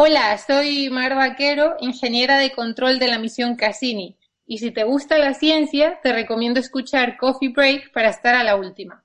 Hola, soy Mar Vaquero, ingeniera de control de la misión Cassini. Y si te gusta la ciencia, te recomiendo escuchar Coffee Break para estar a la última.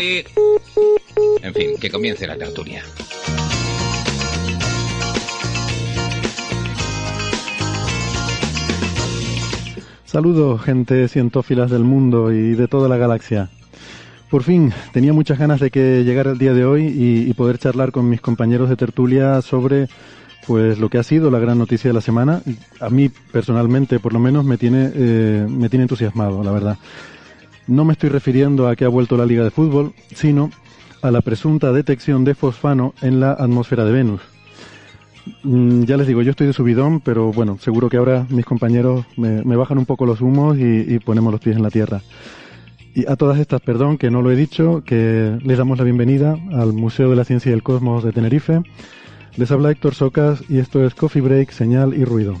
En fin, que comience la tertulia. Saludos, gente cientófilas del mundo y de toda la galaxia. Por fin, tenía muchas ganas de que llegara el día de hoy y, poder charlar con mis compañeros de tertulia sobre pues lo que ha sido la gran noticia de la semana. A mí personalmente, por lo menos, me tiene eh, me tiene entusiasmado, la verdad. No me estoy refiriendo a que ha vuelto la Liga de Fútbol, sino a la presunta detección de fosfano en la atmósfera de Venus. Mm, ya les digo, yo estoy de subidón, pero bueno, seguro que ahora mis compañeros me, me bajan un poco los humos y, y ponemos los pies en la tierra. Y a todas estas, perdón, que no lo he dicho, que les damos la bienvenida al Museo de la Ciencia y el Cosmos de Tenerife. Les habla Héctor Socas y esto es Coffee Break, Señal y Ruido.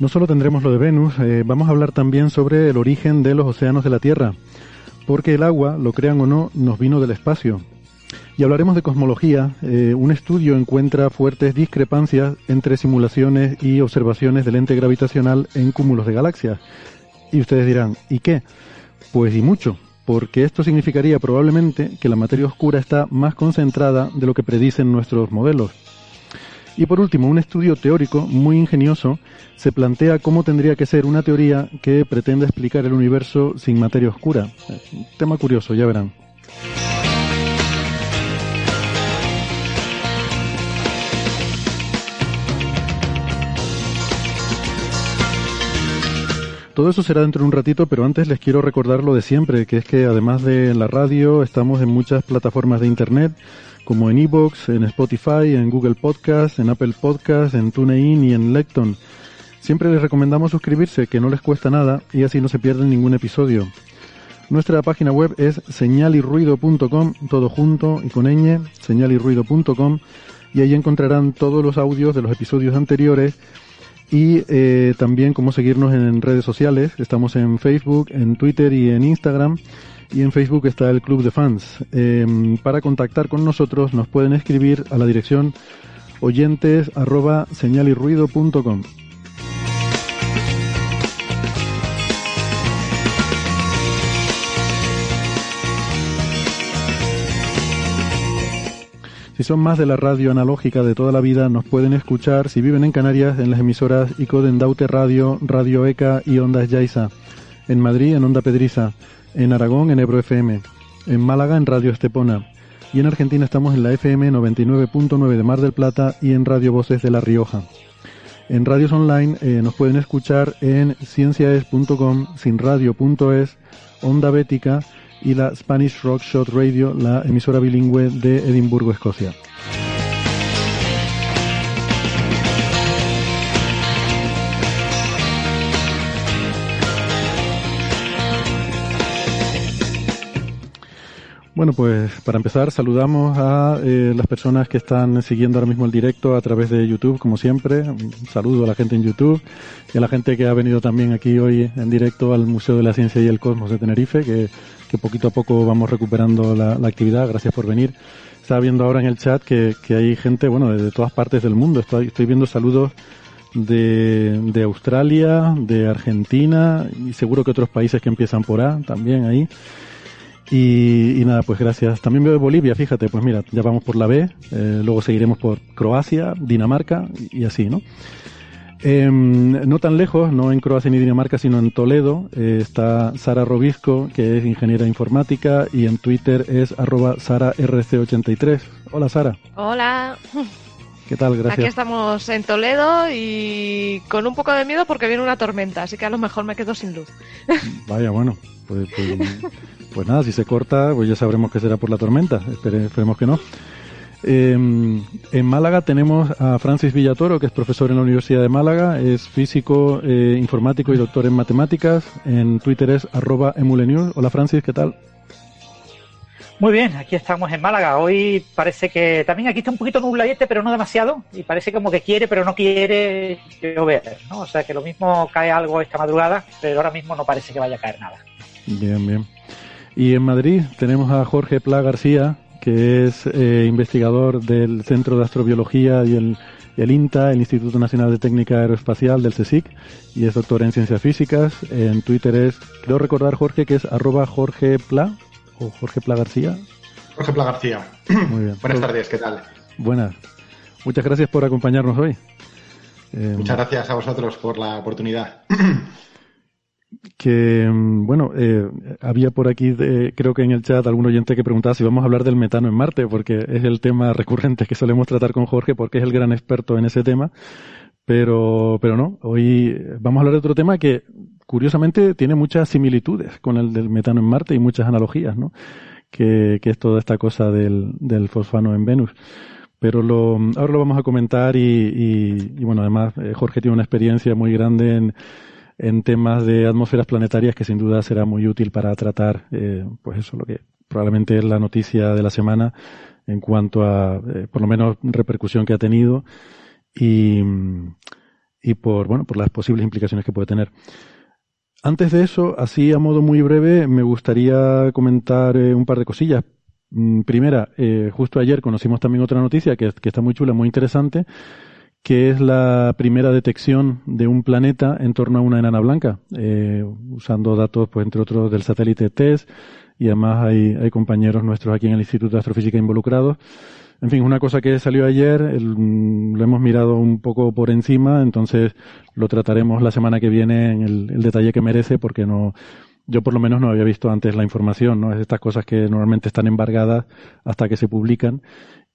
No solo tendremos lo de Venus, eh, vamos a hablar también sobre el origen de los océanos de la Tierra, porque el agua, lo crean o no, nos vino del espacio. Y hablaremos de cosmología. Eh, un estudio encuentra fuertes discrepancias entre simulaciones y observaciones del ente gravitacional en cúmulos de galaxias. Y ustedes dirán, ¿y qué? Pues y mucho, porque esto significaría probablemente que la materia oscura está más concentrada de lo que predicen nuestros modelos. Y por último, un estudio teórico muy ingenioso se plantea cómo tendría que ser una teoría que pretenda explicar el universo sin materia oscura. Tema curioso, ya verán. Todo eso será dentro de un ratito, pero antes les quiero recordar lo de siempre, que es que además de la radio, estamos en muchas plataformas de internet, como en Evox, en Spotify, en Google Podcast, en Apple Podcast, en TuneIn y en Lecton. Siempre les recomendamos suscribirse, que no les cuesta nada y así no se pierden ningún episodio. Nuestra página web es señalirruido.com, todo junto y con ñ, señalirruido.com, y ahí encontrarán todos los audios de los episodios anteriores y eh, también cómo seguirnos en redes sociales. Estamos en Facebook, en Twitter y en Instagram. Y en Facebook está el Club de Fans. Eh, para contactar con nosotros nos pueden escribir a la dirección oyentes. Si son más de la radio analógica de toda la vida, nos pueden escuchar si viven en Canarias en las emisoras ICODEN Daute Radio, Radio ECA y Ondas Yaiza. En Madrid en Onda Pedriza. En Aragón en Ebro FM. En Málaga en Radio Estepona. Y en Argentina estamos en la FM 99.9 de Mar del Plata y en Radio Voces de La Rioja. En radios online eh, nos pueden escuchar en cienciaes.com, sinradio.es, Onda Bética y la Spanish Rock Shot Radio, la emisora bilingüe de Edimburgo, Escocia. Bueno, pues para empezar saludamos a eh, las personas que están siguiendo ahora mismo el directo a través de YouTube, como siempre. Un saludo a la gente en YouTube y a la gente que ha venido también aquí hoy en directo al Museo de la Ciencia y el Cosmos de Tenerife, que, que poquito a poco vamos recuperando la, actividad. Gracias por venir. Estaba viendo ahora en el chat que, que hay gente, bueno, de, todas partes del mundo. Estoy, viendo saludos de, de Australia, de Argentina y seguro que otros países que empiezan por A también ahí. Y, nada, pues gracias. También veo de Bolivia, fíjate, pues mira, ya vamos por la B, eh, luego seguiremos por Croacia, Dinamarca y, así, ¿no? Em, no tan lejos, no en Croacia ni Dinamarca, sino en Toledo, eh, está Sara Robisco, que es ingeniera informática, y en Twitter es arroba SaraRC83. Hola Sara. Hola. ¿Qué tal? Gracias. Aquí estamos en Toledo y con un poco de miedo porque viene una tormenta, así que a lo mejor me quedo sin luz. Vaya, bueno, pues, pues pues nada, si se corta, pues ya sabremos que será por la tormenta. esperemos que no. Em, en Málaga tenemos a Francis Villatoro, que es profesor en la Universidad de Málaga, es físico, eh, informático y doctor en matemáticas. En Twitter es arroba emulenews. Hola Francis, ¿qué tal? Muy bien, aquí estamos en Málaga. Hoy parece que también aquí está un poquito nubladete, pero no demasiado. Y parece como que quiere, pero no quiere llover. ¿no? O sea que lo mismo cae algo esta madrugada, pero ahora mismo no parece que vaya a caer nada. Bien, bien. Y en Madrid tenemos a Jorge Pla García, que es eh, investigador del Centro de Astrobiología y el, el, INTA, el Instituto Nacional de Técnica Aeroespacial del CSIC, y es doctor en Ciencias Físicas. En Twitter es, creo recordar, Jorge, que es arroba Jorge Pla, o Jorge Pla García. Jorge Pla García. Muy bien. Buenas tardes, ¿qué tal? Buenas. Muchas gracias por acompañarnos hoy. Muchas gracias a vosotros por la oportunidad. que, mm, bueno, eh, había por aquí, creo que en el chat, algún oyente que preguntaba si vamos a hablar del metano en Marte, porque es el tema recurrente que solemos tratar con Jorge, porque es el gran experto en ese tema. Pero, pero no, hoy vamos a hablar de otro tema que, curiosamente, tiene muchas similitudes con el del metano en Marte y muchas analogías, ¿no? Que, que es toda esta cosa del, del fosfano en Venus pero lo, ahora lo vamos a comentar y, y, y bueno, además eh, Jorge tiene una experiencia muy grande en, en temas de atmósferas planetarias que sin duda será muy útil para tratar, eh, pues eso, lo que probablemente es la noticia de la semana en cuanto a, eh, por lo menos, repercusión que ha tenido y, y por, bueno, por las posibles implicaciones que puede tener. Antes de eso, así a modo muy breve, me gustaría comentar eh, un par de cosillas. Mm, primera, justo ayer conocimos también otra noticia que, que está muy chula, muy interesante, que es la primera detección de un planeta en torno a una enana blanca, eh, usando datos, pues entre otros, del satélite TESS, y además hay, hay compañeros nuestros aquí en el Instituto de Astrofísica involucrados. En fin, una cosa que salió ayer, lo hemos mirado un poco por encima, entonces lo trataremos la semana que viene en el, el detalle que merece, porque no, yo por lo menos no había visto antes la información, ¿no? Es estas cosas que normalmente están embargadas hasta que se publican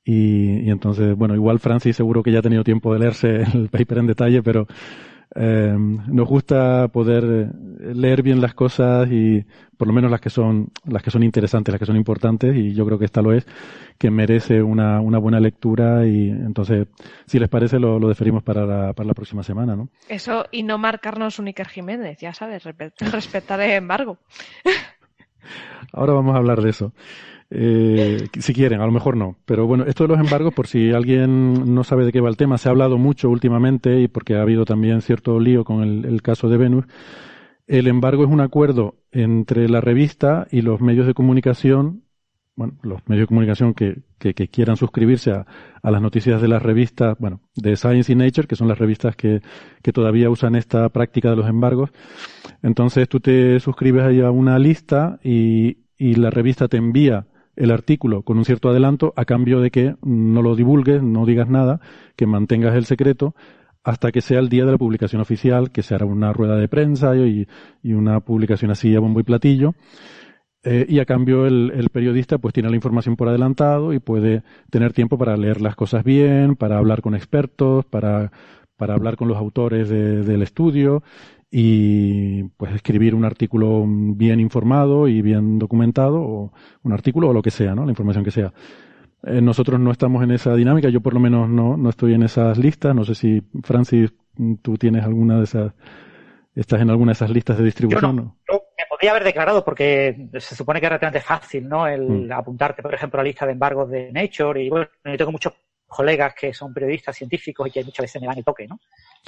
y, entonces, bueno, igual Francis seguro que ya ha tenido tiempo de leerse el paper en detalle, pero eh, nos gusta poder leer bien las cosas y por lo menos las que son las que son interesantes, las que son importantes y yo creo que esta lo es, que merece una, una buena lectura y entonces, si les parece, lo, lo deferimos para la, para la próxima semana, ¿no? Eso y no marcarnos un Iker Jiménez, ya sabes, respetar el embargo. Ahora vamos a hablar de eso. Eh, si quieren, a lo mejor no. Pero bueno, esto de los embargos, por si alguien no sabe de qué va el tema, se ha hablado mucho últimamente y porque ha habido también cierto lío con el, caso de Venus. El embargo es un acuerdo entre la revista y los medios de comunicación, bueno, los medios de comunicación que, quieran suscribirse a, a, las noticias de las revistas, bueno, de Science y Nature, que son las revistas que, todavía usan esta práctica de los embargos. Entonces tú te suscribes ahí a una lista y la revista te envía el artículo con un cierto adelanto a cambio de que no lo divulgues, no digas nada, que mantengas el secreto hasta que sea el día de la publicación oficial, que se hará una rueda de prensa y, una publicación así a bombo y platillo. Eh, y a cambio el, periodista pues tiene la información por adelantado y puede tener tiempo para leer las cosas bien, para hablar con expertos, para, para hablar con los autores del estudio y pues escribir un artículo bien informado y bien documentado o un artículo o lo que sea, ¿no? La información que sea. Eh, nosotros no estamos en esa dinámica, yo por lo menos no, no estoy en esas listas, no sé si Francis tú tienes alguna de esas, estás en alguna de esas listas de distribución. Yo no, podría haber declarado porque se supone que es relativamente fácil, ¿no? El mm. apuntarte, por ejemplo, a la lista de embargos de Nature y bueno, yo tengo muchos colegas que son periodistas científicos y que muchas veces me dan el toque, ¿no?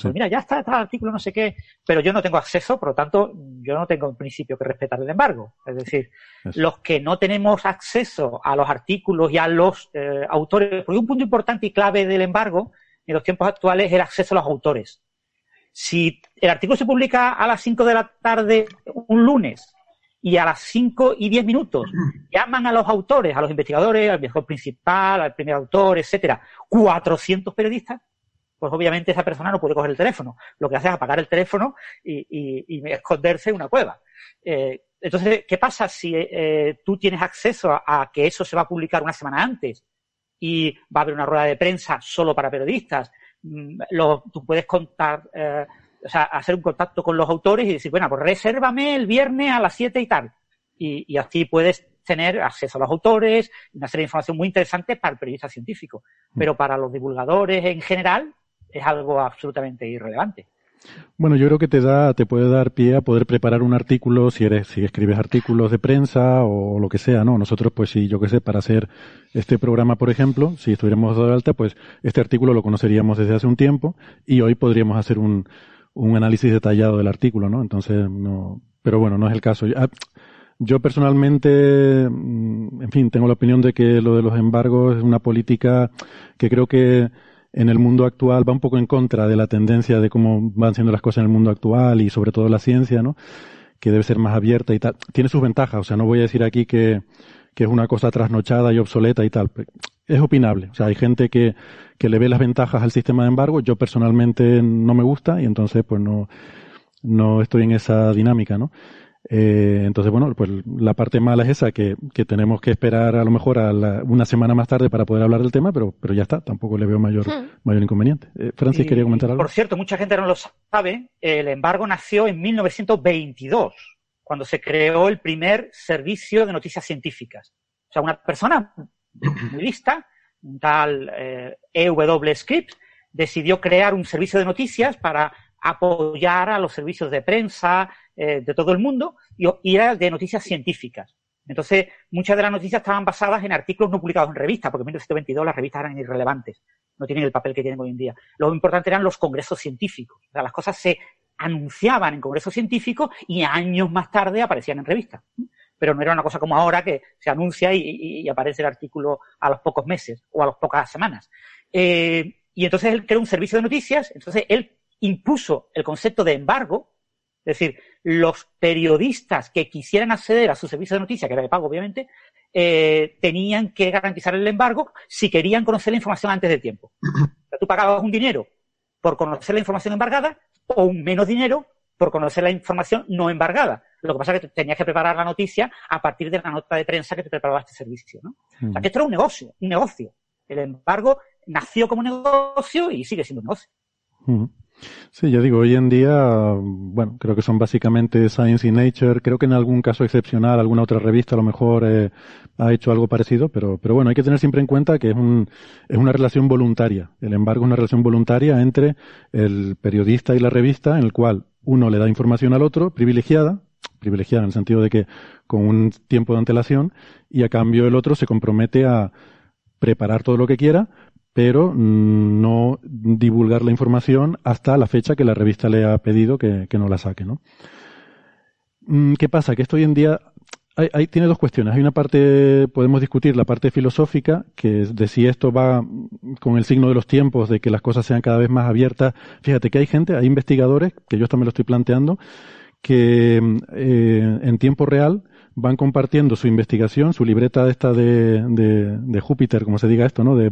Pues mira, ya está, está el artículo, no sé qué, pero yo no tengo acceso, por lo tanto, yo no tengo en principio que respetar el embargo. Es decir, los que no tenemos acceso a los artículos y a los eh, autores, porque un punto importante y clave del embargo en los tiempos actuales es el acceso a los autores. Si el artículo se publica a las 5 de la tarde un lunes y a las 5 y 10 minutos llaman a los autores, a los investigadores, al mejor principal, al primer autor, etcétera, 400 periodistas, pues obviamente esa persona no puede coger el teléfono. Lo que hace es apagar el teléfono y, esconderse en una cueva. Eh, entonces, ¿qué pasa si eh, tú tienes acceso a, que eso se va a publicar una semana antes y va a haber una rueda de prensa solo para periodistas? Mm, tú puedes contar, eh, o sea, hacer un contacto con los autores y decir, bueno, pues resérvame el viernes a las 7 y tal. Y, y así puedes tener acceso a los autores, una serie de información muy interesante para el periodista científico. Mm. Pero para los divulgadores en general, es algo absolutamente irrelevante. Bueno, yo creo que te da, te puede dar pie a poder preparar un artículo si eres, si escribes artículos de prensa o lo que sea, ¿no? Nosotros, pues sí, yo qué sé, para hacer este programa, por ejemplo, si estuviéramos de alta, pues este artículo lo conoceríamos desde hace un tiempo y hoy podríamos hacer un, un análisis detallado del artículo, ¿no? Entonces, no, pero bueno, no es el caso. Ah, yo personalmente, mm, en fin, tengo la opinión de que lo de los embargos es una política que creo que en el mundo actual va un poco en contra de la tendencia de cómo van siendo las cosas en el mundo actual y sobre todo la ciencia, ¿no? Que debe ser más abierta y tal. Tiene sus ventajas, o sea, no voy a decir aquí que, que es una cosa trasnochada y obsoleta y tal. Es opinable. O sea, hay gente que, que le ve las ventajas al sistema de embargo. Yo personalmente no me gusta y entonces pues no, no estoy en esa dinámica, ¿no? Eh, entonces, bueno, pues la parte mala es esa, que, que tenemos que esperar a lo mejor a una semana más tarde para poder hablar del tema, pero, pero ya está, tampoco le veo mayor, hmm. mayor inconveniente. Eh, Francis, quería comentar algo. Por cierto, mucha gente no lo sabe, el embargo nació en 1922, cuando se creó el primer servicio de noticias científicas. O sea, una persona muy lista, un tal eh, EW Script, decidió crear un servicio de noticias para apoyar a los servicios de prensa eh, de todo el mundo y, era de noticias científicas. Entonces, muchas de las noticias estaban basadas en artículos no publicados en revistas, porque en 1922 las revistas eran irrelevantes, no tienen el papel que tienen hoy en día. Lo importante eran los congresos científicos. Las cosas se anunciaban en congresos científicos y años más tarde aparecían en revistas. Pero no era una cosa como ahora que se anuncia y, aparece el artículo a los pocos meses o a las pocas semanas. Eh, y entonces él creó un servicio de noticias, entonces él impuso el concepto de embargo, es decir, los periodistas que quisieran acceder a su servicio de noticias, que era de pago obviamente, eh, tenían que garantizar el embargo si querían conocer la información antes de tiempo. Tú pagabas un dinero por conocer la información embargada o un menos dinero por conocer la información no embargada. Lo que pasa es que tenías que preparar la noticia a partir de la nota de prensa que te preparaba este servicio. ¿no? O sea, que esto era un negocio, un negocio. El embargo nació como negocio y sigue siendo un negocio. Sí, ya digo, hoy en día, bueno, creo que son básicamente Science y Nature. Creo que en algún caso excepcional, alguna otra revista a lo mejor eh, ha hecho algo parecido, pero, pero bueno, hay que tener siempre en cuenta que es, un, es una relación voluntaria. El embargo es una relación voluntaria entre el periodista y la revista, en el cual uno le da información al otro, privilegiada, privilegiada en el sentido de que con un tiempo de antelación, y a cambio el otro se compromete a preparar todo lo que quiera, pero no divulgar la información hasta la fecha que la revista le ha pedido que, no la saque, ¿no? Mm, ¿Qué pasa? Que esto hoy en día hay, tiene dos cuestiones. Hay una parte, podemos discutir la parte filosófica, que es de si esto va con el signo de los tiempos, de que las cosas sean cada vez más abiertas. Fíjate que hay gente, hay investigadores, que yo también lo estoy planteando, que eh, en tiempo real van compartiendo su investigación, su libreta esta de, de, Júpiter, como se diga esto, ¿no? De,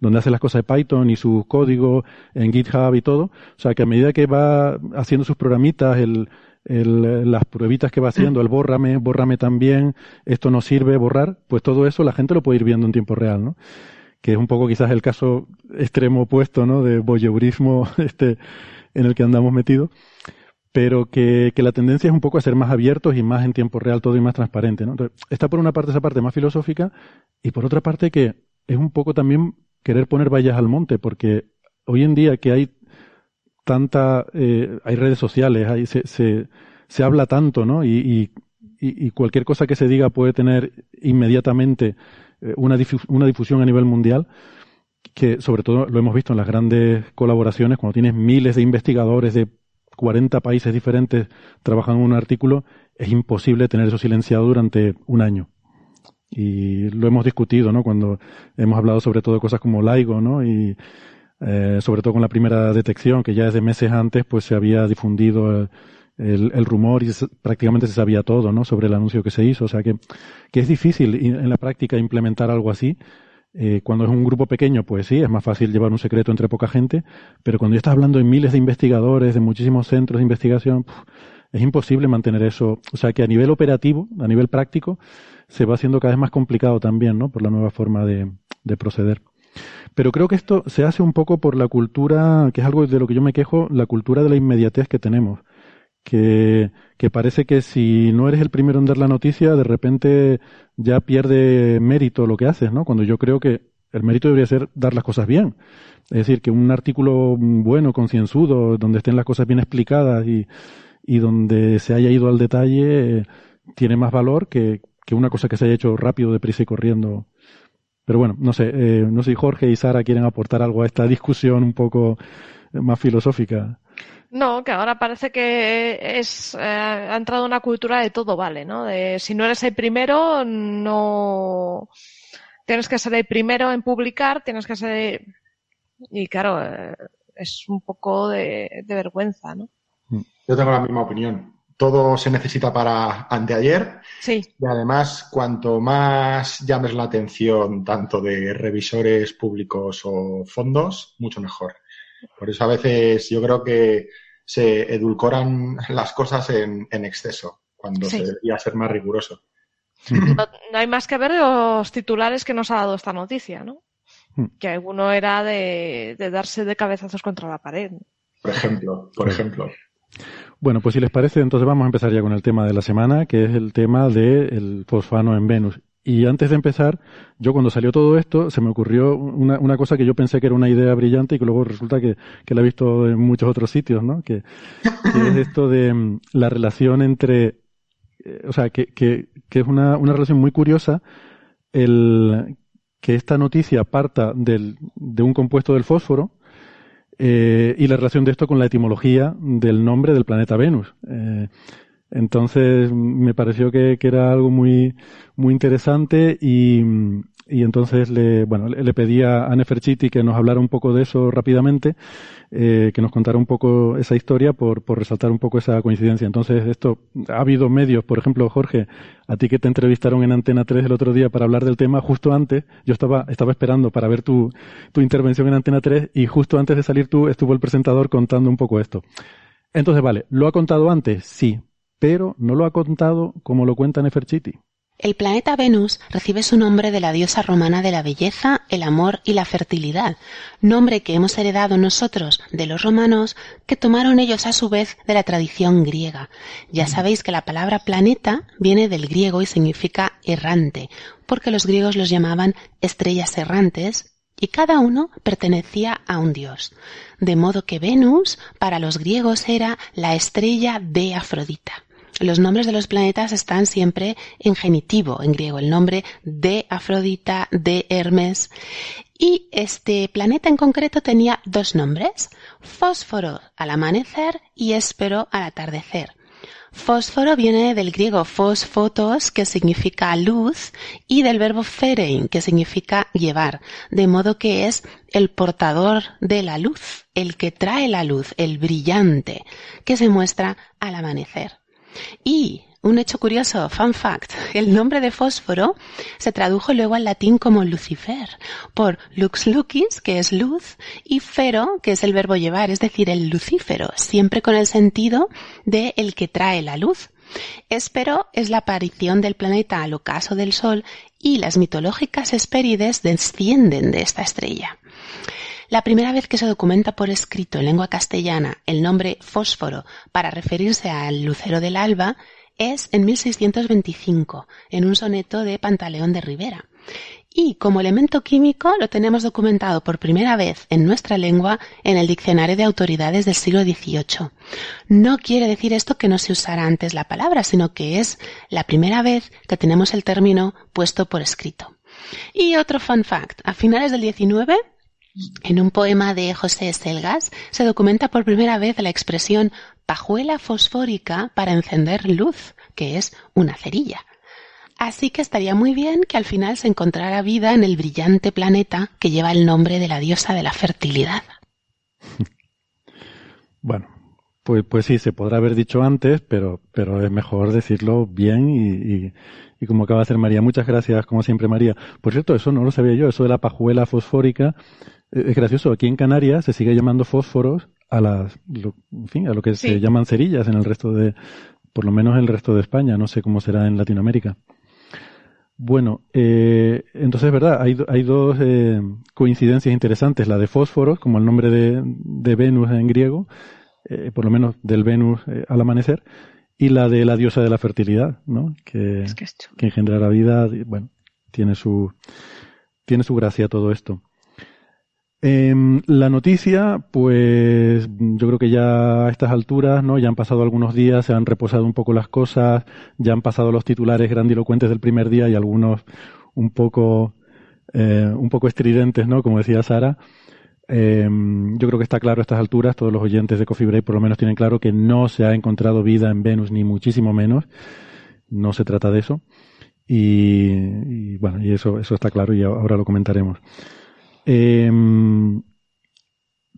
donde hace las cosas de Python y su código en GitHub y todo. O sea, que a medida que va haciendo sus programitas, el, el, las pruebitas que va haciendo, el bórrame, bórrame también, esto no sirve, borrar, pues todo eso la gente lo puede ir viendo en tiempo real, ¿no? Que es un poco quizás el caso extremo opuesto, ¿no? De voyeurismo, este, en el que andamos metidos pero que, que, la tendencia es un poco a ser más abiertos y más en tiempo real todo y más transparente. ¿no? Entonces, está por una parte esa parte más filosófica y por otra parte que es un poco también querer poner vallas al monte, porque hoy en día que hay tanta, eh, hay redes sociales, hay, se, se, habla tanto, ¿no? Y, y, cualquier cosa que se diga puede tener inmediatamente eh, una, una difusión a nivel mundial, que sobre todo lo hemos visto en las grandes colaboraciones, cuando tienes miles de investigadores de 40 países diferentes trabajando en un artículo, es imposible tener eso silenciado durante un año. Y lo hemos discutido, ¿no? Cuando hemos hablado sobre todo de cosas como LIGO, ¿no? Y eh, sobre todo con la primera detección, que ya desde meses antes pues se había difundido el, rumor y prácticamente se sabía todo, ¿no? Sobre el anuncio que se hizo. O sea que, que es difícil en la práctica implementar algo así. Eh, cuando es un grupo pequeño, pues sí, es más fácil llevar un secreto entre poca gente, pero cuando ya estás hablando de miles de investigadores, de muchísimos centros de investigación, es imposible mantener eso. O sea que a nivel operativo, a nivel práctico, se va haciendo cada vez más complicado también, ¿no? Por la nueva forma de, de proceder. Pero creo que esto se hace un poco por la cultura, que es algo de lo que yo me quejo, la cultura de la inmediatez que tenemos. Que, que parece que si no eres el primero en dar la noticia, de repente ya pierde mérito lo que haces, ¿no? Cuando yo creo que el mérito debería ser dar las cosas bien. Es decir, que un artículo bueno, concienzudo, donde estén las cosas bien explicadas y, y donde se haya ido al detalle, tiene más valor que, que una cosa que se haya hecho rápido, deprisa y corriendo. Pero bueno, no sé, eh, no sé si Jorge y Sara quieren aportar algo a esta discusión un poco más filosófica. No, que ahora parece que es eh, ha entrado una cultura de todo vale, ¿no? De si no eres el primero, no tienes que ser el primero en publicar, tienes que ser y claro, eh, es un poco de vergüenza, ¿no? Yo tengo la misma opinión todo se necesita para anteayer. Sí. Y además, cuanto más llames la atención tanto de revisores públicos o fondos, mucho mejor. Por eso a veces yo creo que se edulcoran las cosas en, exceso, cuando se debería ser más riguroso. No, hay más que ver los titulares que nos ha dado esta noticia, ¿no? Hmm. Que alguno era de, de darse de cabezazos contra la pared. Por ejemplo, por ejemplo. Bueno, pues si les parece, entonces vamos a empezar ya con el tema de la semana, que es el tema del fosfano en Venus. Y antes de empezar, yo cuando salió todo esto, se me ocurrió una, cosa que yo pensé que era una idea brillante y que luego resulta que, que la he visto en muchos otros sitios, ¿no? Que, es esto de mm, la relación entre, eh, o sea, que, que, que es una, una relación muy curiosa el que esta noticia parta del, de un compuesto del fósforo, eh, y la relación de esto con la etimología del nombre del planeta Venus. Eh, entonces me pareció que, que, era algo muy, muy interesante y, y entonces le, bueno, le pedí a Neferchiti que nos hablara un poco de eso rápidamente, eh, que nos contara un poco esa historia por, por resaltar un poco esa coincidencia. Entonces, esto, ha habido medios, por ejemplo, Jorge, a ti que te entrevistaron en Antena 3 el otro día para hablar del tema, justo antes, yo estaba, estaba esperando para ver tu, tu intervención en Antena 3 y justo antes de salir tú estuvo el presentador contando un poco esto. Entonces, vale, ¿lo ha contado antes? Sí, pero no lo ha contado como lo cuenta Neferchiti. El planeta Venus recibe su nombre de la diosa romana de la belleza, el amor y la fertilidad, nombre que hemos heredado nosotros de los romanos, que tomaron ellos a su vez de la tradición griega. Ya sabéis que la palabra planeta viene del griego y significa errante, porque los griegos los llamaban estrellas errantes y cada uno pertenecía a un dios. De modo que Venus para los griegos era la estrella de Afrodita. Los nombres de los planetas están siempre en genitivo en griego, el nombre de Afrodita, de Hermes. Y este planeta en concreto tenía dos nombres, fósforo al amanecer y éspero al atardecer. Fósforo viene del griego fosfotos, que significa luz, y del verbo ferein, que significa llevar, de modo que es el portador de la luz, el que trae la luz, el brillante, que se muestra al amanecer. Y un hecho curioso, fun fact, el nombre de fósforo se tradujo luego al latín como Lucifer, por lux lucis, que es luz, y fero, que es el verbo llevar, es decir, el lucífero, siempre con el sentido de el que trae la luz. Espero es la aparición del planeta al ocaso del Sol y las mitológicas Hespérides descienden de esta estrella. La primera vez que se documenta por escrito en lengua castellana el nombre fósforo para referirse al lucero del alba es en 1625, en un soneto de Pantaleón de Rivera. y como elemento químico lo tenemos documentado por primera vez en nuestra lengua en el Diccionario de Autoridades del siglo XVIII. No quiere decir esto que no se usara antes la palabra, sino que es la primera vez que tenemos el término puesto por escrito. Y otro fun fact, a finales del XIX, en un poema de José Selgas, se documenta por primera vez la expresión pajuela fosfórica para encender luz, que es una cerilla. Así que estaría muy bien que al final se encontrara vida en el brillante planeta que lleva el nombre de la diosa de la fertilidad. Bueno, pues, pues sí, se podrá haber dicho antes, pero, pero es mejor decirlo bien y, y, como acaba de hacer María. Muchas gracias, como siempre, María. Por cierto, eso no lo sabía yo, eso de la pajuela fosfórica. Eh, es gracioso, aquí en Canarias se sigue llamando fósforos a las, en fin, a lo que se llaman cerillas en el resto de, por lo menos en el resto de España, no sé cómo será en Latinoamérica. Bueno, eh, entonces es verdad, hay, hay dos eh, coincidencias interesantes, la de fósforos, como el nombre de, de Venus en griego, eh, por lo menos del Venus eh, al amanecer, y la de la diosa de la fertilidad, ¿no? Que, que engendra la vida, bueno, tiene su, tiene su gracia todo esto. Eh, la noticia, pues yo creo que ya a estas alturas, ¿no? Ya han pasado algunos días, se han reposado un poco las cosas, ya han pasado los titulares grandilocuentes del primer día y algunos un poco, eh, un poco estridentes, ¿no? Como decía Sara. Eh, yo creo que está claro a estas alturas, todos los oyentes de Coffee Break por lo menos tienen claro que no se ha encontrado vida en Venus, ni muchísimo menos. No se trata de eso. Y, bueno, y eso, eso está claro y ahora lo comentaremos. Eh,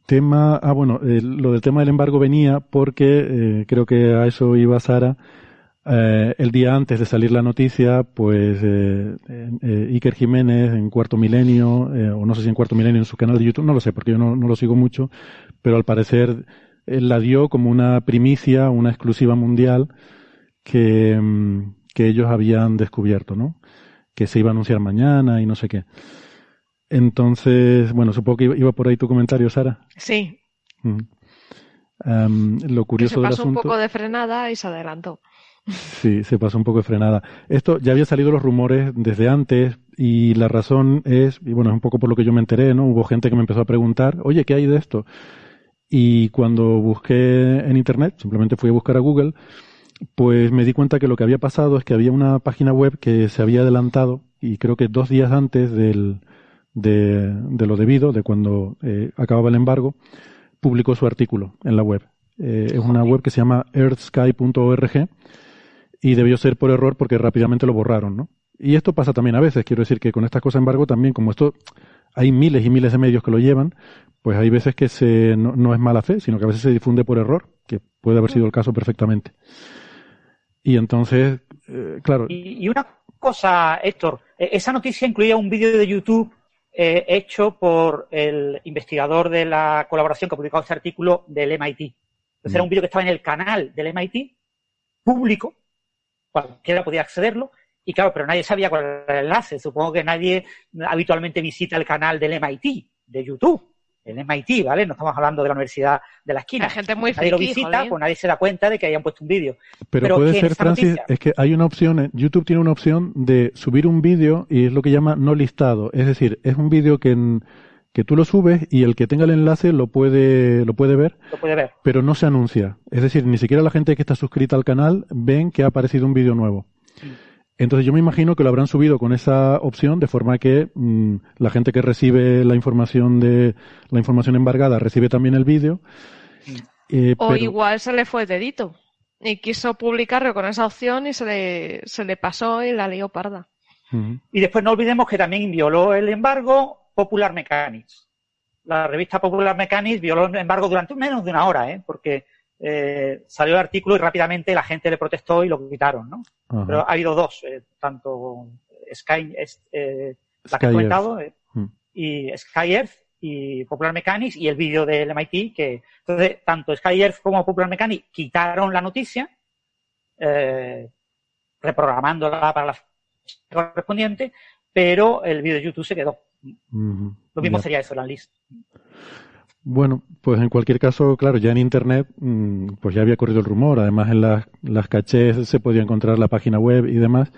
tema, ah, bueno, lo del tema del embargo venía porque eh, creo que a eso iba Sara. Eh, el día antes de salir la noticia, pues eh, eh Iker Jiménez en Cuarto Milenio, o no sé si en Cuarto Milenio en su canal de YouTube, no lo sé porque yo no, no lo sigo mucho, pero al parecer él la dio como una primicia, una exclusiva mundial que, mm, que ellos habían descubierto, ¿no? Que se iba a anunciar mañana y no sé qué. Entonces, bueno, supongo que iba por ahí tu comentario, Sara. Sí. lo curioso que se pasó un poco de frenada y se adelantó. Sí, se pasó un poco de frenada. Esto ya había salido los rumores desde antes y la razón es, y bueno, es un poco por lo que yo me enteré, ¿no? Hubo gente que me empezó a preguntar, oye, ¿qué hay de esto? Y cuando busqué en Internet, simplemente fui a buscar a Google, pues me di cuenta que lo que había pasado es que había una página web que se había adelantado y creo que dos días antes del, de, de lo debido, de cuando eh, acababa el embargo, publicó su artículo en la web. Eh, es una web que se llama earthsky.org y debió ser por error porque rápidamente lo borraron, ¿no? Y esto pasa también a veces, quiero decir que con estas cosas embargo también, como esto hay miles y miles de medios que lo llevan, pues hay veces que se, no, no es mala fe, sino que a veces se difunde por error, que puede haber sido el caso perfectamente. Y entonces, eh, claro. Y, y, una cosa, Héctor, e, esa noticia incluía un vídeo de YouTube eh, hecho por el investigador de la colaboración que ha publicado este artículo del MIT. Entonces era un mm. vídeo que estaba en el canal del MIT, público, cualquiera podía accederlo, y claro, pero nadie sabía cuál era el enlace. Supongo que nadie habitualmente visita el canal del MIT, de YouTube el MIT, ¿vale? No estamos hablando de la universidad de la esquina. La gente muy Nadie lo visita, pues nadie se da cuenta de que hayan puesto un vídeo. Pero, puede ser, Francis, es que hay una opción, YouTube tiene una opción de subir un vídeo y es lo que llama no listado. Es decir, es un vídeo que, que tú lo subes y el que tenga el enlace lo puede, lo puede ver. Lo puede ver. Pero no se anuncia. Es decir, ni siquiera la gente que está suscrita al canal ven que ha aparecido un vídeo nuevo. Entonces yo me imagino que lo habrán subido con esa opción de forma que mmm, la gente que recibe la información de la información embargada recibe también el vídeo. Eh, o pero... igual se le fue dedito y quiso publicarlo con esa opción y se le, se le pasó y la lió parda. Uh -huh. Y después no olvidemos que también violó el embargo Popular Mechanics. La revista Popular Mechanics violó el embargo durante menos de una hora, ¿eh? porque eh, salió el artículo y rápidamente la gente le protestó y lo quitaron, ¿no? Ajá. Pero ha habido dos, eh, tanto Sky, eh, la que he comentado, eh, mm. y Sky Earth y Popular Mechanics y el vídeo del MIT que entonces tanto Sky Earth como Popular Mechanics quitaron la noticia reprogramándola para la correspondiente pero el vídeo de YouTube se quedó lo mismo sería eso la lista bueno, pues en cualquier caso, claro, ya en Internet, mm, pues ya había corrido el rumor. Además, en las, las cachés se podía encontrar la página web y demás.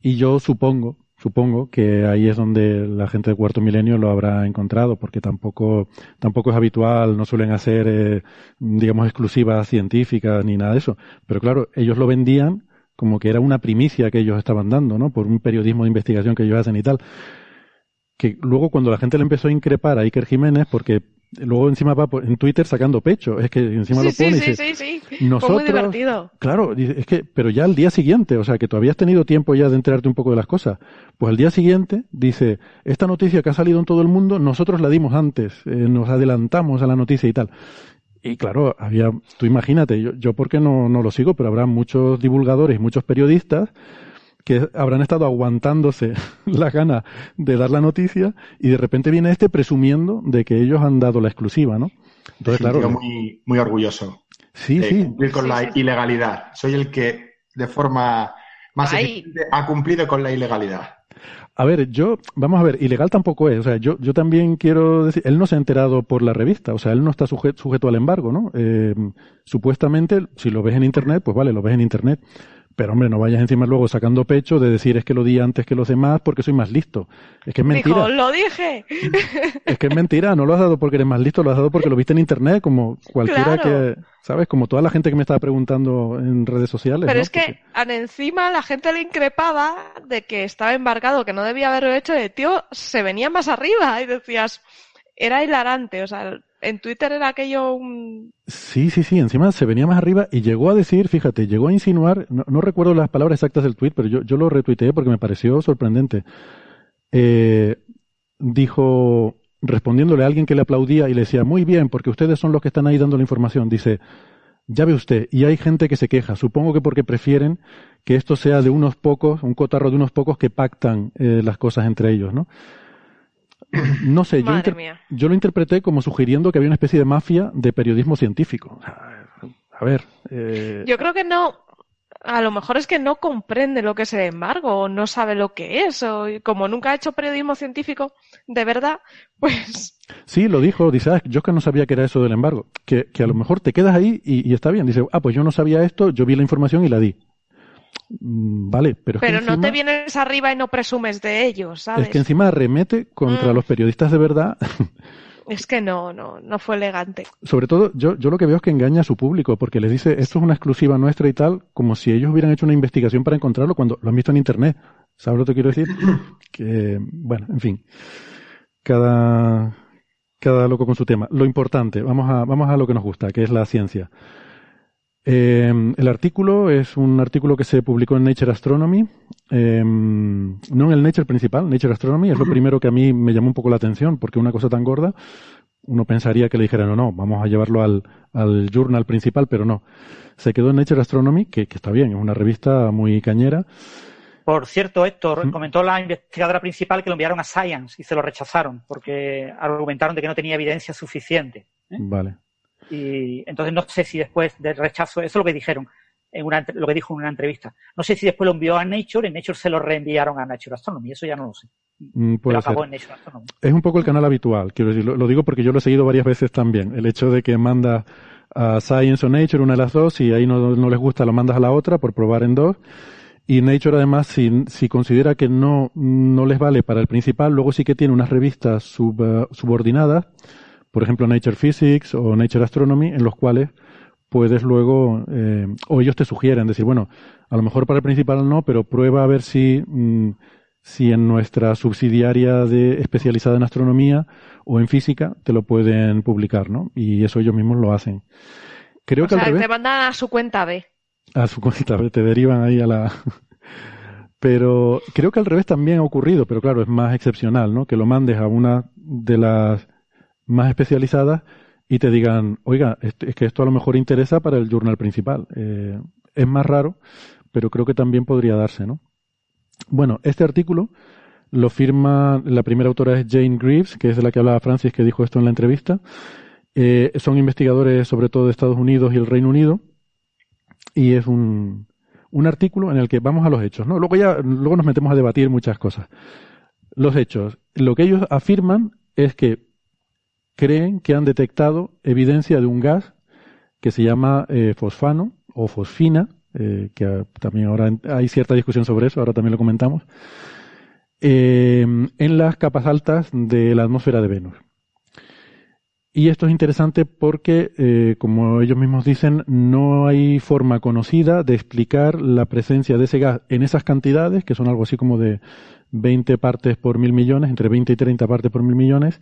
Y yo supongo, supongo que ahí es donde la gente de cuarto milenio lo habrá encontrado, porque tampoco, tampoco es habitual, no suelen hacer, eh, digamos, exclusivas científicas ni nada de eso. Pero claro, ellos lo vendían como que era una primicia que ellos estaban dando, ¿no? Por un periodismo de investigación que ellos hacen y tal. Que luego cuando la gente le empezó a increpar a Iker Jiménez, porque luego encima va en Twitter sacando pecho, es que encima lo pone sí, y sí, sí, sí. nosotros, muy divertido. Claro, es que, pero ya al día siguiente, o sea, que todavía has tenido tiempo ya de enterarte un poco de las cosas. Pues al día siguiente dice, esta noticia que ha salido en todo el mundo, nosotros la dimos antes, eh, nos adelantamos a la noticia y tal. Y claro, había, tú imagínate, yo, yo porque no, no lo sigo, pero habrá muchos divulgadores, muchos periodistas que habrán estado aguantándose la gana de dar la noticia y de repente viene este presumiendo de que ellos han dado la exclusiva, ¿no? Entonces, claro. Muy, muy orgulloso. Sí, de sí. Cumplir con la ilegalidad. Soy el que de forma más ha cumplido con la ilegalidad. A ver, yo, vamos a ver, ilegal tampoco es. O sea, yo, yo también quiero decir, él no se ha enterado por la revista, o sea, él no está sujeto, sujeto al embargo, ¿no? Eh, supuestamente, si lo ves en Internet, pues vale, lo ves en Internet. Pero hombre, no vayas encima luego sacando pecho de decir es que lo di antes que los demás porque soy más listo. Es que es mentira. Dijo, lo dije. Es que es mentira, no lo has dado porque eres más listo, lo has dado porque lo viste en internet, como cualquiera que, ¿sabes? Como toda la gente que me estaba preguntando en redes sociales. Pero ¿no? es que porque... encima la gente le increpaba de que estaba embarcado, que no debía haberlo hecho, de tío, se venía más arriba y decías, era hilarante, o sea, en Twitter era aquello un... Sí, sí, sí, encima se venía más arriba y llegó a decir, fíjate, llegó a insinuar, no, recuerdo las palabras exactas del tweet, pero yo, yo lo retuiteé porque me pareció sorprendente. Eh, dijo, respondiéndole a alguien que le aplaudía y le decía, muy bien, porque ustedes son los que están ahí dando la información, dice, ya ve usted, y hay gente que se queja, supongo que porque prefieren que esto sea de unos pocos, un cotarro de unos pocos que pactan eh, las cosas entre ellos, ¿no? No sé, yo, lo interpreté como sugiriendo que había una especie de mafia de periodismo científico. A ver. Eh... Yo creo que no. A lo mejor es que no comprende lo que es el embargo, o no sabe lo que es, o como nunca ha hecho periodismo científico de verdad, pues. Sí, lo dijo, dice, ah, yo que no sabía que era eso del embargo. Que, que a lo mejor te quedas ahí y, y, está bien. Dice, ah, pues yo no sabía esto, yo vi la información y la di. Vale, pero. No te vienes arriba y no presumes de ellos, ¿sabes? Es que encima remete contra Mm. los periodistas de verdad. Es que no, no, no fue elegante. Sobre todo, yo, yo lo que veo es que engaña a su público, porque les dice, esto es una exclusiva nuestra y tal, como si ellos hubieran hecho una investigación para encontrarlo cuando lo han visto en internet. ¿Sabes lo que quiero decir? Que, bueno, en fin. Cada, cada loco con su tema. Lo importante, vamos a, vamos a lo que nos gusta, que es la ciencia. Eh, el artículo es un artículo que se publicó en Nature Astronomy, eh, no en el Nature principal, Nature Astronomy, es lo primero que a mí me llamó un poco la atención, porque una cosa tan gorda, uno pensaría que le dijeran, no, no, vamos a llevarlo al, al journal principal, pero no. Se quedó en Nature Astronomy, que, que está bien, es una revista muy cañera. Por cierto, Héctor, comentó la investigadora principal que lo enviaron a Science y se lo rechazaron porque argumentaron de que no tenía evidencia suficiente. ¿eh? Vale. Y entonces no sé si después del rechazo, eso es lo que dijeron, en una, lo que dijo en una entrevista. No sé si después lo envió a Nature, en Nature se lo reenviaron a Nature Astronomy, eso ya no lo sé. Mm, puede Pero acabó en Nature Astronomy. Es un poco el canal habitual, quiero decir, lo, lo digo porque yo lo he seguido varias veces también. El hecho de que manda a Science o Nature, una de las dos, y ahí no, no les gusta, lo mandas a la otra por probar en dos. Y Nature además, si, si considera que no, no les vale para el principal, luego sí que tiene unas revistas sub, uh, subordinadas, por ejemplo Nature Physics o Nature Astronomy, en los cuales puedes luego, eh, o ellos te sugieren decir, bueno, a lo mejor para el principal no, pero prueba a ver si, mm, si en nuestra subsidiaria de, especializada en astronomía o en física te lo pueden publicar, ¿no? Y eso ellos mismos lo hacen. Creo o que sea, al revés. te mandan a su cuenta B. A su cuenta, te derivan ahí a la. Pero creo que al revés también ha ocurrido, pero claro, es más excepcional, ¿no? Que lo mandes a una de las más especializadas y te digan, oiga, es que esto a lo mejor interesa para el journal principal. Eh, es más raro, pero creo que también podría darse, ¿no? Bueno, este artículo lo firma, la primera autora es Jane Greaves, que es de la que hablaba Francis, que dijo esto en la entrevista. Eh, son investigadores sobre todo de Estados Unidos y el Reino Unido y es un, un artículo en el que vamos a los hechos, ¿no? Luego ya, luego nos metemos a debatir muchas cosas. Los hechos. Lo que ellos afirman es que creen que han detectado evidencia de un gas que se llama eh, fosfano o fosfina, eh, que también ahora hay cierta discusión sobre eso, ahora también lo comentamos, en las capas altas de la atmósfera de Venus. Y esto es interesante porque, eh, como ellos mismos dicen, no hay forma conocida de explicar la presencia de ese gas en esas cantidades, que son algo así como de 20 partes por mil millones, entre 20 y 30 partes por mil millones.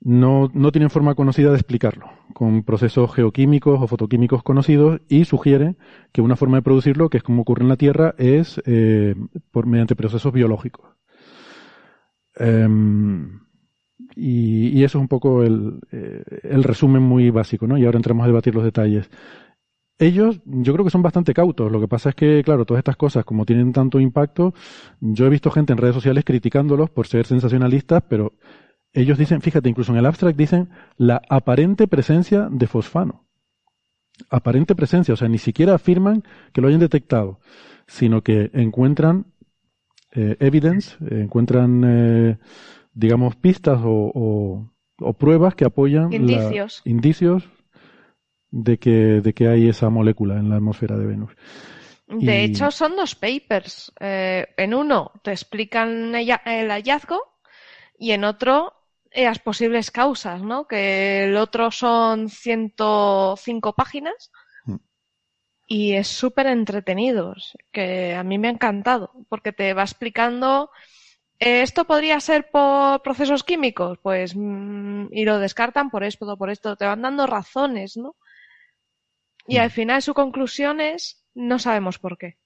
No, no tienen forma conocida de explicarlo, con procesos geoquímicos o fotoquímicos conocidos, y sugiere que una forma de producirlo, que es como ocurre en la Tierra, es eh, por, mediante procesos biológicos. Em, y, eso es un poco el, eh, el, resumen muy básico, ¿no? Y ahora entramos a debatir los detalles. Ellos, yo creo que son bastante cautos. Lo que pasa es que, claro, todas estas cosas, como tienen tanto impacto, yo he visto gente en redes sociales criticándolos por ser sensacionalistas, pero ellos dicen, fíjate, incluso en el abstract dicen la aparente presencia de fosfano. Aparente presencia, o sea, ni siquiera afirman que lo hayan detectado, sino que encuentran eh, evidence, encuentran eh, digamos, pistas o, pruebas que apoyan indicios, indicios de, que, de que hay esa molécula en la atmósfera de Venus. De hecho, son dos papers. Eh, en uno te explican el hallazgo y en otro las posibles causas, ¿no? Que el otro son 105 páginas mm. y es súper entretenido, que a mí me ha encantado, porque te va explicando ¿Esto podría ser por procesos químicos? Pues, mm, y lo descartan por esto, por esto. Te van dando razones, ¿no? Y al final su conclusión es, no sabemos por qué.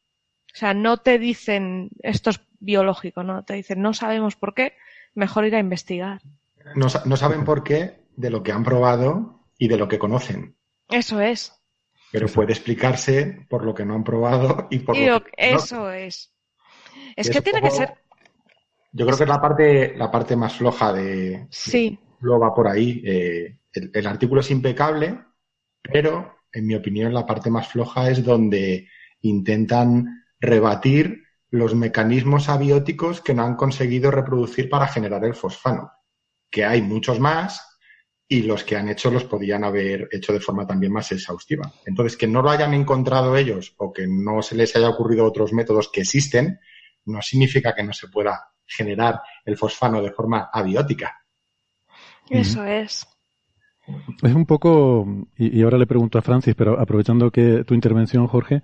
O sea, no te dicen, esto es biológico, ¿no? Te dicen, no sabemos por qué, mejor ir a investigar. No, no saben por qué de lo que han probado y de lo que conocen. Eso es. Pero puede explicarse por lo que no han probado y por lo, que Eso es. Es que tiene que ser yo creo que es la parte, la parte más floja de. Sí. Lo va por ahí. Eh, el, artículo es impecable, pero en mi opinión la parte más floja es donde intentan rebatir los mecanismos abióticos que no han conseguido reproducir para generar el fosfano. Que hay muchos más y los que han hecho los podían haber hecho de forma también más exhaustiva. Entonces, que no lo hayan encontrado ellos o que no se les haya ocurrido otros métodos que existen, no significa que no se pueda generar el fosfano de forma abiótica. Eso es. Es un poco, y, ahora le pregunto a Francis, pero aprovechando que tu intervención, Jorge,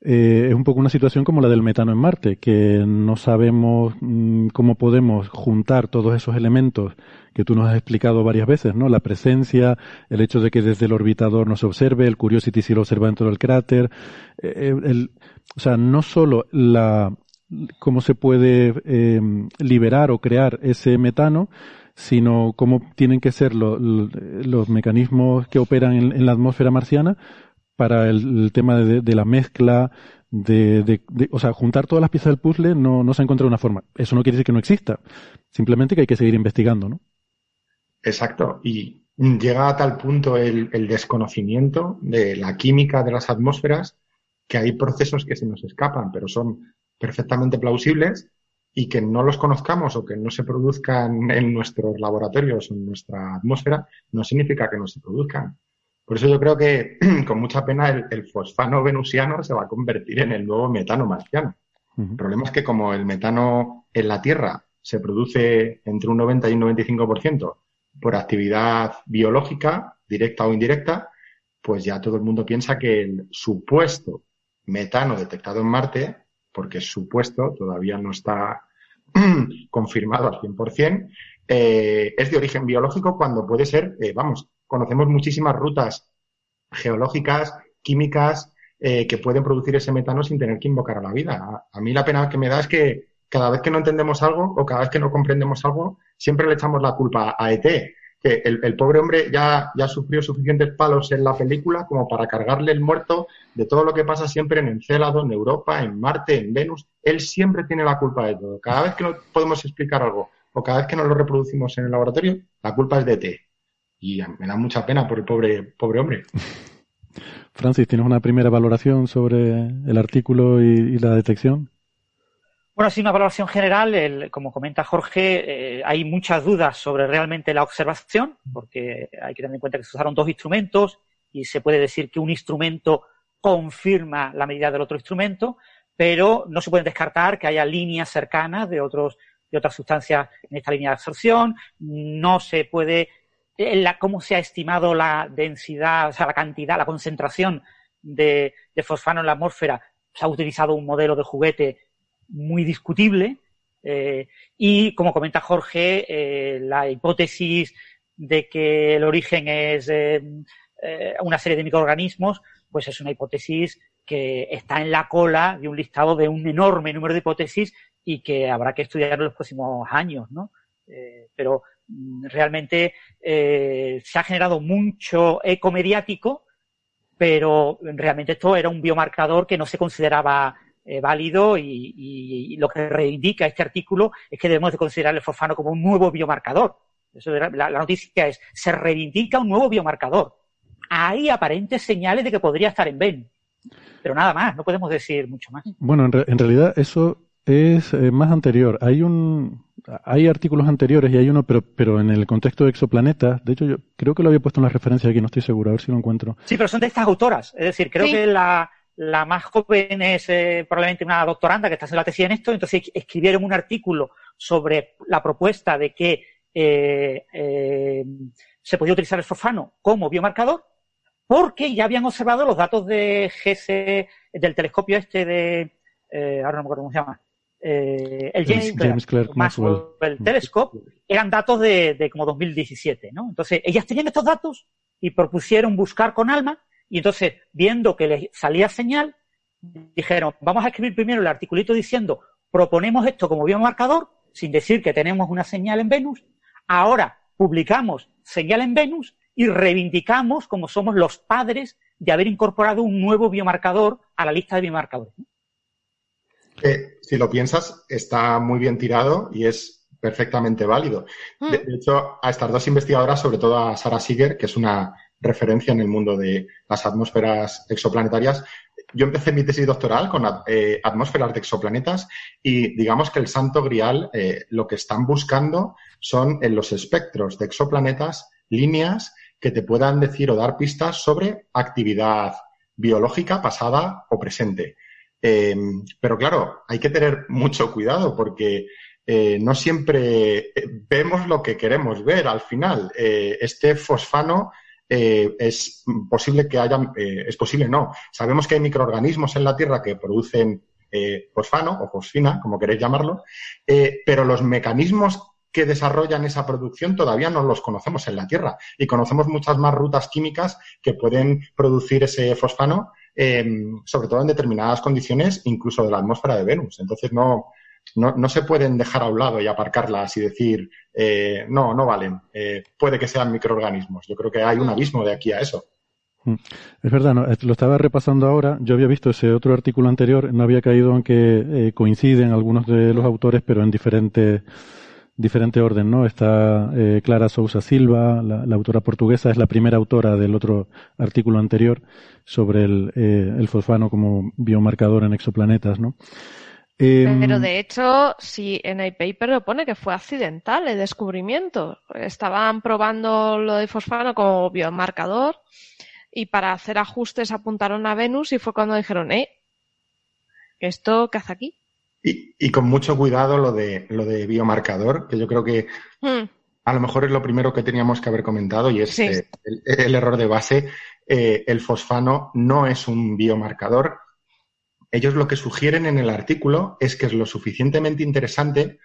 eh, es un poco una situación como la del metano en Marte, que no sabemos mm, cómo podemos juntar todos esos elementos que tú nos has explicado varias veces, ¿no? La presencia, el hecho de que desde el orbitador no se observe, el Curiosity sí lo observa dentro del cráter, eh, el, o sea, no solo la, cómo se puede eh, liberar o crear ese metano, sino cómo tienen que ser los mecanismos que operan en, la atmósfera marciana para el, tema de, la mezcla, de, o sea, juntar todas las piezas del puzzle no, se ha encontrado una forma. Eso no quiere decir que no exista, simplemente que hay que seguir investigando, ¿no? Exacto, y llega a tal punto el, el desconocimiento de la química de las atmósferas que hay procesos que se nos escapan, pero son perfectamente plausibles y que no los conozcamos o que no se produzcan en nuestros laboratorios o en nuestra atmósfera, no significa que no se produzcan. Por eso yo creo que, con mucha pena, el, fosfano venusiano se va a convertir en el nuevo metano marciano. El problema es que como el metano en la Tierra se produce entre un 90 y un 95% por actividad biológica, directa o indirecta, pues ya todo el mundo piensa que el supuesto metano detectado en Marte porque es supuesto, todavía no está confirmado al 100%, eh, es de origen biológico cuando puede ser, eh, vamos, conocemos muchísimas rutas geológicas, químicas, eh, que pueden producir ese metano sin tener que invocar a la vida. A, mí la pena que me da es que cada vez que no entendemos algo o cada vez que no comprendemos algo, siempre le echamos la culpa a ET que el, pobre hombre ya, ya sufrió suficientes palos en la película como para cargarle el muerto de todo lo que pasa siempre en Encélado, en Europa, en Marte, en Venus. Él siempre tiene la culpa de todo. Cada vez que no podemos explicar algo o cada vez que no lo reproducimos en el laboratorio, la culpa es de T. Y me da mucha pena por el pobre, pobre hombre. Francis, ¿tienes una primera valoración sobre el artículo y la detección? Bueno, así una valoración general, como comenta Jorge, eh, hay muchas dudas sobre realmente la observación, porque hay que tener en cuenta que se usaron dos instrumentos y se puede decir que un instrumento confirma la medida del otro instrumento, pero no se puede descartar que haya líneas cercanas de otros de otras sustancias en esta línea de absorción. No se puede la, cómo se ha estimado la densidad, o sea, la cantidad, la concentración de, fosfano en la atmósfera. Se ha utilizado un modelo de juguete muy discutible. Eh, y como comenta Jorge, eh, la hipótesis de que el origen es eh, una serie de microorganismos, pues es una hipótesis que está en la cola de un listado de un enorme número de hipótesis y que habrá que estudiar en los próximos años, ¿no? Pero realmente eh, se ha generado mucho eco mediático, pero realmente esto era un biomarcador que no se consideraba eh, válido y, lo que reivindica este artículo es que debemos de considerar el fosfano como un nuevo biomarcador. Eso la, la, noticia es, se reivindica un nuevo biomarcador. Hay aparentes señales de que podría estar en Venus. Pero nada más, no podemos decir mucho más. Bueno, en, re en realidad eso es eh, más anterior. Hay un hay artículos anteriores y hay uno, pero, pero en el contexto de exoplanetas. De hecho, yo creo que lo había puesto en la referencia aquí, no estoy seguro, a ver si lo encuentro. Sí, pero son de estas autoras. Es decir, creo sí. que la, la más joven es eh, probablemente una doctoranda que está haciendo la tesis en esto, entonces escribieron un artículo sobre la propuesta de que eh, eh, se podía utilizar el fosfano como biomarcador, porque ya habían observado los datos de GS, del telescopio este de, eh, ahora no me acuerdo cómo se llama, eh, el James, James Clerk, Maxwell, Maxwell Telescope, eran datos de, de, como 2017, ¿no? Entonces, ellas tenían estos datos y propusieron buscar con ALMA y entonces, viendo que les salía señal, dijeron, vamos a escribir primero el articulito diciendo, proponemos esto como biomarcador, sin decir que tenemos una señal en Venus, ahora publicamos señal en Venus y reivindicamos como somos los padres de haber incorporado un nuevo biomarcador a la lista de biomarcadores. Eh, si lo piensas, está muy bien tirado y es perfectamente válido. Mm. De, de, hecho, a estas dos investigadoras, sobre todo a Sarah Seeger, que es una referencia en el mundo de las atmósferas exoplanetarias, yo empecé mi tesis doctoral con eh, atmósferas de exoplanetas y digamos que el santo grial eh, lo que están buscando son en los espectros de exoplanetas líneas que te puedan decir o dar pistas sobre actividad biológica pasada o presente. Eh, pero claro, hay que tener mucho cuidado porque eh, no siempre vemos lo que queremos ver al final. Eh, este fosfano eh, es posible que haya, es posible no. Sabemos que hay microorganismos en la Tierra que producen fosfano o fosfina, como queréis llamarlo, pero los mecanismos que desarrollan esa producción todavía no los conocemos en la Tierra y conocemos muchas más rutas químicas que pueden producir ese fosfano eh, sobre todo en determinadas condiciones, incluso de la atmósfera de Venus. Entonces no, no, no se pueden dejar a un lado y aparcarlas y decir, eh, no, no valen. Eh, puede que sean microorganismos. Yo creo que hay un abismo de aquí a eso. Mm. Es verdad, no, lo estaba repasando ahora. Yo había visto ese otro artículo anterior, no había caído en que eh, coinciden algunos de los autores, pero en diferentes diferente orden, ¿no? Está eh, Clara Sousa Silva, la, autora portuguesa, es la primera autora del otro artículo anterior sobre el, eh, fosfano como biomarcador en exoplanetas, ¿no? Eh, Pero de hecho, si en el paper lo pone que fue accidental el descubrimiento. Estaban probando lo de fosfano como biomarcador y para hacer ajustes apuntaron a Venus y fue cuando dijeron, eh, ¿esto qué hace aquí? Y, y, con mucho cuidado lo de, lo de biomarcador, que yo creo que mm. a lo mejor es lo primero que teníamos que haber comentado y es sí. eh, el, el, error de base. Eh, el fosfano no es un biomarcador. Ellos lo que sugieren en el artículo es que es lo suficientemente interesante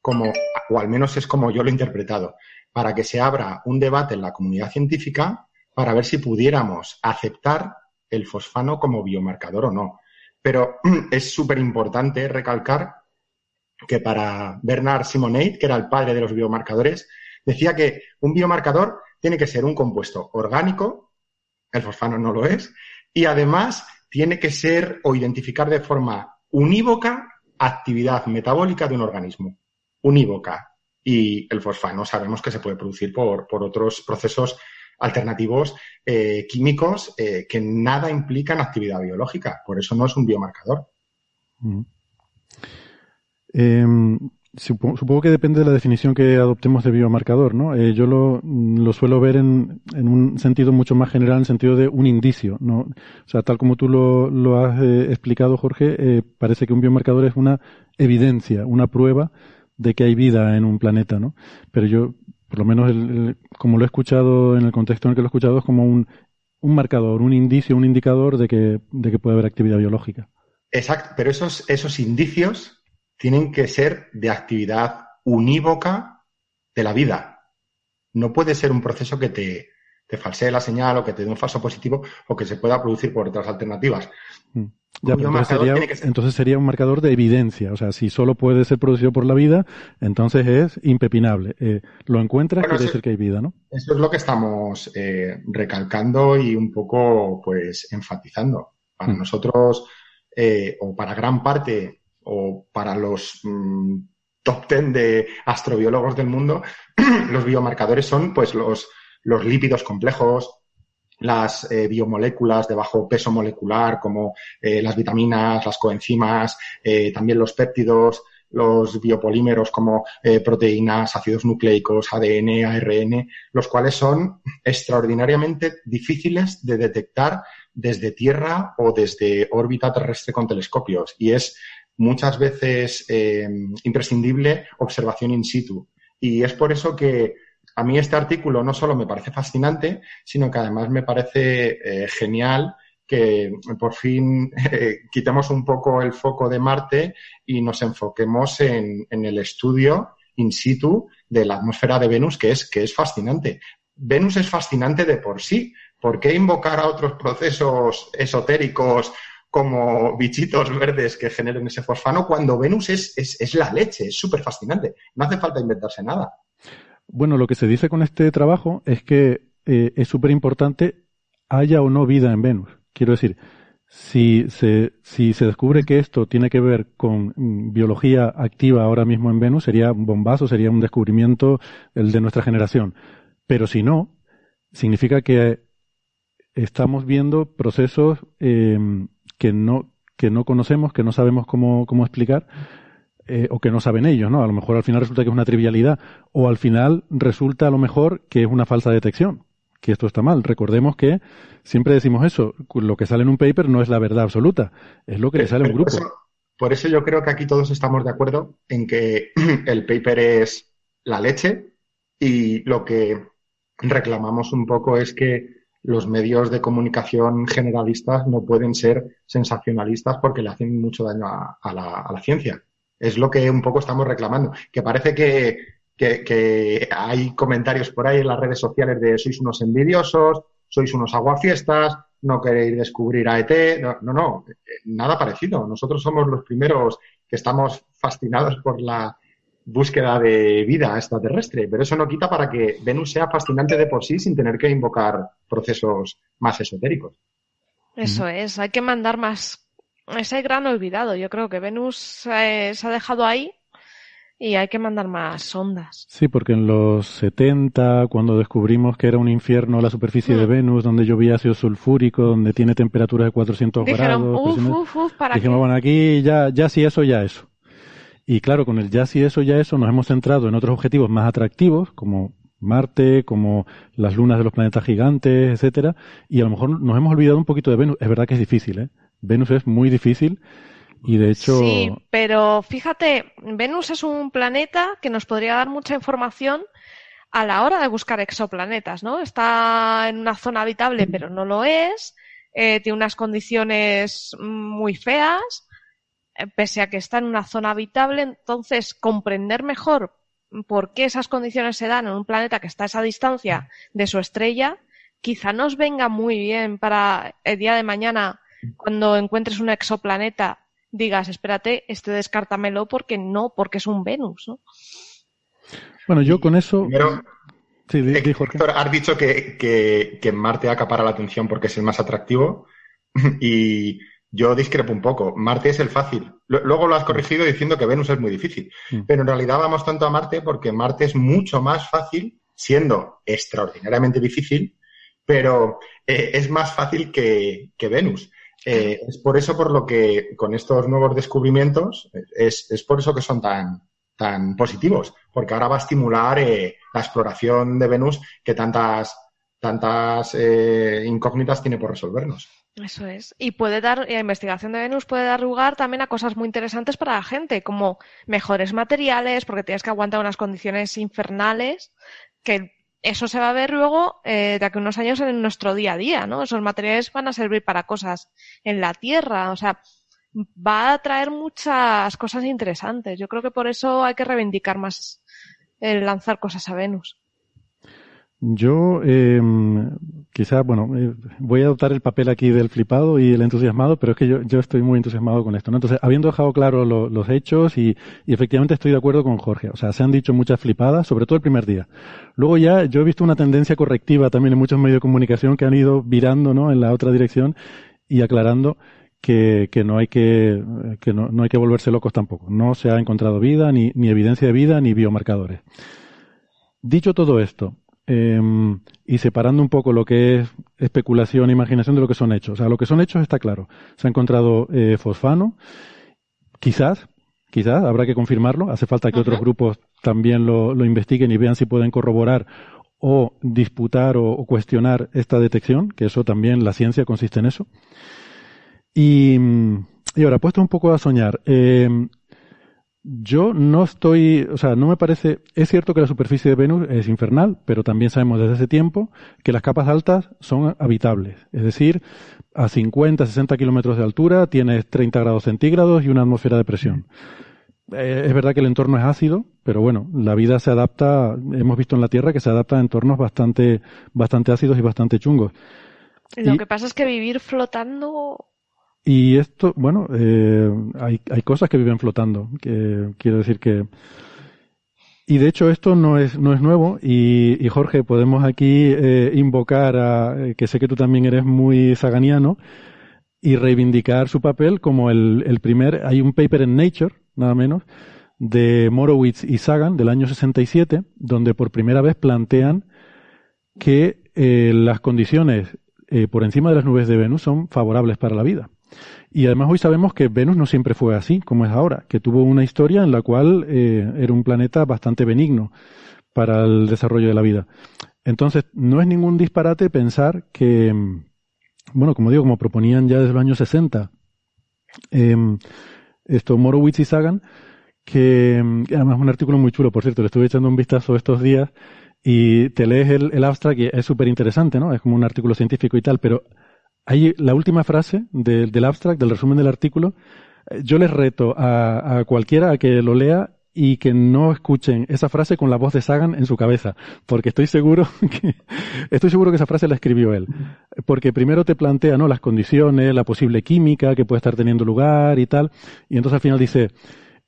como, o al menos es como yo lo he interpretado, para que se abra un debate en la comunidad científica para ver si pudiéramos aceptar el fosfano como biomarcador o no. Pero es súper importante recalcar que para Bernard Simoneit, que era el padre de los biomarcadores, decía que un biomarcador tiene que ser un compuesto orgánico, el fosfano no lo es, y además tiene que ser o identificar de forma unívoca actividad metabólica de un organismo. Unívoca. Y el fosfano sabemos que se puede producir por, por otros procesos alternativos eh, químicos eh, que nada implican actividad biológica. Por eso no es un biomarcador. Mm. Eh, Supongo que depende de la definición que adoptemos de biomarcador, ¿no? Eh, yo lo, lo, suelo ver en, un sentido mucho más general, en el sentido de un indicio, ¿no? O sea, tal como tú lo, lo has eh, explicado, Jorge, parece que un biomarcador es una evidencia, una prueba de que hay vida en un planeta, ¿no? Pero yo, por lo menos, el, como lo he escuchado en el contexto en el que lo he escuchado, es como un, un marcador, un indicio, un indicador de que, de que puede haber actividad biológica. Exacto, pero esos, esos indicios tienen que ser de actividad unívoca de la vida. No puede ser un proceso que te, te falsee la señal o que te dé un falso positivo o que se pueda producir por otras alternativas. Mm. Entonces, sería, un marcador de evidencia. O sea, si solo puede ser producido por la vida, entonces es impepinable. Eh, lo encuentras, quiere decir que hay vida, ¿no? Eso es lo que estamos eh, recalcando y un poco, pues, enfatizando. Para mm. nosotros, eh, o para gran parte o para los mm, top ten de astrobiólogos del mundo, los biomarcadores son pues los, los lípidos complejos, las eh, biomoléculas de bajo peso molecular, como eh, las vitaminas, las coenzimas, eh, también los péptidos, los biopolímeros como proteínas, ácidos nucleicos, ADN, ARN, los cuales son extraordinariamente difíciles de detectar desde Tierra o desde órbita terrestre con telescopios. Y es muchas veces imprescindible observación in situ. Y es por eso que a mí este artículo no solo me parece fascinante, sino que además me parece eh, genial que por fin eh, quitemos un poco el foco de Marte y nos enfoquemos en, en, el estudio in situ de la atmósfera de Venus, que es, que es fascinante. Venus es fascinante de por sí. ¿Por qué invocar a otros procesos esotéricos como bichitos verdes que generen ese fosfano, cuando Venus es, es, la leche, es súper fascinante. No hace falta inventarse nada. Bueno, lo que se dice con este trabajo es que eh, es súper importante haya o no vida en Venus. Quiero decir, si se, si se descubre que esto tiene que ver con mm, biología activa ahora mismo en Venus, sería un bombazo, sería un descubrimiento el de nuestra generación. Pero si no, significa que estamos viendo procesos eh, que no, que no conocemos, que no sabemos cómo, cómo explicar, eh, o que no saben ellos, ¿no? A lo mejor al final resulta que es una trivialidad, o al final resulta a lo mejor que es una falsa detección, que esto está mal. Recordemos que siempre decimos eso, lo que sale en un paper no es la verdad absoluta, es lo que le sale a un grupo. por eso yo creo que aquí todos estamos de acuerdo en que el paper es la leche y lo que reclamamos un poco es que los medios de comunicación generalistas no pueden ser sensacionalistas porque le hacen mucho daño a, la, ciencia. Es lo que un poco estamos reclamando. Que parece que, que, hay comentarios por ahí en las redes sociales de sois unos envidiosos, sois unos aguafiestas, no queréis descubrir a ET. No, no, no, nada parecido. Nosotros somos los primeros que estamos fascinados por la búsqueda de vida extraterrestre, pero eso no quita para que Venus sea fascinante de por sí sin tener que invocar procesos más esotéricos. Eso es, hay que mandar más. Ese gran olvidado, yo creo que Venus eh, se ha dejado ahí y hay que mandar más ondas. Sí, porque en los 70, cuando descubrimos que era un infierno la superficie de hmm. Venus, donde llovía ácido sulfúrico, donde tiene temperaturas de 400 grados, uf, uf, uf, ¿para dijimos, bueno, aquí ya, ya sí eso, ya eso. Y claro, con el ya sí eso, ya eso, nos hemos centrado en otros objetivos más atractivos, como Marte, como las lunas de los planetas gigantes, etcétera, y a lo mejor nos hemos olvidado un poquito de Venus. Es verdad que es difícil, ¿eh? Venus es muy difícil y de hecho. Sí, pero fíjate, Venus es un planeta que nos podría dar mucha información a la hora de buscar exoplanetas, ¿no? Está en una zona habitable, pero no lo es. Eh, tiene unas condiciones muy feas eh, pese a que está en una zona habitable, entonces comprender mejor por qué esas condiciones se dan en un planeta que está a esa distancia de su estrella, quizá nos venga muy bien para el día de mañana, cuando encuentres un exoplaneta, digas, espérate, este descártamelo porque no, porque es un Venus, ¿no? Bueno, yo con eso... sí, Héctor, has dicho que, que, que Marte acapara la atención porque es el más atractivo y yo discrepo un poco. Marte es el fácil. Luego lo has corregido diciendo que Venus es muy difícil. Mm. Pero en realidad vamos tanto a Marte porque Marte es mucho más fácil, siendo extraordinariamente difícil, pero eh, es más fácil que, Venus. Eh, es por eso por lo que con estos nuevos descubrimientos, es, es por eso que son tan, tan positivos, porque ahora va a estimular eh, la exploración de Venus que tantas, tantas eh, incógnitas tiene por resolvernos. Eso es. Y puede dar, la investigación de Venus puede dar lugar también a cosas muy interesantes para la gente, como mejores materiales, porque tienes que aguantar unas condiciones infernales, que eso se va a ver luego eh, de aquí unos años en nuestro día a día, ¿no? Esos materiales van a servir para cosas en la Tierra, o sea, va a traer muchas cosas interesantes. Yo creo que por eso hay que reivindicar más el lanzar cosas a Venus. Yo, eh, quizás, bueno, voy a adoptar el papel aquí del flipado y el entusiasmado, pero es que yo, yo estoy muy entusiasmado con esto, ¿no? Entonces, habiendo dejado claro los hechos y, y, efectivamente estoy de acuerdo con Jorge, o sea, se han dicho muchas flipadas, sobre todo el primer día. Luego ya yo he visto una tendencia correctiva también en muchos medios de comunicación que han ido virando, ¿no? En la otra dirección y aclarando que, que no hay que, que no, no hay que volverse locos tampoco. No se ha encontrado vida, ni, ni evidencia de vida, ni biomarcadores. Dicho todo esto, Em, y separando un poco lo que es especulación e imaginación de lo que son hechos. O sea, lo que son hechos está claro. Se ha encontrado eh, fosfano, quizás, quizás, habrá que confirmarlo. Hace falta que otros grupos también lo, investiguen y vean si pueden corroborar o disputar o, cuestionar esta detección, que eso también, la ciencia consiste en eso. Y, y ahora, puesto un poco a soñar, eh, yo no estoy, o sea, no me parece, es cierto que la superficie de Venus es infernal, pero también sabemos desde hace tiempo que las capas altas son habitables. Es decir, a 50, 60 kilómetros de altura tienes 30 grados centígrados y una atmósfera de presión. Eh, es verdad que el entorno es ácido, pero bueno, la vida se adapta, hemos visto en la Tierra que se adapta a entornos bastante, bastante ácidos y bastante chungos. Lo que pasa es que vivir flotando y esto, bueno, eh, hay, hay cosas que viven flotando, que quiero decir que... Y de hecho esto no es, no es nuevo y, y Jorge, podemos aquí eh, invocar a, eh, que sé que tú también eres muy zaganiano, y reivindicar su papel como el, el primer, hay un paper en Nature, nada menos, de Morowitz y Sagan del año 67, donde por primera vez plantean que eh, las condiciones eh, por encima de las nubes de Venus son favorables para la vida. Y además hoy sabemos que Venus no siempre fue así como es ahora, que tuvo una historia en la cual eh, era un planeta bastante benigno para el desarrollo de la vida. Entonces, no es ningún disparate pensar que, bueno, como digo, como proponían ya desde los años 60, em, esto Morowitz y Sagan, que además es un artículo muy chulo, por cierto, le estuve echando un vistazo estos días y te lees el, el abstract y es súper interesante, ¿no? Es como un artículo científico y tal, pero hay la última frase del abstract, del resumen del artículo. Eh, yo les reto a, cualquiera a que lo lea y que no escuchen esa frase con la voz de Sagan en su cabeza, porque estoy seguro que estoy seguro que esa frase la escribió él, porque primero te plantea no las condiciones, la posible química que puede estar teniendo lugar y tal, y entonces al final dice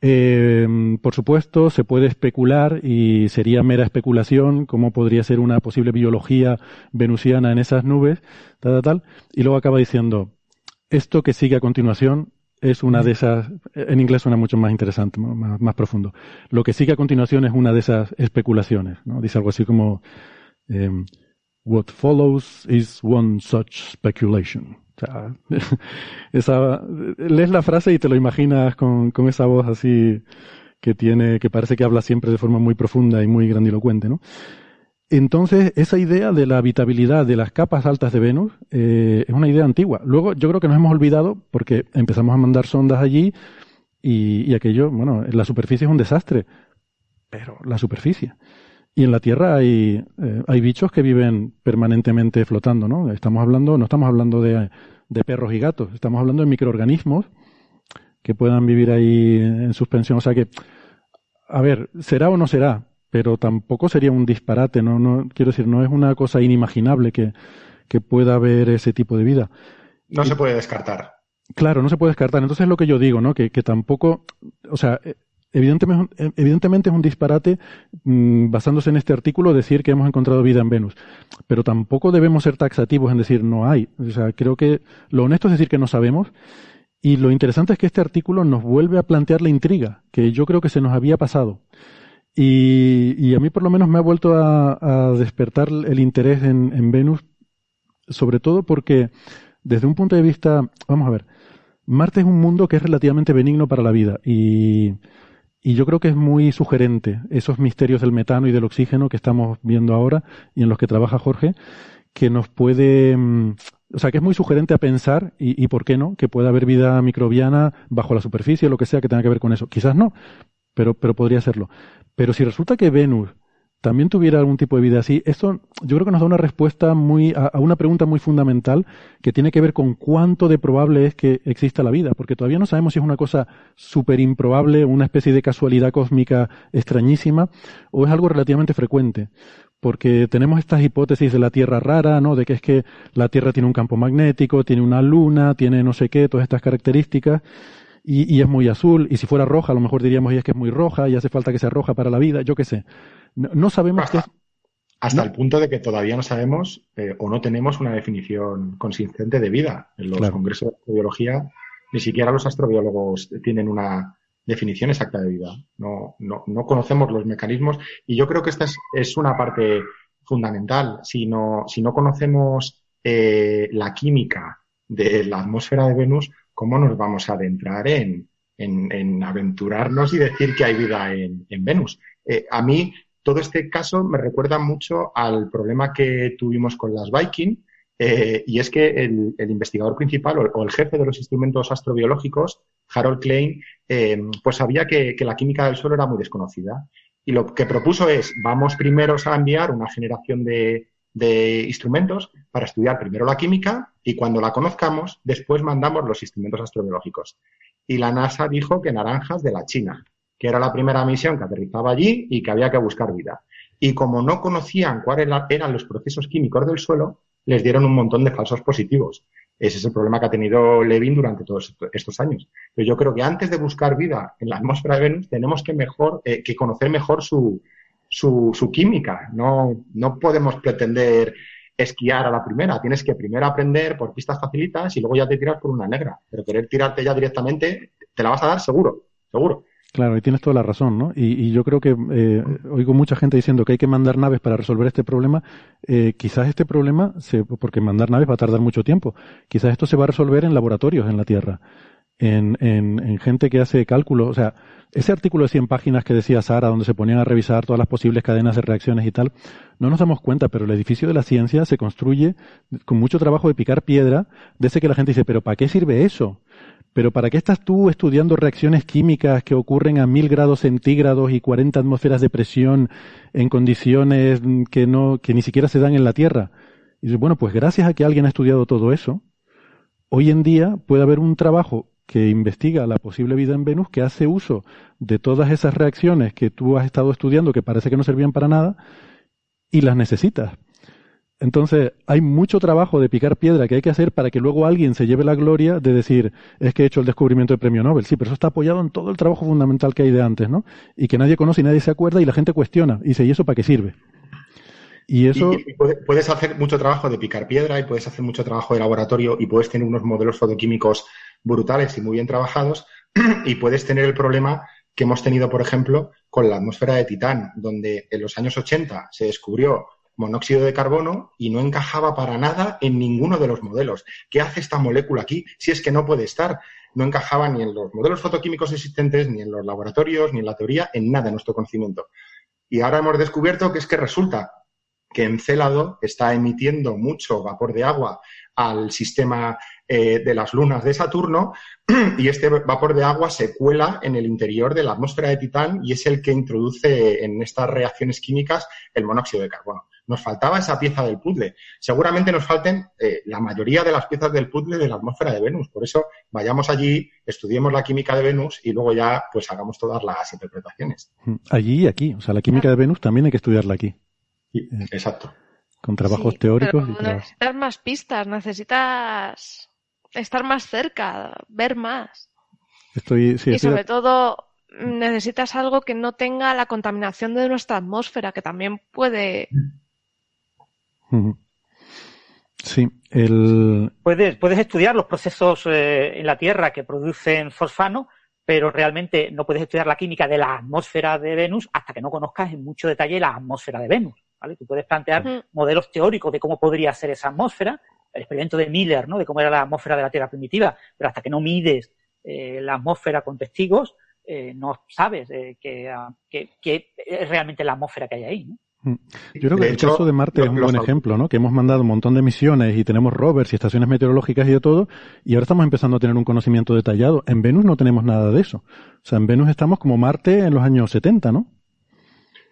eh, por supuesto, se puede especular y sería mera especulación cómo podría ser una posible biología venusiana en esas nubes, tal, tal, tal. Y luego acaba diciendo, esto que sigue a continuación es una de esas, en inglés suena mucho más interesante, más, profundo. Lo que sigue a continuación es una de esas especulaciones, ¿no? Dice algo así como, eh, what follows is one such speculation. esa, lees la frase y te lo imaginas con, con esa voz así que tiene, que parece que habla siempre de forma muy profunda y muy grandilocuente, ¿no? Entonces, esa idea de la habitabilidad de las capas altas de Venus eh, es una idea antigua. Luego, yo creo que nos hemos olvidado porque empezamos a mandar sondas allí y, y aquello, bueno, la superficie es un desastre, pero la superficie. Y en la Tierra hay, eh, hay bichos que viven permanentemente flotando, ¿no? Estamos hablando, no estamos hablando de, de perros y gatos, estamos hablando de microorganismos que puedan vivir ahí en suspensión. O sea que, a ver, será o no será, pero tampoco sería un disparate, no, no quiero decir, no es una cosa inimaginable que, que pueda haber ese tipo de vida. No se puede descartar. Claro, no se puede descartar. Entonces es lo que yo digo, ¿no? Que, que tampoco, o sea, Evidentemente, evidentemente es un disparate, mm, basándose en este artículo, decir que hemos encontrado vida en Venus. Pero tampoco debemos ser taxativos en decir no hay. O sea, creo que lo honesto es decir que no sabemos. Y lo interesante es que este artículo nos vuelve a plantear la intriga, que yo creo que se nos había pasado. Y, a mí por lo menos me ha vuelto a, despertar el interés en Venus, sobre todo porque desde un punto de vista, vamos a ver, Marte es un mundo que es relativamente benigno para la vida y Y yo creo que es muy sugerente esos misterios del metano y del oxígeno que estamos viendo ahora y en los que trabaja Jorge, que nos puede, mm, o sea, que es muy sugerente a pensar, y, y por qué no, que pueda haber vida microbiana bajo la superficie, lo que sea que tenga que ver con eso. Quizás no, pero, pero podría serlo. Pero si resulta que Venus también tuviera algún tipo de vida así, esto yo creo que nos da una respuesta muy a, una pregunta muy fundamental que tiene que ver con cuánto de probable es que exista la vida, porque todavía no sabemos si es una cosa súper improbable, una especie de casualidad cósmica extrañísima, o es algo relativamente frecuente. Porque tenemos estas hipótesis de la Tierra rara, ¿no? De que es que la Tierra tiene un campo magnético, tiene una luna, tiene no sé qué, todas estas características, y, y es muy azul, y si fuera roja, a lo mejor diríamos, y es que es muy roja, y hace falta que sea roja para la vida, yo qué sé. No, sabemos hasta, Hasta el punto de que todavía no sabemos eh, o no tenemos una definición consistente de vida. En los congresos de astrobiología ni siquiera los astrobiólogos tienen una definición exacta de vida. No, no, no conocemos los mecanismos y yo creo que esta es, una parte fundamental. Si no, si no conocemos eh, la química de la atmósfera de Venus, ¿cómo nos vamos a adentrar en, en, aventurarnos y decir que hay vida en, en Venus? Eh, a mí todo este caso me recuerda mucho al problema que tuvimos con las Viking, eh, y es que el, investigador principal o, el jefe de los instrumentos astrobiológicos, Harold Klein, eh, pues sabía que, la química del suelo era muy desconocida. Y lo que propuso es, vamos primero a enviar una generación de, de instrumentos para estudiar primero la química y cuando la conozcamos, después mandamos los instrumentos astrobiológicos. Y la NASA dijo que naranjas de la China que era la primera misión que aterrizaba allí y que había que buscar vida. Y como no conocían cuáles eran los procesos químicos del suelo, les dieron un montón de falsos positivos. Ese es el problema que ha tenido Levin durante todos estos años. Pero yo creo que antes de buscar vida en la atmósfera de Venus, tenemos que, mejor, eh, que conocer mejor su, su, química. No, no podemos pretender esquiar a la primera. Tienes que primero aprender por pistas facilitas y luego ya te tiras por una negra. Pero querer tirarte ya directamente, te la vas a dar seguro, seguro. Claro, y tienes toda la razón, ¿no? Y, yo creo que eh, oigo mucha gente diciendo que hay que mandar naves para resolver este problema. Eh, quizás este problema, se, porque mandar naves va a tardar mucho tiempo, quizás esto se va a resolver en laboratorios en la Tierra, en, en, en gente que hace cálculos. O sea, ese artículo de 100 páginas que decía Sara, donde se ponían a revisar todas las posibles cadenas de reacciones y tal, no nos damos cuenta, pero el edificio de la ciencia se construye con mucho trabajo de picar piedra, de ese que la gente dice, pero ¿para qué sirve eso? Pero ¿para qué estás tú estudiando reacciones químicas que ocurren a mil grados centígrados y 40 atmósferas de presión en condiciones que no, que ni siquiera se dan en la Tierra? Y bueno, pues gracias a que alguien ha estudiado todo eso, hoy en día puede haber un trabajo que investiga la posible vida en Venus, que hace uso de todas esas reacciones que tú has estado estudiando, que parece que no servían para nada, y las necesitas. Entonces, hay mucho trabajo de picar piedra que hay que hacer para que luego alguien se lleve la gloria de decir, es que he hecho el descubrimiento del premio Nobel. Sí, pero eso está apoyado en todo el trabajo fundamental que hay de antes, ¿no? Y que nadie conoce y nadie se acuerda y la gente cuestiona. Y dice, ¿y eso para qué sirve? Y eso. puedes hacer mucho trabajo de picar piedra y puedes hacer mucho trabajo de laboratorio y puedes tener unos modelos fotoquímicos brutales y muy bien trabajados y puedes tener el problema que hemos tenido, por ejemplo, con la atmósfera de Titán, donde en los años 80 se descubrió monóxido de carbono y no encajaba para nada en ninguno de los modelos. ¿Qué hace esta molécula aquí si es que no puede estar? No encajaba ni en los modelos fotoquímicos existentes, ni en los laboratorios, ni en la teoría, en nada en nuestro conocimiento. Y ahora hemos descubierto que es que resulta que Encélado está emitiendo mucho vapor de agua al sistema eh, de las lunas de Saturno y este vapor de agua se cuela en el interior de la atmósfera de Titán y es el que introduce en estas reacciones químicas el monóxido de carbono. Nos faltaba esa pieza del puzzle. Seguramente nos falten eh, la mayoría de las piezas del puzzle de la atmósfera de Venus. Por eso vayamos allí, estudiemos la química de Venus y luego ya pues hagamos todas las interpretaciones. Mm, allí y aquí. O sea, la química de Venus también hay que estudiarla aquí. Exacto. Con trabajos teóricos. y necesitas más pistas, necesitas estar más cerca, ver más. Estoy, y sobre todo necesitas algo que no tenga la contaminación de nuestra atmósfera, que también puede Sí, el... Puedes, puedes estudiar los procesos eh, en la Tierra que producen fosfano, pero realmente no puedes estudiar la química de la atmósfera de Venus hasta que no conozcas en mucho detalle la atmósfera de Venus. ¿vale? Tú puedes plantear modelos teóricos de cómo podría ser esa atmósfera, el experimento de Miller, ¿no? de cómo era la atmósfera de la Tierra primitiva, pero hasta que no mides eh, la atmósfera con testigos, eh, no sabes eh, que, es realmente la atmósfera que hay ahí. ¿no? Mm. Yo creo que el caso de Marte es un buen ejemplo, ¿no? Que hemos mandado un montón de misiones y tenemos rovers y estaciones meteorológicas y de todo, y ahora estamos empezando a tener un conocimiento detallado. En Venus no tenemos nada de eso. O sea, en Venus estamos como Marte en los años 70, ¿no?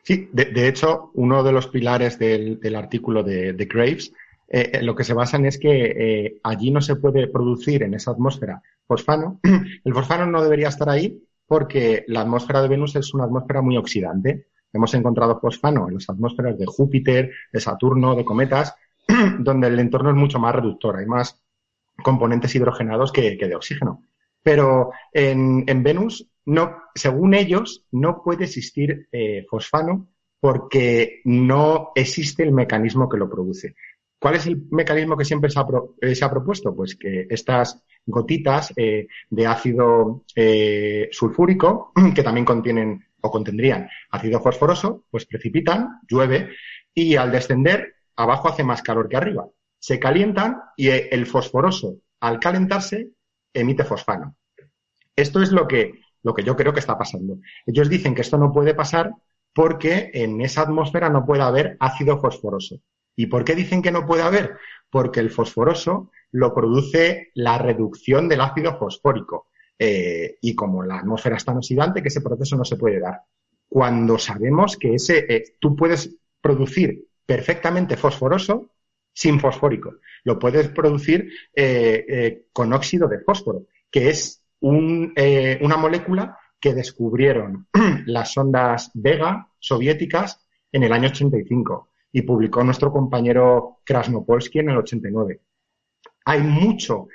Sí, de, hecho, uno de los pilares del, artículo de, Graves, eh, eh, lo que se basan es que eh, allí no se puede producir en esa atmósfera fosfano. El fosfano no debería estar ahí porque la atmósfera de Venus es una atmósfera muy oxidante. Hemos encontrado fosfano en las atmósferas de Júpiter, de Saturno, de cometas, donde el entorno es mucho más reductor, hay más componentes hidrogenados que, de oxígeno. Pero en, Venus, no, según ellos, no puede existir eh, fosfano porque no existe el mecanismo que lo produce. ¿Cuál es el mecanismo que siempre se ha, eh, propuesto? Pues que estas gotitas eh, de ácido sulfúrico, que también contienen o contendrían ácido fosforoso, pues precipitan, llueve y al descender abajo hace más calor que arriba. Se calientan y el fosforoso al calentarse emite fosfano. Esto es lo que, lo que yo creo que está pasando. Ellos dicen que esto no puede pasar porque en esa atmósfera no puede haber ácido fosforoso. ¿Y por qué dicen que no puede haber? Porque el fosforoso lo produce la reducción del ácido fosfórico. Eh, y como la atmósfera es tan oxidante que ese proceso no se puede dar. Cuando sabemos que ese, eh, tú puedes producir perfectamente fosforoso sin fosfórico. Lo puedes producir eh, con óxido de fósforo, que es una molécula que descubrieron las sondas Vega soviéticas en el año 85 y publicó nuestro compañero Krasnopolsky en el 89. Hay mucho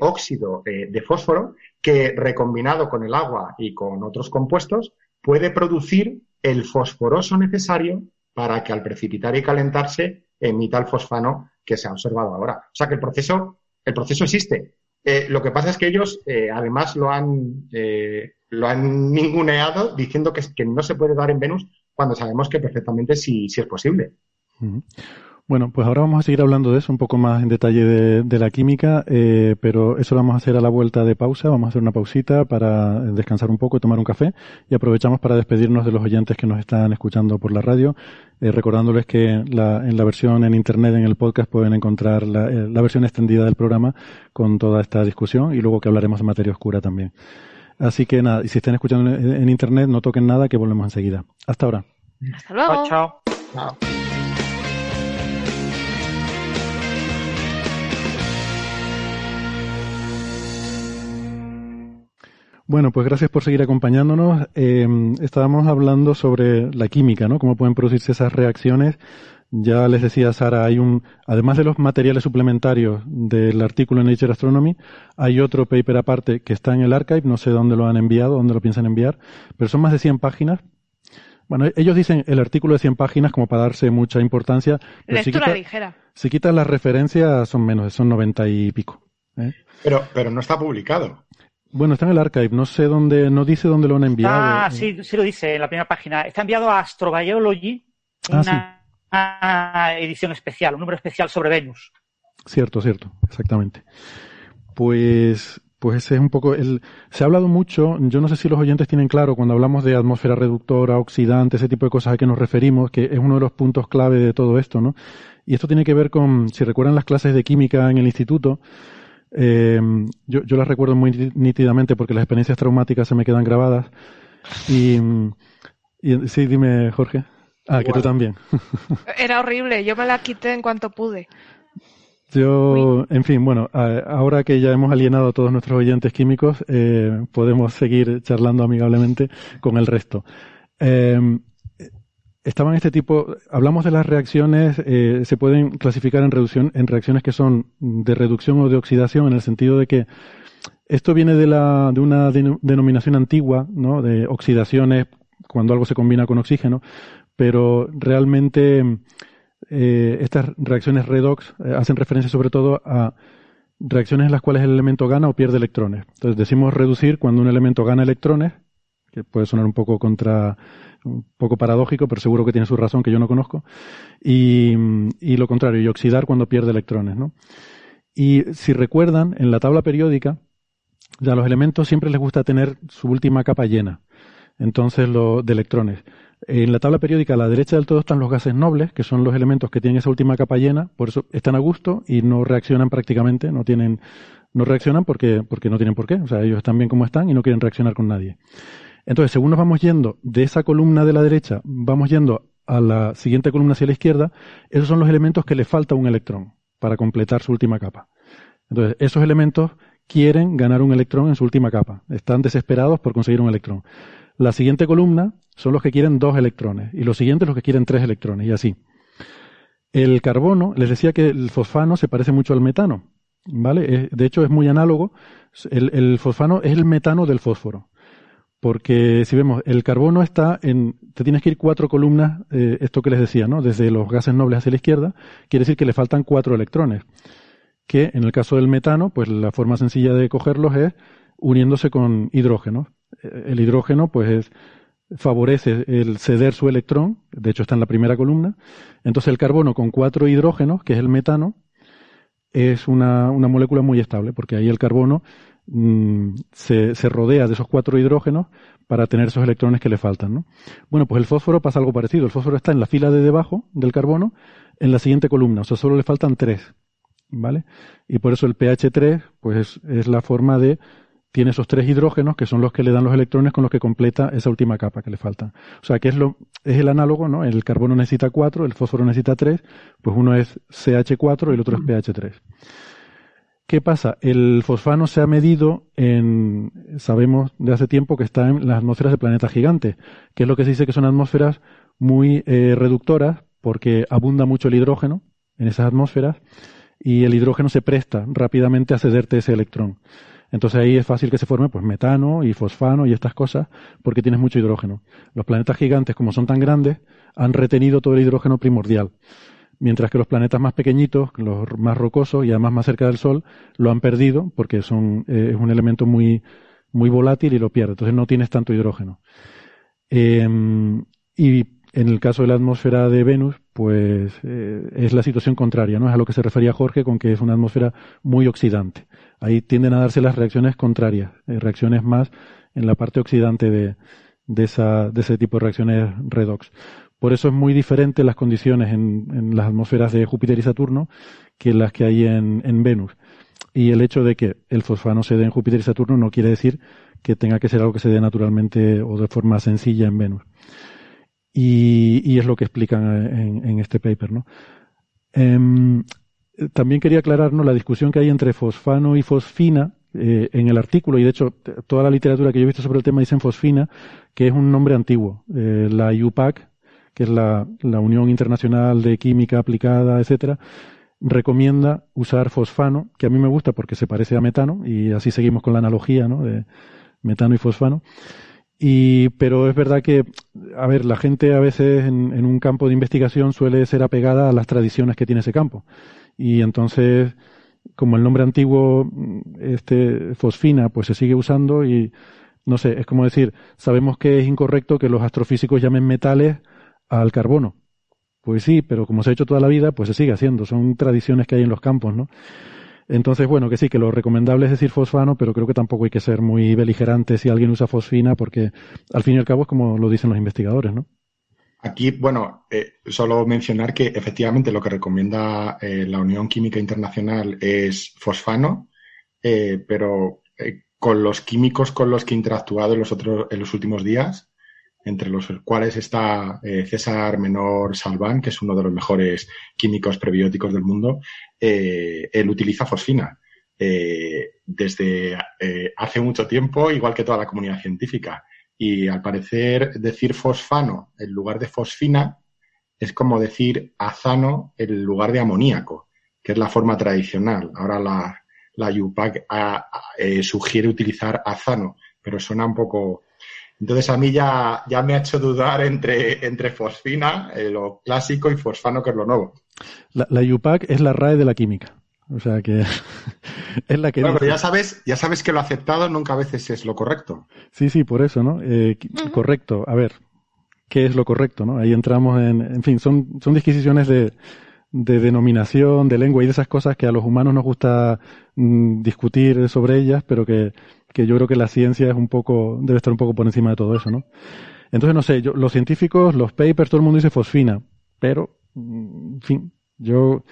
óxido de fósforo que recombinado con el agua y con otros compuestos puede producir el fosforoso necesario para que al precipitar y calentarse emita el fosfano que se ha observado ahora. O sea que el proceso, el proceso existe. Eh, lo que pasa es que ellos eh, además lo han, eh, lo han ninguneado diciendo que, que, no se puede dar en Venus cuando sabemos que perfectamente sí, sí es posible. Bueno, pues ahora vamos a seguir hablando de eso un poco más en detalle de, la química, eh, pero eso lo vamos a hacer a la vuelta de pausa. Vamos a hacer una pausita para descansar un poco y tomar un café y aprovechamos para despedirnos de los oyentes que nos están escuchando por la radio, eh, recordándoles que la, en la versión en internet, en el podcast, pueden encontrar la, eh, la versión extendida del programa con toda esta discusión y luego que hablaremos de materia oscura también. Así que nada, y si están escuchando en, internet, no toquen nada, que volvemos enseguida. Hasta ahora. Hasta luego. chao. chao. Bueno, pues gracias por seguir acompañándonos. Eh, estábamos hablando sobre la química, ¿no? Cómo pueden producirse esas reacciones. Ya les decía Sara, hay un, además de los materiales suplementarios del artículo en Nature Astronomy, hay otro paper aparte que está en el archive, no sé dónde lo han enviado, dónde lo piensan enviar, pero son más de 100 páginas. Bueno, ellos dicen el artículo de 100 páginas como para darse mucha importancia. Lectura si ligera. Si quitan las referencias son menos, son 90 y pico. ¿eh? Pero, pero no está publicado. Bueno, está en el archive, no sé dónde, no dice dónde lo han enviado. Ah, sí, sí lo dice en la primera página. Está enviado a Astrobiology, ah, una edición especial, un número especial sobre Venus. Cierto, cierto, exactamente. Pues, pues ese es un poco el. Se ha hablado mucho, yo no sé si los oyentes tienen claro cuando hablamos de atmósfera reductora, oxidante, ese tipo de cosas a que nos referimos, que es uno de los puntos clave de todo esto, ¿no? Y esto tiene que ver con, si recuerdan las clases de química en el instituto, eh, yo, yo las recuerdo muy nítidamente porque las experiencias traumáticas se me quedan grabadas. Y, y sí, dime, Jorge. Ah, que tú también. Era horrible, yo me la quité en cuanto pude. Yo, en fin, bueno, ahora que ya hemos alienado a todos nuestros oyentes químicos, eh, podemos seguir charlando amigablemente con el resto. Eh, estaban este tipo, hablamos de las reacciones, eh, se pueden clasificar en, reducción, en reacciones que son de reducción o de oxidación, en el sentido de que esto viene de, la, de una denominación antigua, ¿no? de oxidaciones, cuando algo se combina con oxígeno, pero realmente eh, estas reacciones redox eh, hacen referencia sobre todo a reacciones en las cuales el elemento gana o pierde electrones. Entonces decimos reducir cuando un elemento gana electrones, que puede sonar un poco contra un poco paradójico, pero seguro que tiene su razón que yo no conozco. Y, lo contrario, y oxidar cuando pierde electrones, ¿no? Y si recuerdan, en la tabla periódica ya los elementos siempre les gusta tener su última capa llena. Entonces, lo de electrones. En la tabla periódica a la derecha del todo están los gases nobles, que son los elementos que tienen esa última capa llena, por eso están a gusto y no reaccionan prácticamente, no tienen, no reaccionan porque, porque no tienen por qué, o sea, ellos están bien como están y no quieren reaccionar con nadie. Entonces, según nos vamos yendo de esa columna de la derecha, vamos yendo a la siguiente columna hacia la izquierda, esos son los elementos que le falta un electrón para completar su última capa. Entonces, esos elementos quieren ganar un electrón en su última capa, están desesperados por conseguir un electrón. La siguiente columna son los que quieren dos electrones y los siguientes los que quieren tres electrones y así. El carbono, les decía que el fosfano se parece mucho al metano, ¿vale? De hecho es muy análogo. El, fosfano es el metano del fósforo. Porque si vemos, el carbono está en, te tienes que ir cuatro columnas, eh, esto que les decía, ¿no? Desde los gases nobles hacia la izquierda, quiere decir que le faltan cuatro electrones. Que en el caso del metano, pues la forma sencilla de cogerlos es uniéndose con hidrógeno el hidrógeno pues favorece el ceder su electrón, de hecho está en la primera columna, entonces el carbono con cuatro hidrógenos, que es el metano, es una, molécula muy estable, porque ahí el carbono mm, se, rodea de esos cuatro hidrógenos para tener esos electrones que le faltan. ¿no? Bueno, pues el fósforo pasa algo parecido. El fósforo está en la fila de debajo del carbono, en la siguiente columna, o sea, solo le faltan tres. ¿Vale? Y por eso el pH 3, pues es la forma de tiene esos tres hidrógenos que son los que le dan los electrones con los que completa esa última capa que le falta. O sea, que es lo es el análogo, ¿no? El carbono necesita cuatro, el fósforo necesita tres, pues uno es CH4 y el otro es pH3. ¿Qué pasa? El fosfano se ha medido en, sabemos de hace tiempo que está en las atmósferas de planetas gigantes, que es lo que se dice que son atmósferas muy eh, reductoras porque abunda mucho el hidrógeno en esas atmósferas y el hidrógeno se presta rápidamente a cederte ese electrón. Entonces ahí es fácil que se forme pues metano y fosfano y estas cosas porque tienes mucho hidrógeno. Los planetas gigantes, como son tan grandes, han retenido todo el hidrógeno primordial. Mientras que los planetas más pequeñitos, los más rocosos y además más cerca del Sol, lo han perdido porque son, eh, es un elemento muy, muy volátil y lo pierde. Entonces no tienes tanto hidrógeno. Em, y en el caso de la atmósfera de Venus, pues eh, es la situación contraria, ¿no? Es a lo que se refería Jorge con que es una atmósfera muy oxidante. Ahí tienden a darse las reacciones contrarias, eh, reacciones más en la parte oxidante de, de, esa, de ese tipo de reacciones redox. Por eso es muy diferente las condiciones en, las atmósferas de Júpiter y Saturno que las que hay en, en Venus. Y el hecho de que el fosfano se dé en Júpiter y Saturno no quiere decir que tenga que ser algo que se dé naturalmente o de forma sencilla en Venus. Y, es lo que explican en, en este paper, ¿no? Em, también quería aclararnos la discusión que hay entre fosfano y fosfina eh, en el artículo, y de hecho toda la literatura que yo he visto sobre el tema dice en fosfina, que es un nombre antiguo. Eh, la UPAC, que es la, Unión Internacional de Química Aplicada, etcétera, recomienda usar fosfano, que a mí me gusta porque se parece a metano, y así seguimos con la analogía ¿no? de metano y fosfano. Y, pero es verdad que, a ver, la gente a veces en, en, un campo de investigación suele ser apegada a las tradiciones que tiene ese campo. Y entonces, como el nombre antiguo, este, fosfina, pues se sigue usando y, no sé, es como decir, sabemos que es incorrecto que los astrofísicos llamen metales al carbono. Pues sí, pero como se ha hecho toda la vida, pues se sigue haciendo. Son tradiciones que hay en los campos, ¿no? Entonces, bueno, que sí, que lo recomendable es decir fosfano, pero creo que tampoco hay que ser muy beligerante si alguien usa fosfina, porque al fin y al cabo es como lo dicen los investigadores, ¿no? Aquí, bueno, eh, solo mencionar que efectivamente lo que recomienda eh, la Unión Química Internacional es fosfano, eh, pero con los químicos con los que he interactuado en los, otros, en los últimos días, entre los cuales está César Menor Salván, que es uno de los mejores químicos prebióticos del mundo, él utiliza fosfina. desde hace mucho tiempo, igual que toda la comunidad científica y al parecer decir fosfano en lugar de fosfina es como decir azano en lugar de amoníaco, que es la forma tradicional. Ahora la, la UPAC eh, sugiere utilizar azano, pero suena un poco... Entonces a mí ya, ya me ha hecho dudar entre, entre fosfina, eh, lo clásico, y fosfano, que es lo nuevo. La, la UPAC es la RAE de la química. O sea que es la que. Bueno, pero ya sabes, ya sabes que lo aceptado nunca a veces es lo correcto. Sí, sí, por eso, ¿no? Eh, correcto. A ver, ¿qué es lo correcto, no? Ahí entramos en, en fin, son, son disquisiciones de, de denominación, de lengua y de esas cosas que a los humanos nos gusta mm, discutir sobre ellas, pero que, que yo creo que la ciencia es un poco, debe estar un poco por encima de todo eso, ¿no? Entonces, no sé, yo, los científicos, los papers, todo el mundo dice fosfina, pero, mm, en fin, yo,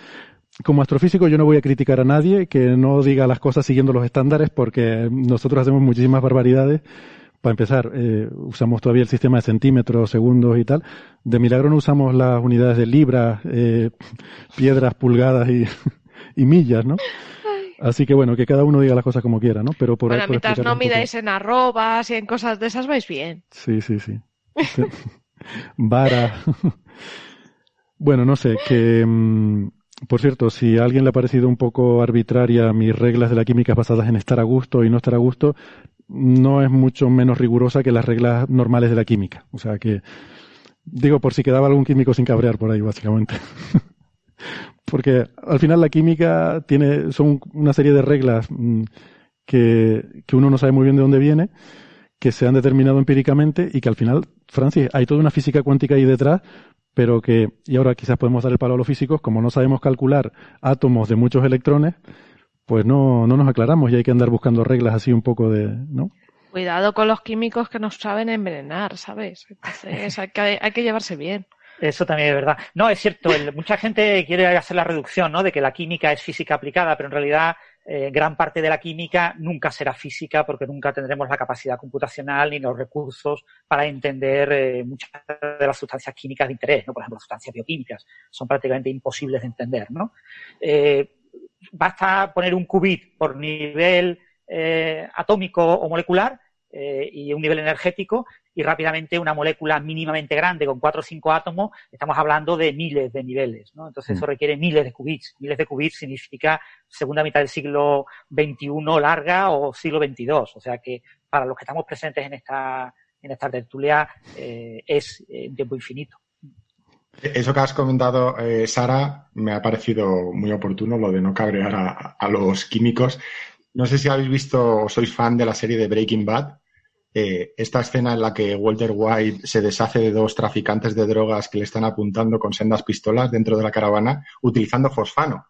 como astrofísico, yo no voy a criticar a nadie que no diga las cosas siguiendo los estándares porque nosotros hacemos muchísimas barbaridades para empezar, eh, usamos todavía el sistema de centímetros, segundos y tal. De milagro no usamos las unidades de libras, eh, piedras, pulgadas y, y millas, ¿no? Así que bueno, que cada uno diga las cosas como quiera, ¿no? Pero por, bueno, mientras no midáis en arrobas y en cosas de esas vais bien. Sí, sí, sí. Vara. bueno, no sé, que... Mm, por cierto, si a alguien le ha parecido un poco arbitraria mis reglas de la química basadas en estar a gusto y no estar a gusto, no es mucho menos rigurosa que las reglas normales de la química. O sea que, digo, por si quedaba algún químico sin cabrear por ahí, básicamente. Porque al final la química tiene, son una serie de reglas mm, que, que uno no sabe muy bien de dónde viene, que se han determinado empíricamente y que al final, Francis, hay toda una física cuántica ahí detrás, pero que, y ahora quizás podemos dar el palo a los físicos, como no sabemos calcular átomos de muchos electrones, pues no, no nos aclaramos y hay que andar buscando reglas así un poco de, ¿no? Cuidado con los químicos que nos saben envenenar, ¿sabes? Hay que, hay que llevarse bien. Eso también es verdad. No, es cierto, mucha gente quiere hacer la reducción, ¿no? De que la química es física aplicada, pero en realidad eh, gran parte de la química nunca será física porque nunca tendremos la capacidad computacional ni los recursos para entender eh, muchas de las sustancias químicas de interés, ¿no? Por ejemplo, las sustancias bioquímicas son prácticamente imposibles de entender, ¿no? Eh, basta poner un qubit por nivel atómico o molecular y un nivel energético y rápidamente una molécula mínimamente grande con cuatro o cinco átomos, estamos hablando de miles de niveles, ¿no? Entonces eso mm. requiere miles de qubits. Miles de qubits significa segunda mitad del siglo XXI larga o siglo XXII. O sea que para los que estamos presentes en esta, en esta tertulia eh, es un tiempo infinito. Eso que has comentado, eh, Sara, me ha parecido muy oportuno, lo de no cabrear a, los químicos. No sé si habéis visto o sois fan de la serie de Breaking Bad. Eh, esta escena en la que Walter White se deshace de dos traficantes de drogas que le están apuntando con sendas pistolas dentro de la caravana utilizando fosfano.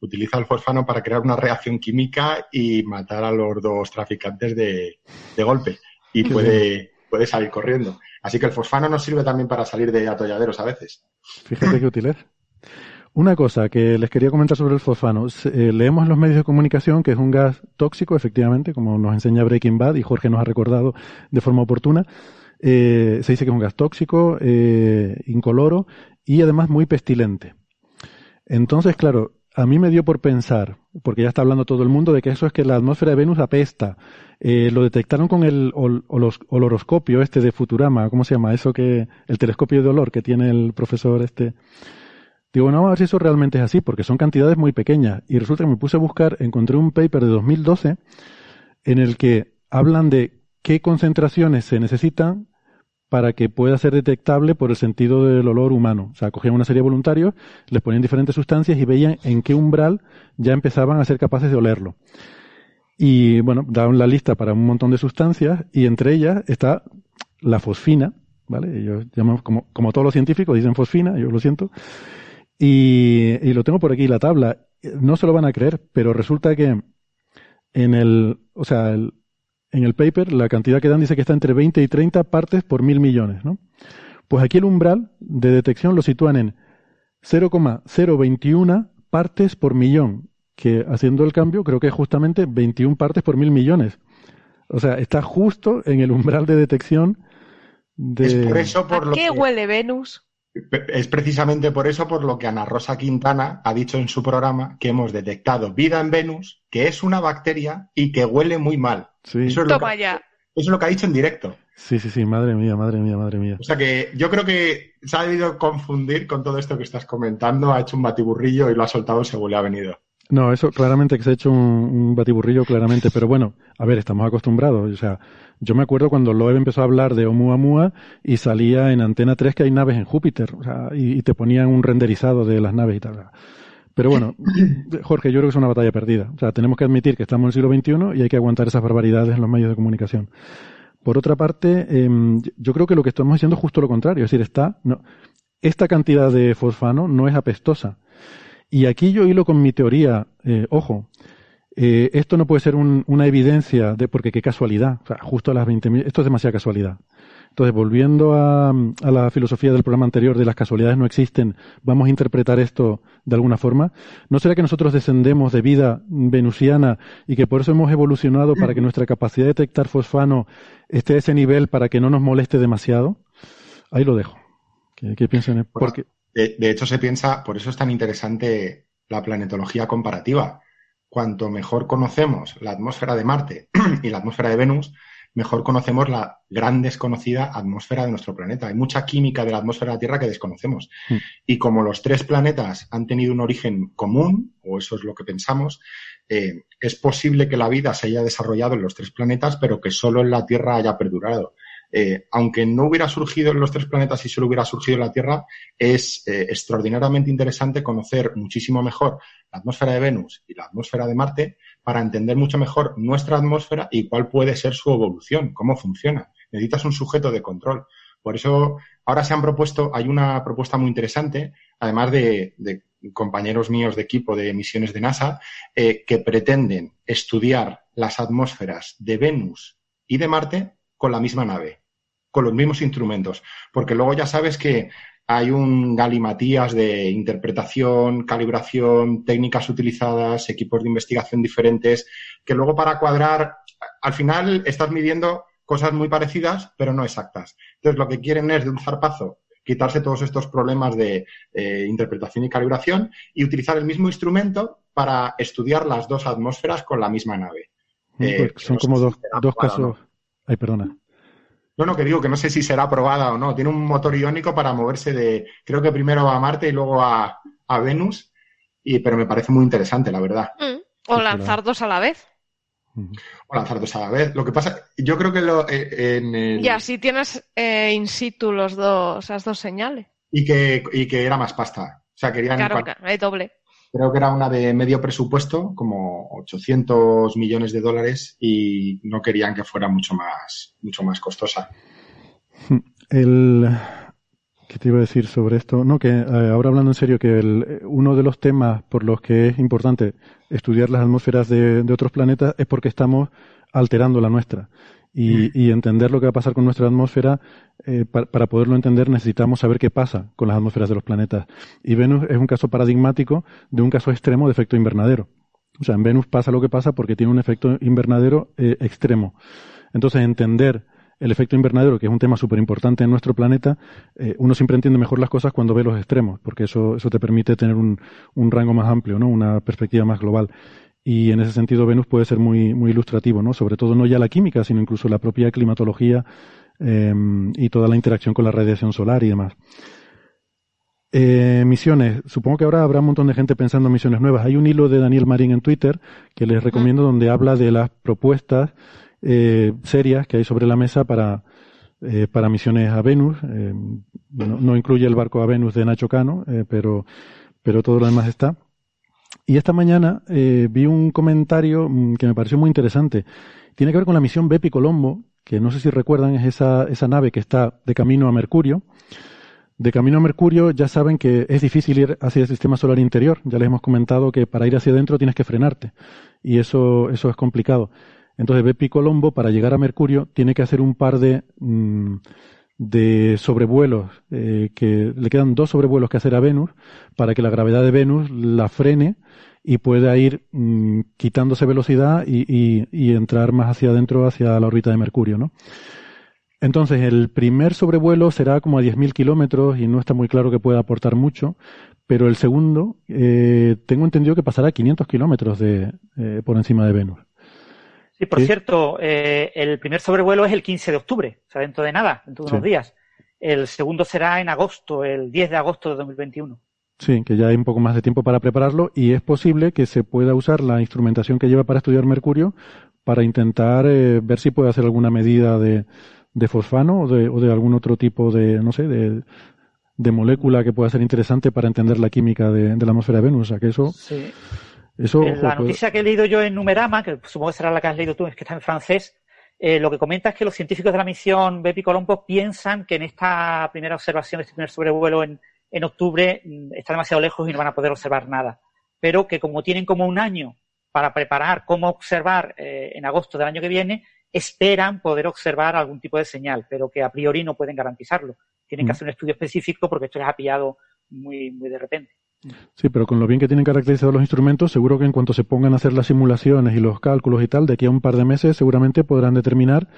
Utiliza el fosfano para crear una reacción química y matar a los dos traficantes de, golpe. Y puede, puede salir corriendo. Así que el fosfano nos sirve también para salir de atolladeros a veces. Fíjate qué útil es. Una cosa que les quería comentar sobre el fosfano. Eh, leemos en los medios de comunicación que es un gas tóxico, efectivamente, como nos enseña Breaking Bad y Jorge nos ha recordado de forma oportuna. Eh, se dice que es un gas tóxico, eh, incoloro y además muy pestilente. Entonces, claro, a mí me dio por pensar, porque ya está hablando todo el mundo de que eso es que la atmósfera de Venus apesta. Lo detectaron con el oloroscopio este de Futurama, ¿cómo se llama? Eso que, el telescopio de olor que tiene el profesor este. Digo, no, a ver si eso realmente es así, porque son cantidades muy pequeñas. Y resulta que me puse a buscar, encontré un paper de 2012 en el que hablan de qué concentraciones se necesitan para que pueda ser detectable por el sentido del olor humano. O sea, cogían una serie de voluntarios, les ponían diferentes sustancias y veían en qué umbral ya empezaban a ser capaces de olerlo. Y bueno, daban la lista para un montón de sustancias y entre ellas está la fosfina, ¿vale? Ellos llaman, como, como todos los científicos, dicen fosfina, yo lo siento. Y, y lo tengo por aquí, la tabla. No se lo van a creer, pero resulta que en el, o sea, el, en el paper la cantidad que dan dice que está entre 20 y 30 partes por mil millones, ¿no? Pues aquí el umbral de detección lo sitúan en 0,021 partes por millón, que haciendo el cambio creo que es justamente 21 partes por mil millones. O sea, está justo en el umbral de detección de... Es por eso por ¿A qué huele Venus? Es precisamente por eso por lo que Ana Rosa Quintana ha dicho en su programa que hemos detectado vida en Venus, que es una bacteria y que huele muy mal. Eso, es lo que, eso es lo que ha dicho en directo. Sí, sí, sí, madre mía, madre mía, madre mía. O sea que yo creo que se ha debido confundir con todo esto que estás comentando, ha hecho un batiburrillo y lo ha soltado según le ha venido. No, eso claramente que se ha hecho un, batiburrillo, claramente, pero bueno, a ver, estamos acostumbrados. O sea, yo me acuerdo cuando Loeb empezó a hablar de Oumuamua y salía en Antena 3 que hay naves en Júpiter, o sea, y, te ponían un renderizado de las naves y tal. Pero bueno, Jorge, yo creo que es una batalla perdida. O sea, tenemos que admitir que estamos en el siglo XXI y hay que aguantar esas barbaridades en los medios de comunicación. Por otra parte, em, yo creo que lo que estamos haciendo es justo lo contrario. Es decir, está, no, esta cantidad de fosfano no es apestosa Y aquí yo hilo con mi teoría, eh, ojo, eh, esto no puede ser una evidencia de porque qué casualidad, o sea, justo a las 20.000, esto es demasiada casualidad. Entonces, volviendo a, la filosofía del programa anterior de las casualidades no existen, vamos a interpretar esto de alguna forma. ¿No será que nosotros descendemos de vida venusiana y que por eso hemos evolucionado para que nuestra capacidad de detectar fosfano esté a ese nivel para que no nos moleste demasiado? Ahí lo dejo. ¿Qué, piensan? Porque... De hecho, se piensa, por eso es tan interesante la planetología comparativa. Cuanto mejor conocemos la atmósfera de Marte y la atmósfera de Venus, mejor conocemos la gran desconocida atmósfera de nuestro planeta. Hay mucha química de la atmósfera de la Tierra que desconocemos. Mm. Y como los tres planetas han tenido un origen común, o eso es lo que pensamos, eh, es posible que la vida se haya desarrollado en los tres planetas, pero que solo en la Tierra haya perdurado. Eh, aunque no hubiera surgido en los tres planetas y solo hubiera surgido en la Tierra, es eh, extraordinariamente interesante conocer muchísimo mejor la atmósfera de Venus y la atmósfera de Marte para entender mucho mejor nuestra atmósfera y cuál puede ser su evolución, cómo funciona. Necesitas un sujeto de control. Por eso ahora se han propuesto, hay una propuesta muy interesante, además de, compañeros míos de equipo de misiones de NASA, eh, que pretenden estudiar las atmósferas de Venus y de Marte con la misma nave, con los mismos instrumentos. Porque luego ya sabes que hay un galimatías de interpretación, calibración, técnicas utilizadas, equipos de investigación diferentes, que luego para cuadrar, al final estás midiendo cosas muy parecidas, pero no exactas. Entonces, lo que quieren es de un zarpazo quitarse todos estos problemas de eh, interpretación y calibración y utilizar el mismo instrumento para estudiar las dos atmósferas con la misma nave. Eh, son como dos, casos. Ay, perdona. No, no, que digo que no sé si será aprobada o no. Tiene un motor iónico para moverse de, creo que primero a Marte y luego a, Venus, y, pero me parece muy interesante, la verdad. Mm. O lanzar dos a la vez. O lanzar dos a la vez. Lo que pasa, yo creo que lo, eh, en el... Y así tienes eh, in situ los dos, las dos señales. Y que, y que era más pasta. O sea, querían... Claro, hay doble. Creo que era una de medio presupuesto, como 800 millones de dólares, y no querían que fuera mucho más, mucho más costosa. El, ¿Qué te iba a decir sobre esto? No, que eh, ahora hablando en serio, que el, uno de los temas por los que es importante estudiar las atmósferas de otros planetas es porque estamos alterando la nuestra. Y, entender lo que va a pasar con nuestra atmósfera, eh, para, poderlo entender necesitamos saber qué pasa con las atmósferas de los planetas. Y Venus es un caso paradigmático de un caso extremo de efecto invernadero. O sea, en Venus pasa lo que pasa porque tiene un efecto invernadero eh, extremo. Entonces, entender el efecto invernadero, que es un tema súper importante en nuestro planeta, eh, uno siempre entiende mejor las cosas cuando ve los extremos, porque eso, eso te permite tener un, un rango más amplio, ¿no? una perspectiva más global. Y en ese sentido Venus puede ser muy, muy ilustrativo, ¿no? Sobre todo no ya la química, sino incluso la propia climatología em, y toda la interacción con la radiación solar y demás. Eh, misiones. Supongo que ahora habrá un montón de gente pensando en misiones nuevas. Hay un hilo de Daniel Marín en Twitter que les recomiendo donde habla de las propuestas eh, serias que hay sobre la mesa para, eh, para misiones a Venus. no, no, incluye el barco a Venus de Nacho Cano, pero, pero todo lo demás está. Y esta mañana eh, vi un comentario mm, que me pareció muy interesante. Tiene que ver con la misión Bepi Colombo, que no sé si recuerdan, es esa, esa nave que está de camino a Mercurio. De camino a Mercurio ya saben que es difícil ir hacia el sistema solar interior. Ya les hemos comentado que para ir hacia adentro tienes que frenarte. Y eso, eso es complicado. Entonces Bepi Colombo, para llegar a Mercurio, tiene que hacer un par de, mm, de sobrevuelos, eh, que le quedan dos sobrevuelos que hacer a Venus para que la gravedad de Venus la frene y pueda ir mm, quitándose velocidad y, y, entrar más hacia adentro, hacia la órbita de Mercurio, ¿no? Entonces, el primer sobrevuelo será como a 10.000 kilómetros y no está muy claro que pueda aportar mucho, pero el segundo, eh, tengo entendido que pasará a 500 kilómetros de, eh, por encima de Venus. Sí, por cierto, eh, el primer sobrevuelo es el 15 de octubre, o sea, dentro de nada, dentro de unos días. El segundo será en agosto, el 10 de agosto de 2021. Sí, que ya hay un poco más de tiempo para prepararlo y es posible que se pueda usar la instrumentación que lleva para estudiar mercurio para intentar eh, ver si puede hacer alguna medida de, de fosfano o de, o de, algún otro tipo de, no sé, de, de molécula que pueda ser interesante para entender la química de, la atmósfera de Venus. O sea, que eso... Sí la noticia que he leído yo en Numerama, que supongo que será la que has leído tú, es que está en francés, eh, lo que comenta es que los científicos de la misión Bepi Colombo piensan que en esta primera observación, este primer sobrevuelo en, en octubre mm, está demasiado lejos y no van a poder observar nada. Pero que como tienen como un año para preparar cómo observar eh, en agosto del año que viene, esperan poder observar algún tipo de señal, pero que a priori no pueden garantizarlo. Tienen que mm. hacer un estudio específico porque esto les ha pillado muy, muy de repente. Sí, pero con lo bien que tienen caracterizados los instrumentos, seguro que en cuanto se pongan a hacer las simulaciones y los cálculos y tal, de aquí a un par de meses seguramente podrán determinar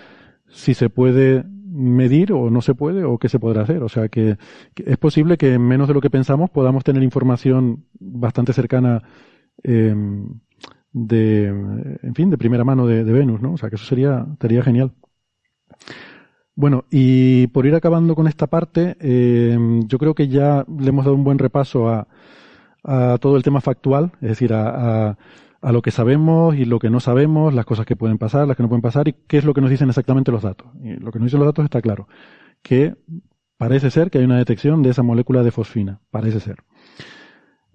si se puede medir o no se puede o qué se podrá hacer. O sea que, es posible que en menos de lo que pensamos podamos tener información bastante cercana eh, de, en fin, de primera mano de, Venus, ¿no? O sea que eso sería, sería genial. Bueno, y por ir acabando con esta parte, eh, yo creo que ya le hemos dado un buen repaso a, todo el tema factual, es decir, a, a, lo que sabemos y lo que no sabemos, las cosas que pueden pasar, las que no pueden pasar y qué es lo que nos dicen exactamente los datos. Y lo que nos dicen los datos está claro, que parece ser que hay una detección de esa molécula de fosfina, parece ser.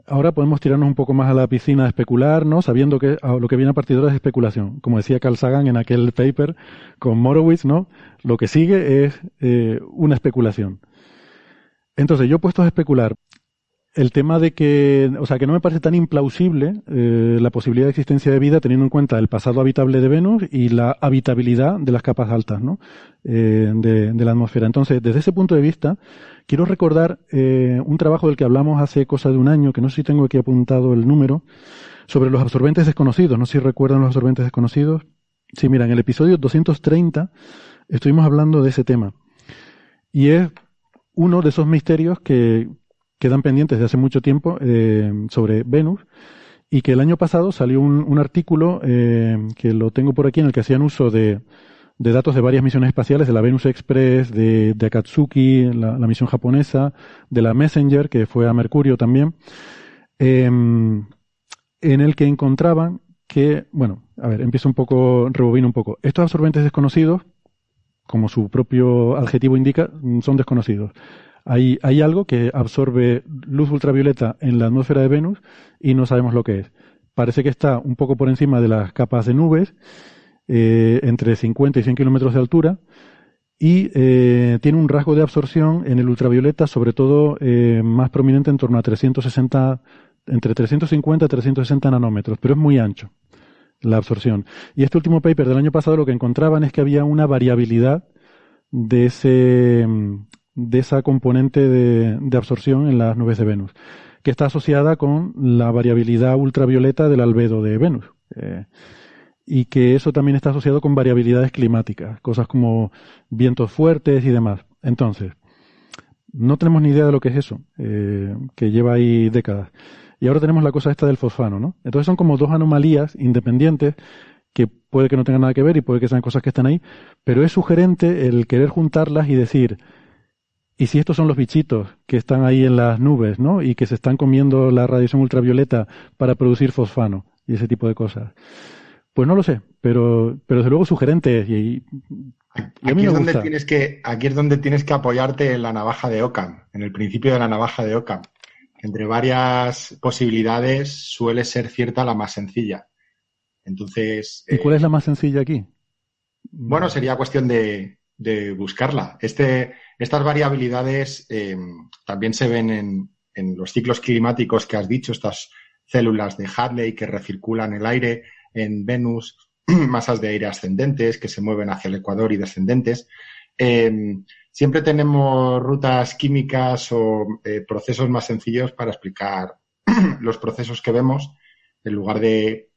Ahora podemos tirarnos un poco más a la piscina de especular, ¿no? Sabiendo que lo que viene a partir de ahora es especulación. Como decía Carl Sagan en aquel paper con Morowitz, ¿no? Lo que sigue es eh, una especulación. Entonces, yo puesto a especular el tema de que, o sea, que no me parece tan implausible eh, la posibilidad de existencia de vida teniendo en cuenta el pasado habitable de Venus y la habitabilidad de las capas altas, ¿no? Eh, de, de, la atmósfera. Entonces, desde ese punto de vista, quiero recordar eh, un trabajo del que hablamos hace cosa de un año, que no sé si tengo aquí apuntado el número, sobre los absorbentes desconocidos. No sé si recuerdan los absorbentes desconocidos. Sí, mira, en el episodio 230 estuvimos hablando de ese tema. Y es uno de esos misterios que, quedan pendientes de hace mucho tiempo eh, sobre Venus y que el año pasado salió un, artículo eh, que lo tengo por aquí en el que hacían uso de, datos de varias misiones espaciales, de la Venus Express, de, Akatsuki, la, misión japonesa, de la Messenger, que fue a Mercurio también, em, en el que encontraban que, bueno, a ver, empiezo un poco, rebobino un poco. Estos absorbentes desconocidos, como su propio adjetivo indica, son desconocidos. Hay, algo que absorbe luz ultravioleta en la atmósfera de Venus y no sabemos lo que es. Parece que está un poco por encima de las capas de nubes, eh, entre 50 y 100 kilómetros de altura, y eh, tiene un rasgo de absorción en el ultravioleta, sobre todo eh, más prominente en torno a 360, entre 350 y 360 nanómetros, pero es muy ancho la absorción. Y este último paper del año pasado lo que encontraban es que había una variabilidad de ese, de esa componente de, absorción en las nubes de Venus, que está asociada con la variabilidad ultravioleta del albedo de Venus. Eh, y que eso también está asociado con variabilidades climáticas, cosas como vientos fuertes y demás. Entonces, no tenemos ni idea de lo que es eso, eh, que lleva ahí décadas. Y ahora tenemos la cosa esta del fosfano, ¿no? Entonces son como dos anomalías independientes que puede que no tengan nada que ver y puede que sean cosas que están ahí, pero es sugerente el querer juntarlas y decir, y si estos son los bichitos que están ahí en las nubes, ¿no? Y que se están comiendo la radiación ultravioleta para producir fosfano y ese tipo de cosas. Pues no lo sé, pero, pero desde luego sugerente y, aquí, es donde tienes que, aquí es donde tienes que apoyarte en la navaja de Ockham, en el principio de la navaja de Ockham. Entre varias posibilidades suele ser cierta la más sencilla. Entonces. ¿Y cuál es la más sencilla aquí? Bueno, sería cuestión de, de buscarla. Este, estas variabilidades eh, también se ven en, los ciclos climáticos que has dicho, estas células de Hadley que recirculan el aire en Venus, masas de aire ascendentes que se mueven hacia el ecuador y descendentes. Eh, siempre tenemos rutas químicas o eh, procesos más sencillos para explicar los procesos que vemos en lugar de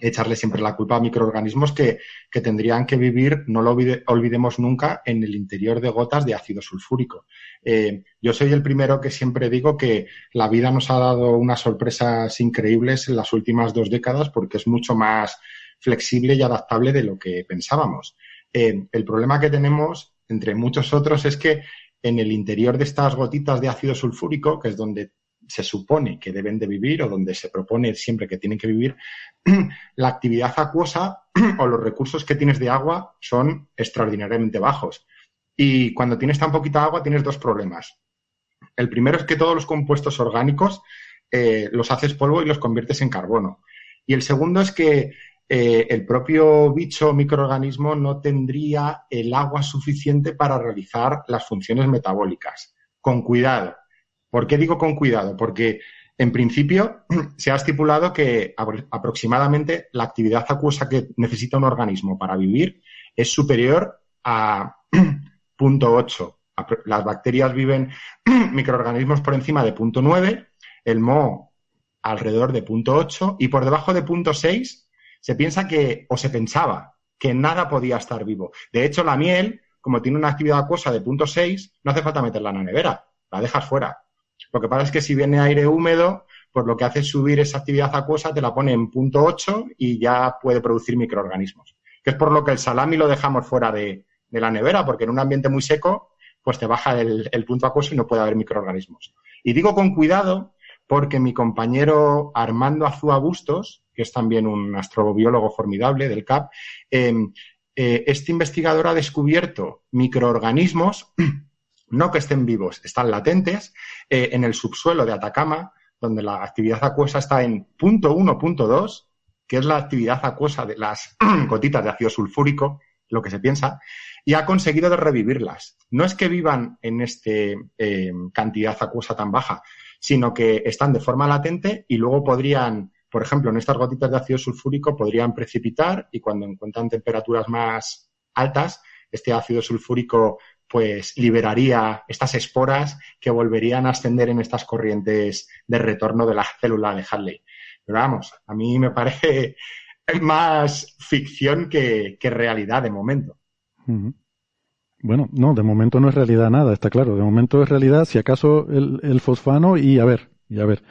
echarle siempre la culpa a microorganismos que, tendrían que vivir, no lo olvidemos nunca, en el interior de gotas de ácido sulfúrico. Eh, yo soy el primero que siempre digo que la vida nos ha dado unas sorpresas increíbles en las últimas dos décadas porque es mucho más flexible y adaptable de lo que pensábamos. Eh, el problema que tenemos, entre muchos otros, es que en el interior de estas gotitas de ácido sulfúrico, que es donde se supone que deben de vivir o donde se propone siempre que tienen que vivir, la actividad acuosa o los recursos que tienes de agua son extraordinariamente bajos. Y cuando tienes tan poquita agua tienes dos problemas. El primero es que todos los compuestos orgánicos eh, los haces polvo y los conviertes en carbono. Y el segundo es que eh, el propio bicho microorganismo no tendría el agua suficiente para realizar las funciones metabólicas. Con cuidado, ¿Por qué digo con cuidado? Porque en principio se ha estipulado que aproximadamente la actividad acuosa que necesita un organismo para vivir es superior a punto 8. Las bacterias viven microorganismos por encima de punto 9, el moho alrededor de punto 8 y por debajo de punto 6 se piensa que, o se pensaba, que nada podía estar vivo. De hecho, la miel, como tiene una actividad acuosa de punto 6, no hace falta meterla en la nevera, la dejas fuera. Lo que pasa es que si viene aire húmedo, pues lo que hace es subir esa actividad acuosa, te la pone en punto 8 y ya puede producir microorganismos. Que es por lo que el salami lo dejamos fuera de, la nevera, porque en un ambiente muy seco, pues te baja el, el punto acuoso y no puede haber microorganismos. Y digo con cuidado porque mi compañero Armando Azúa Bustos, que es también un astrobiólogo formidable del CAP, em, eh, este investigador ha descubierto microorganismos, no que estén vivos, están latentes, eh, en el subsuelo de Atacama, donde la actividad acuosa está en punto uno, punto dos, que es la actividad acuosa de las gotitas de ácido sulfúrico, lo que se piensa, y ha conseguido de revivirlas. No es que vivan en esta em, cantidad acuosa tan baja, sino que están de forma latente y luego podrían, por ejemplo, en estas gotitas de ácido sulfúrico podrían precipitar y cuando encuentran temperaturas más altas, este ácido sulfúrico pues liberaría estas esporas que volverían a ascender en estas corrientes de retorno de la célula de Hadley. Pero vamos, a mí me parece más ficción que, realidad de momento. Bueno, no, de momento no es realidad nada, está claro. De momento es realidad, si acaso, el, fosfano y a ver, y a ver.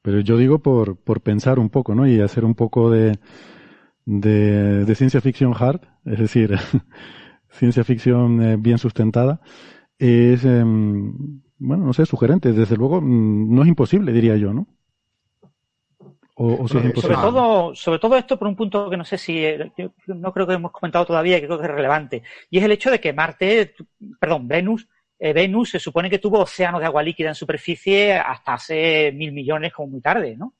Pero yo digo por, por pensar un poco, ¿no? Y hacer un poco de, de, ciencia ficción hard, es decir, ciencia ficción eh, bien sustentada, es, em, bueno, no sé, sugerente. Desde luego, mm, no es imposible, diría yo, ¿no? sobre todo, sobre todo esto por un punto que no sé si, eh, no creo que hemos comentado todavía, que creo que es relevante, y es el hecho de que Marte, perdón, Venus, eh, Venus se supone que tuvo océanos de agua líquida en superficie hasta hace mil millones como muy tarde, ¿no?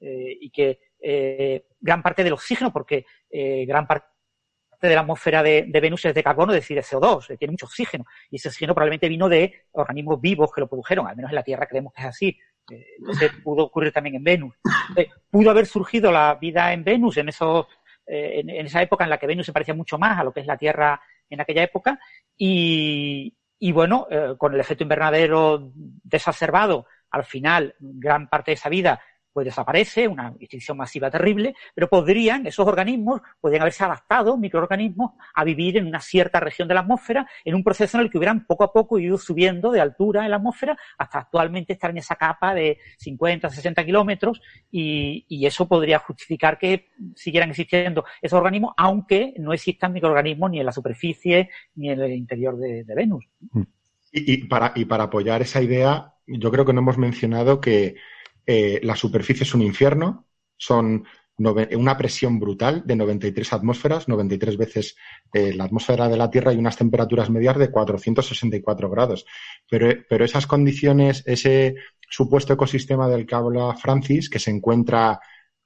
Eh, y que gran parte del oxígeno, porque gran parte de la atmósfera de, Venus es de carbono, es decir, de CO2, tiene mucho oxígeno, y ese oxígeno probablemente vino de organismos vivos que lo produjeron, al menos en la Tierra creemos que es así, entonces pudo ocurrir también en Venus. pudo haber surgido la vida en Venus en, esos, eh, en, esa época en la que Venus se parecía mucho más a lo que es la Tierra en aquella época. Y, bueno, eh, con el efecto invernadero desacerbado, al final gran parte de esa vida pues desaparece, una extinción masiva terrible, pero podrían, esos organismos, podrían haberse adaptado, microorganismos, a vivir en una cierta región de la atmósfera, en un proceso en el que hubieran poco a poco ido subiendo de altura en la atmósfera hasta actualmente estar en esa capa de 50, 60 kilómetros, y, eso podría justificar que siguieran existiendo esos organismos, aunque no existan microorganismos ni en la superficie ni en el interior de, Venus. Y, para, y para apoyar esa idea, yo creo que no hemos mencionado que eh, la superficie es un infierno, son una presión brutal de 93 atmósferas, 93 veces eh, la atmósfera de la Tierra y unas temperaturas medias de 464 grados. Pero, pero esas condiciones, ese supuesto ecosistema del que habla Francis, que se encuentra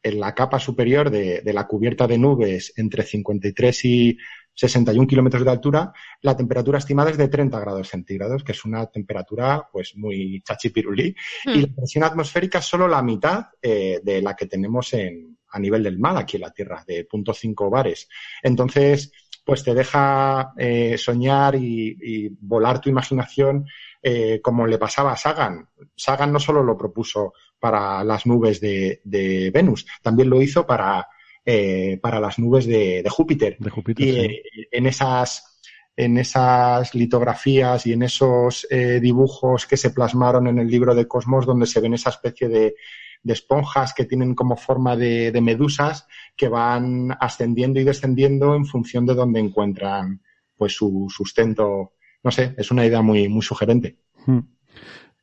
en la capa superior de, de la cubierta de nubes entre 53 y 61 kilómetros de altura, la temperatura estimada es de 30 grados centígrados, que es una temperatura pues muy chachipirulí, y hmm. la presión atmosférica es solo la mitad eh, de la que tenemos en, a nivel del mar aquí en la Tierra, de 0.5 bares. Entonces, pues te deja eh, soñar y, volar tu imaginación eh, como le pasaba a Sagan. Sagan no solo lo propuso para las nubes de, de Venus, también lo hizo para eh, para las nubes de, Júpiter. y eh, en esas en esas litografías y en esos eh, dibujos que se plasmaron en el libro de Cosmos, donde se ven esa especie de, esponjas que tienen como forma de, medusas que van ascendiendo y descendiendo en función de donde encuentran pues su sustento. No sé, es una idea muy, muy sugerente. Hmm.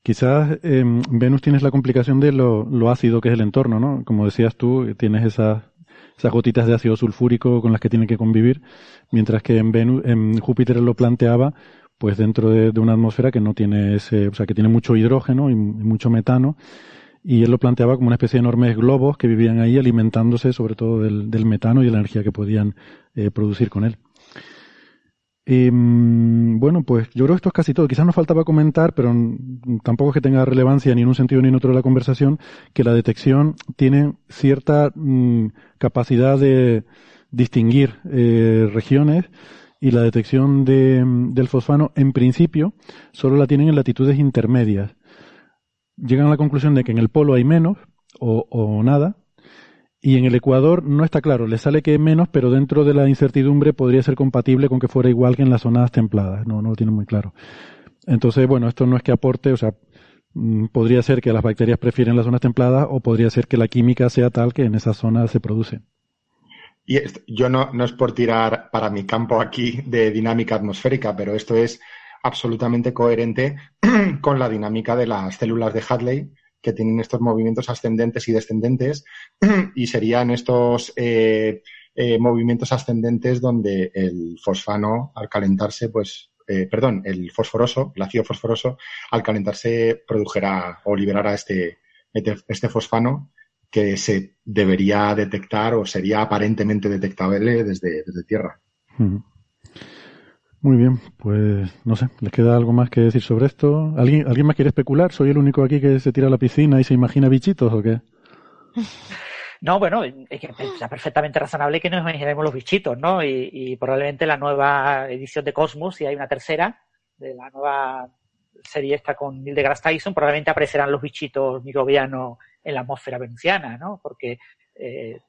Quizás en Venus tienes la complicación de lo, lo, ácido que es el entorno, ¿no? Como decías tú, tienes esas esas gotitas de ácido sulfúrico con las que tiene que convivir, mientras que en, Venus, en Júpiter lo planteaba pues dentro de, una atmósfera que no tiene ese, o sea, que tiene mucho hidrógeno y, mucho metano, y él lo planteaba como una especie de enormes globos que vivían ahí alimentándose sobre todo del, metano y de la energía que podían eh, producir con él. Em, bueno, pues yo creo que esto es casi todo. Quizás nos faltaba comentar, pero tampoco es que tenga relevancia ni en un sentido ni en otro de la conversación, que la detección tiene cierta mm, capacidad de distinguir eh, regiones y la detección de, del fosfano, en principio, solo la tienen en latitudes intermedias. Llegan a la conclusión de que en el polo hay menos o, o nada, y en el Ecuador no está claro, le sale que menos, pero dentro de la incertidumbre podría ser compatible con que fuera igual que en las zonas templadas. No, no lo tiene muy claro. Entonces, bueno, esto no es que aporte, o sea, mm, podría ser que las bacterias prefieren las zonas templadas o podría ser que la química sea tal que en esas zonas se produce. Y yo no, no es por tirar para mi campo aquí de dinámica atmosférica, pero esto es absolutamente coherente con la dinámica de las células de Hadley, que tienen estos movimientos ascendentes y descendentes y serían estos eh, eh, movimientos ascendentes donde el fosfano al calentarse pues eh, perdón el fosforoso el ácido fosforoso al calentarse produjera o liberara este este fosfano que se debería detectar o sería aparentemente detectable desde, desde tierra. Muy bien, pues no sé, ¿les queda algo más que decir sobre esto? ¿Alguien, ¿Alguien más quiere especular? ¿Soy el único aquí que se tira a la piscina y se imagina bichitos o qué? No, bueno, es que es perfectamente razonable que nos imaginemos los bichitos, ¿no? Y, probablemente la nueva edición de Cosmos, si hay una tercera, de la nueva serie esta con Neil deGrasse Tyson, probablemente aparecerán los bichitos microbianos en la atmósfera venusiana, ¿no? Porque eh,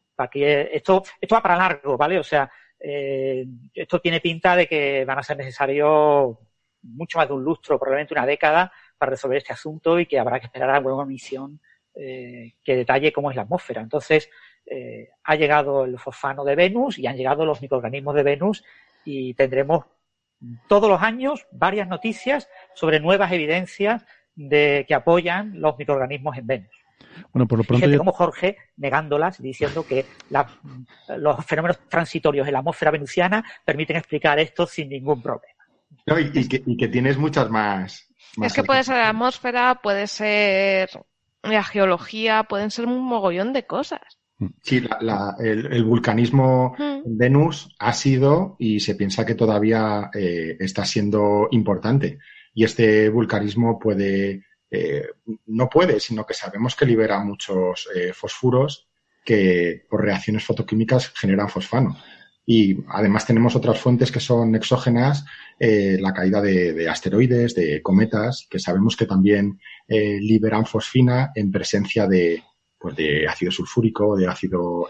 esto, esto va para largo, ¿vale? O sea, eh, esto tiene pinta de que van a ser necesarios mucho más de un lustro, probablemente una década, para resolver este asunto y que habrá que esperar a una misión eh, que detalle cómo es la atmósfera. Entonces, eh, ha llegado el fosfano de Venus y han llegado los microorganismos de Venus y tendremos todos los años varias noticias sobre nuevas evidencias de que apoyan los microorganismos en Venus. Bueno, por lo pronto. Gente como Jorge negándolas, diciendo que los fenómenos transitorios en la atmósfera venusiana permiten explicar esto sin ningún problema. y, que, tienes muchas más. es que puede ser la atmósfera, puede ser la geología, pueden ser un mogollón de cosas. Sí, el, vulcanismo hmm. en Venus ha sido y se piensa que todavía eh, está siendo importante. Y este vulcanismo puede eh, no puede, sino que sabemos que libera muchos eh, fosfuros que por reacciones fotoquímicas generan fosfano. Y además tenemos otras fuentes que son exógenas, eh, la caída de, asteroides, de cometas, que sabemos que también liberan fosfina en presencia de, pues de ácido sulfúrico, de ácido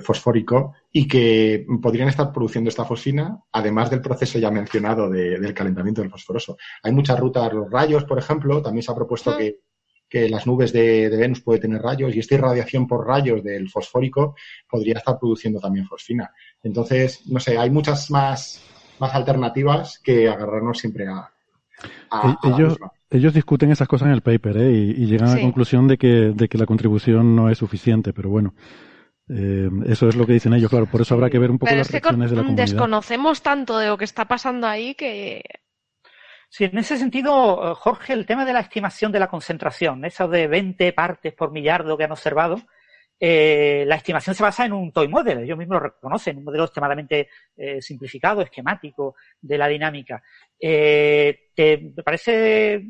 fosfórico y que podrían estar produciendo esta fosfina, además del proceso ya mencionado del calentamiento del fosforoso. Hay muchas rutas, los rayos, por ejemplo, también se ha propuesto que, las nubes de, Venus pueden tener rayos y esta irradiación por rayos del fosfórico podría estar produciendo también fosfina. Entonces, no sé, hay muchas más, más alternativas que agarrarnos siempre a, ellos, ellos discuten esas cosas en el paper ¿eh? y, llegan a la conclusión de que, de que la contribución no es suficiente, pero bueno, eh, eso es lo que dicen ellos, claro. Por eso habrá que ver un poco las reacciones de la comunidad. Desconocemos tanto de lo que está pasando ahí que. Sí, en ese sentido, Jorge, el tema de la estimación de la concentración, eso de 20 partes por millardo que han observado, eh, la estimación se basa en un toy model, ellos mismos lo reconocen, un modelo extremadamente eh, simplificado, esquemático de la dinámica. ¿Te parece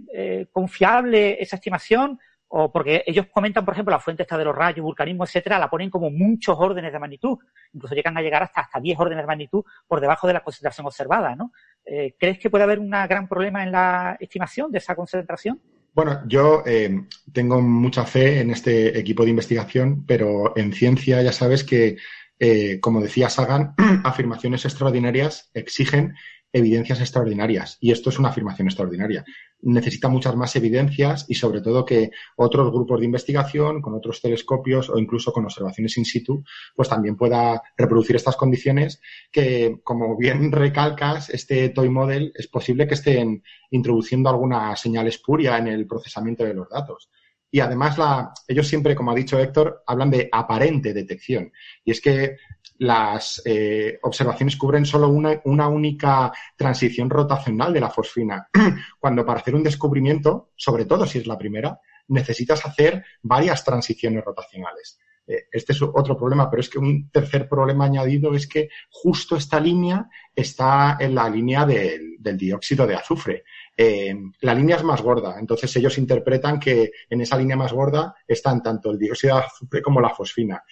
confiable esa estimación? O porque ellos comentan, por ejemplo, la fuente esta de los rayos, vulcanismo, etcétera, la ponen como muchos órdenes de magnitud, incluso llegan a llegar hasta, hasta 10 órdenes de magnitud por debajo de la concentración observada, ¿no? Eh, ¿Crees que puede haber un gran problema en la estimación de esa concentración? Bueno, yo eh, tengo mucha fe en este equipo de investigación, pero en ciencia ya sabes que, eh, como decía Sagan, afirmaciones extraordinarias exigen evidencias extraordinarias. Y esto es una afirmación extraordinaria. Necesita muchas más evidencias y sobre todo que otros grupos de investigación, con otros telescopios o incluso con observaciones in situ, pues también pueda reproducir estas condiciones que, como bien recalcas, este toy model es posible que estén introduciendo alguna señal espuria en el procesamiento de los datos. Y además, la, ellos siempre, como ha dicho Héctor, hablan de aparente detección. Y es que las eh, observaciones cubren solo una, una, única transición rotacional de la fosfina, cuando para hacer un descubrimiento, sobre todo si es la primera, necesitas hacer varias transiciones rotacionales. Eh, este es otro problema, pero es que un tercer problema añadido es que justo esta línea está en la línea del, dióxido de azufre. Eh, la línea es más gorda, entonces ellos interpretan que en esa línea más gorda están tanto el dióxido de azufre como la fosfina.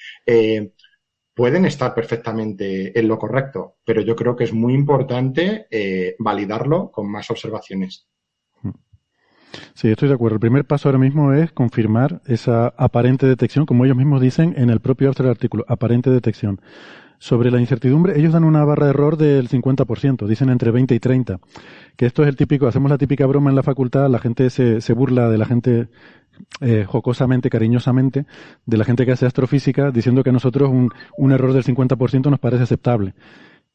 Pueden estar perfectamente en lo correcto, pero yo creo que es muy importante eh, validarlo con más observaciones. Sí, estoy de acuerdo. El primer paso ahora mismo es confirmar esa aparente detección, como ellos mismos dicen en el propio artículo, aparente detección. Sobre la incertidumbre, ellos dan una barra de error del 50%, dicen entre 20 y 30. Que esto es el típico, hacemos la típica broma en la facultad, la gente se, se burla de la gente eh, jocosamente, cariñosamente, de la gente que hace astrofísica, diciendo que a nosotros un, un error del 50% nos parece aceptable.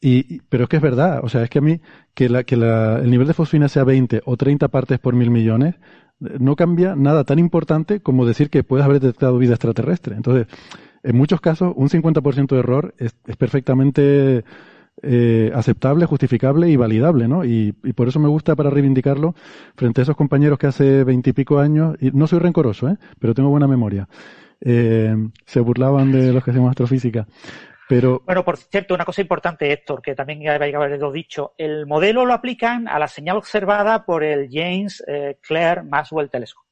Y, pero es que es verdad, o sea, es que a mí que, la, que la, el nivel de fosfina sea 20 o 30 partes por mil millones no cambia nada tan importante como decir que puedes haber detectado vida extraterrestre. Entonces, en muchos casos, un 50% de error es perfectamente eh, aceptable, justificable y validable, ¿no? Y, y, por eso me gusta para reivindicarlo frente a esos compañeros que hace veintipico años, y no soy rencoroso, ¿eh? Pero tengo buena memoria. Eh, se burlaban de los que hacemos astrofísica. Pero... Bueno, por cierto, una cosa importante, Héctor, que también ya haberlo dicho. El modelo lo aplican a la señal observada por el James eh, Clerk Maxwell Telescope.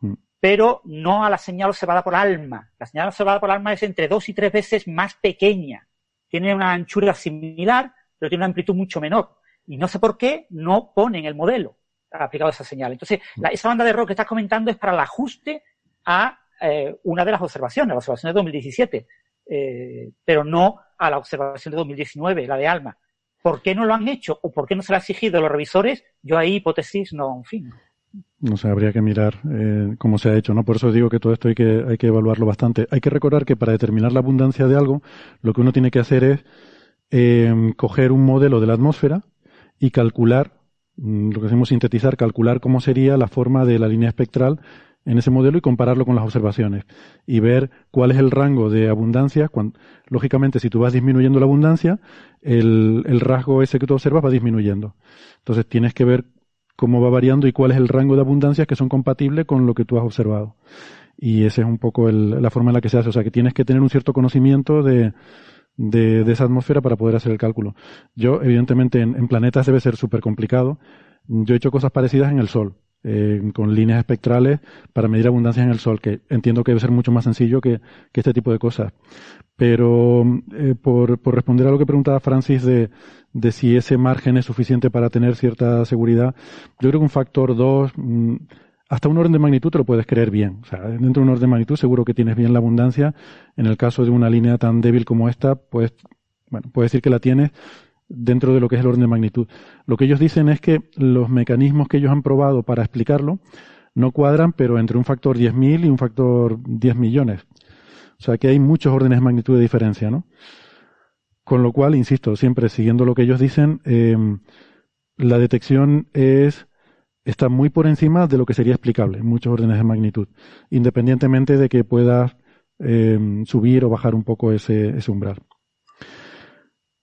Mm. Pero no a la señal observada por ALMA. La señal observada por ALMA es entre dos y tres veces más pequeña. Tiene una anchura similar, pero tiene una amplitud mucho menor. Y no sé por qué no ponen el modelo aplicado a esa señal. Entonces, esa banda de error que estás comentando es para el ajuste a eh, una de las observaciones, la observación de 2017 eh, pero no a la observación de 2019, la de ALMA. ¿Por qué no lo han hecho o por qué no se lo ha exigido los revisores? Yo ahí hipótesis no, en fin. No sé, habría que mirar eh, cómo se ha hecho, ¿no? Por eso digo que todo esto hay que, hay que evaluarlo bastante. Hay que recordar que para determinar la abundancia de algo, lo que uno tiene que hacer es eh, coger un modelo de la atmósfera y calcular, mm, lo que hacemos sintetizar, calcular cómo sería la forma de la línea espectral en ese modelo y compararlo con las observaciones y ver cuál es el rango de abundancia. Cuando, lógicamente, si tú vas disminuyendo la abundancia, el, el rasgo ese que tú observas va disminuyendo. Entonces tienes que ver cómo va variando y cuál es el rango de abundancias que son compatibles con lo que tú has observado. Y esa es un poco la forma en la que se hace. O sea, que tienes que tener un cierto conocimiento de, de, de esa atmósfera para poder hacer el cálculo. Yo, evidentemente, en, en planetas debe ser súper complicado. Yo he hecho cosas parecidas en el Sol eh, con líneas espectrales para medir abundancias en el Sol, que entiendo que debe ser mucho más sencillo que, que este tipo de cosas. Pero eh, por, por, responder a lo que preguntaba Francis de, de, si ese margen es suficiente para tener cierta seguridad, yo creo que un factor 2, mm, hasta un orden de magnitud te lo puedes creer bien. O sea, dentro de un orden de magnitud seguro que tienes bien la abundancia. En el caso de una línea tan débil como esta, pues, bueno, puedes decir que la tienes, dentro de lo que es el orden de magnitud. Lo que ellos dicen es que los mecanismos que ellos han probado para explicarlo no cuadran, pero entre un factor 10.000 y un factor 10 millones. O sea que hay muchos órdenes de magnitud de diferencia, ¿no? Con lo cual, insisto, siempre siguiendo lo que ellos dicen, eh, la detección es está muy por encima de lo que sería explicable muchos órdenes de magnitud, independientemente de que puedas eh, subir o bajar un poco ese umbral.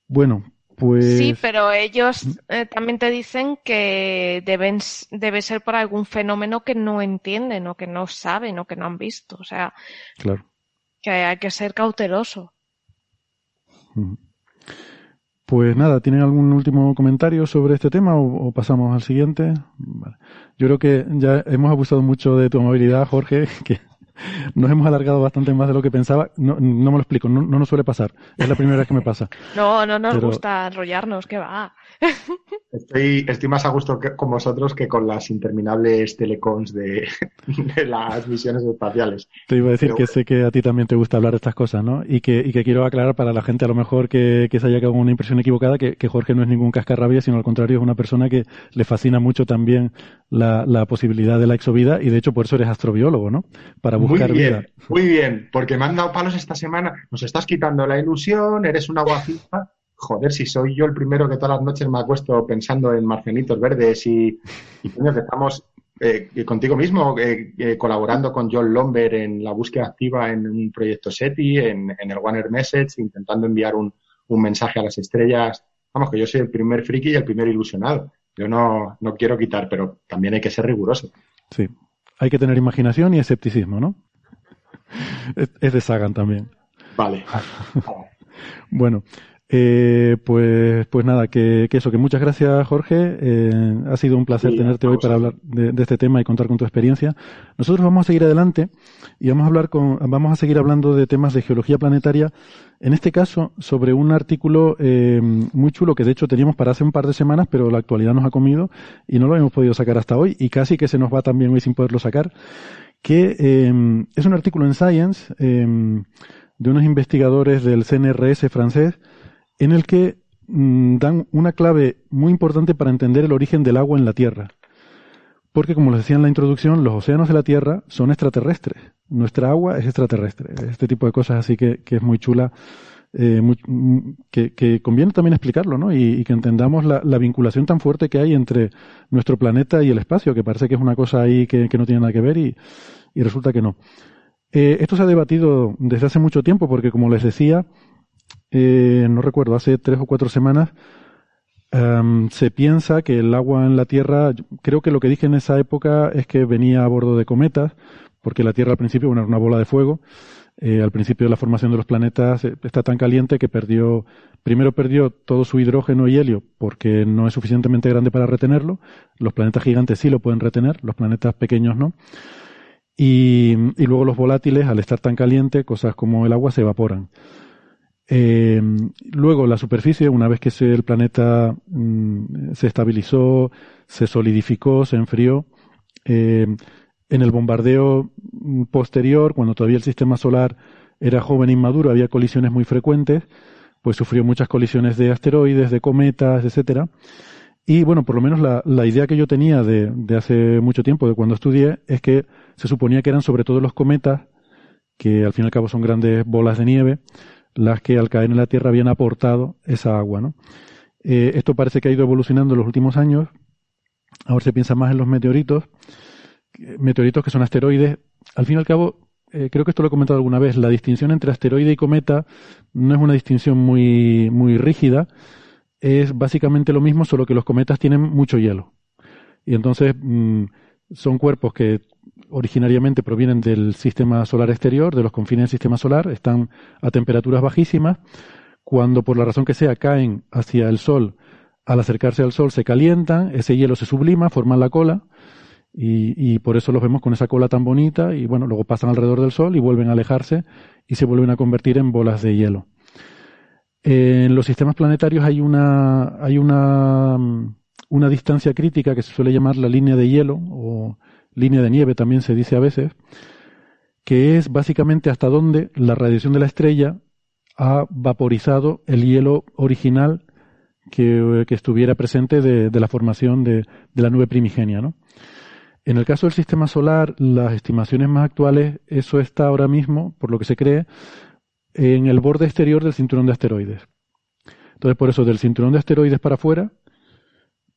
Bueno, pues... Sí, pero ellos eh, también te dicen que deben, debe ser por algún fenómeno que no entienden o que no saben o que no han visto. O sea, claro. que hay que ser cauteloso. Pues nada, ¿tienen algún último comentario sobre este tema o, o pasamos al siguiente? Vale. Yo creo que ya hemos abusado mucho de tu amabilidad, Jorge, que nos hemos alargado bastante más de lo que pensaba. No, no me lo explico, no, no, nos suele pasar. Es la primera vez que me pasa. No, no nos Pero... gusta enrollarnos, que va. Estoy, estoy más a gusto que, con vosotros que con las interminables telecons de, de las misiones espaciales. Te iba a decir Pero, que sé que a ti también te gusta hablar de estas cosas, ¿no? Y que, y que quiero aclarar para la gente a lo mejor que, que se haya quedado una impresión equivocada, que, que Jorge no es ningún cascarrabia, sino al contrario es una persona que le fascina mucho también la, la posibilidad de la exovida y de hecho por eso eres astrobiólogo, ¿no? Para buscar muy bien. Muy bien, porque me han dado palos esta semana, nos estás quitando la ilusión, eres una guapita joder, si soy yo el primero que todas las noches me acuesto pensando en marcianitos verdes y, y coño, que estamos eh, contigo mismo, eh, eh, colaborando con John Lomber en la búsqueda activa en un proyecto SETI, en, en el One Message, intentando enviar un, un, mensaje a las estrellas. Vamos, que yo soy el primer friki y el primer ilusionado. Yo no, no quiero quitar, pero también hay que ser riguroso. Sí, hay que tener imaginación y escepticismo, ¿no? es, es de Sagan también. Vale. bueno, Eh, pues, pues nada, que, eso, que muchas gracias Jorge. Eh, ha sido un placer tenerte hoy para hablar de, este tema y contar con tu experiencia. Nosotros vamos a seguir adelante y vamos a hablar con, vamos a seguir hablando de temas de geología planetaria. En este caso, sobre un artículo eh, muy chulo que de hecho teníamos para hace un par de semanas, pero la actualidad nos ha comido y no lo hemos podido sacar hasta hoy y casi que se nos va también hoy sin poderlo sacar. Que es un artículo en Science de unos investigadores del CNRS francés en el que mm, dan una clave muy importante para entender el origen del agua en la Tierra. Porque, como les decía en la introducción, los océanos de la Tierra son extraterrestres. Nuestra agua es extraterrestre. Este tipo de cosas así que, es muy chula, eh, mm, que, conviene también explicarlo, ¿no? Y, que entendamos la, vinculación tan fuerte que hay entre nuestro planeta y el espacio, que parece que es una cosa ahí que, no tiene nada que ver y, resulta que no. Eh, esto se ha debatido desde hace mucho tiempo porque, como les decía, eh, no recuerdo, hace tres o cuatro semanas, em, se piensa que el agua en la Tierra, creo que lo que dije en esa época es que venía a bordo de cometas, porque la Tierra al principio bueno, era una bola de fuego. Eh, al principio de la formación de los planetas eh, está tan caliente que perdió, primero perdió todo su hidrógeno y helio porque no es suficientemente grande para retenerlo. Los planetas gigantes sí lo pueden retener, los planetas pequeños no. Y, y luego los volátiles, al estar tan caliente, cosas como el agua se evaporan. Eh, luego la superficie, una vez que el planeta mm, se estabilizó, se solidificó, se enfrió, eh, en el bombardeo mm, posterior, cuando todavía el sistema solar era joven e inmaduro, había colisiones muy frecuentes, pues sufrió muchas colisiones de asteroides, de cometas, etcétera. Y bueno, por lo menos la, la idea que yo tenía de, de, hace mucho tiempo, de cuando estudié, es que se suponía que eran sobre todo los cometas, que al fin y al cabo son grandes bolas de nieve, las que al caer en la Tierra habían aportado esa agua. ¿no? Eh, esto parece que ha ido evolucionando en los últimos años. Ahora se piensa más en los meteoritos, meteoritos que son asteroides. Al fin y al cabo, eh, creo que esto lo he comentado alguna vez, la distinción entre asteroide y cometa no es una distinción muy, muy rígida. Es básicamente lo mismo, solo que los cometas tienen mucho hielo. Y entonces mm, son cuerpos que originariamente provienen del sistema solar exterior, de los confines del sistema solar, están a temperaturas bajísimas. Cuando por la razón que sea caen hacia el Sol, al acercarse al Sol se calientan, ese hielo se sublima, forman la cola y, por eso los vemos con esa cola tan bonita y bueno, luego pasan alrededor del Sol y vuelven a alejarse y se vuelven a convertir en bolas de hielo. En los sistemas planetarios hay una, hay una, una distancia crítica que se suele llamar la línea de hielo o línea de nieve también se dice a veces, que es básicamente hasta donde la radiación de la estrella ha vaporizado el hielo original que, estuviera presente de, la formación de, la nube primigenia. ¿no? En el caso del sistema solar, las estimaciones más actuales, eso está ahora mismo, por lo que se cree, en el borde exterior del cinturón de asteroides. Entonces, por eso, del cinturón de asteroides para afuera,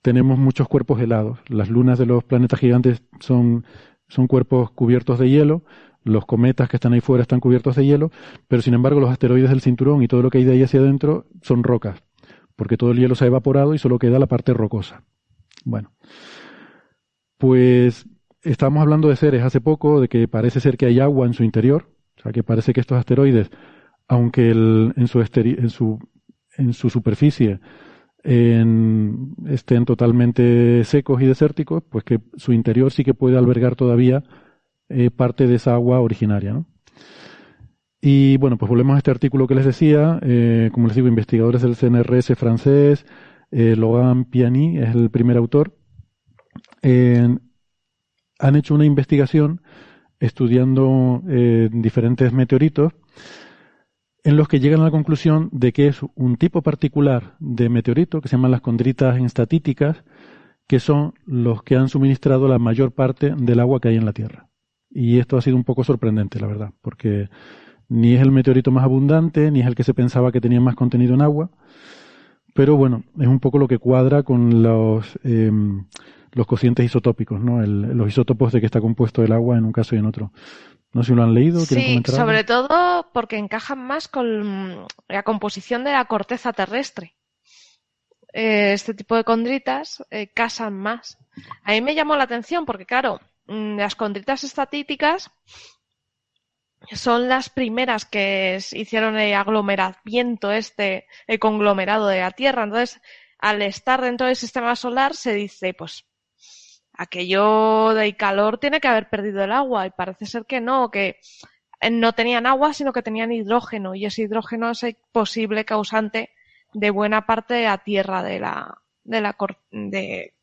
tenemos muchos cuerpos helados. Las lunas de los planetas gigantes son, son cuerpos cubiertos de hielo, los cometas que están ahí fuera están cubiertos de hielo, pero sin embargo los asteroides del cinturón y todo lo que hay de ahí hacia adentro son rocas, porque todo el hielo se ha evaporado y solo queda la parte rocosa. Bueno, pues estábamos hablando de seres hace poco, de que parece ser que hay agua en su interior, o sea que parece que estos asteroides, aunque en, su en, su, en su superficie en, estén totalmente secos y desérticos, pues que su interior sí que puede albergar todavía eh, parte de esa agua originaria. Y bueno, pues volvemos a este artículo que les decía, eh, como les digo, investigadores del CNRS francés, eh, Logan Piani es el primer autor, han hecho una investigación estudiando diferentes meteoritos en los que llegan a la conclusión de que es un tipo particular de meteorito que se llaman las condritas instatíticas, que son los que han suministrado la mayor parte del agua que hay en la Tierra. Y esto ha sido un poco sorprendente, la verdad, porque ni es el meteorito más abundante, ni es el que se pensaba que tenía más contenido en agua, pero bueno, es un poco lo que cuadra con los, em, los cocientes isotópicos, ¿no? los isótopos de que está compuesto el agua en un caso y en otro. No sé si lo han leído. Sí, sobre todo porque encajan más con la composición de la corteza terrestre. Eh, este tipo de condritas eh, casan más. A mí me llamó la atención porque, claro, mm, las condritas estatíticas son las primeras que hicieron el aglomeramiento este, el conglomerado de la Tierra. Entonces, al estar dentro del sistema solar, se dice, pues, aquello de calor tiene que haber perdido el agua, y parece ser que no, que no tenían agua, sino que tenían hidrógeno, y ese hidrógeno es el posible causante de buena parte de la Tierra, de la, de la, de,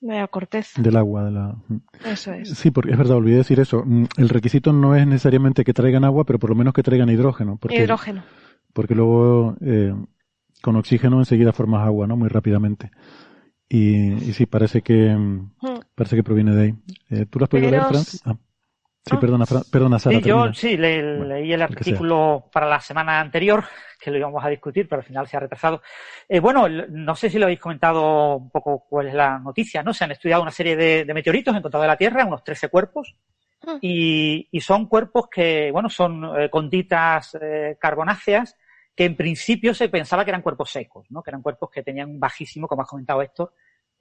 de la corteza. Del agua, de la... Eso es. Sí, porque es verdad, olvidé decir eso. Mm, el requisito no es necesariamente que traigan agua, pero por lo menos que traigan hidrógeno. Porque, hidrógeno. Porque luego eh, con oxígeno enseguida formas agua, ¿no? Muy rápidamente. Y, y sí, parece que mm, hmm. parece que proviene de ahí. Eh, ¿Tú lo has podido leer, Francis? Ah. Sí, perdona, perdona, Sara. Sí, yo sí, leí el artículo para la semana anterior, que lo íbamos a discutir, pero al final se ha retrasado. Eh, bueno, no sé si lo habéis comentado un poco cuál es la noticia, ¿no? Se han estudiado una serie de, meteoritos encontrados en la Tierra, unos 13 cuerpos, hmm. y, son cuerpos que, bueno, son eh, conditas eh, carbonáceas que en principio se pensaba que eran cuerpos secos, ¿no? Que eran cuerpos que tenían un bajísimo, como has comentado esto,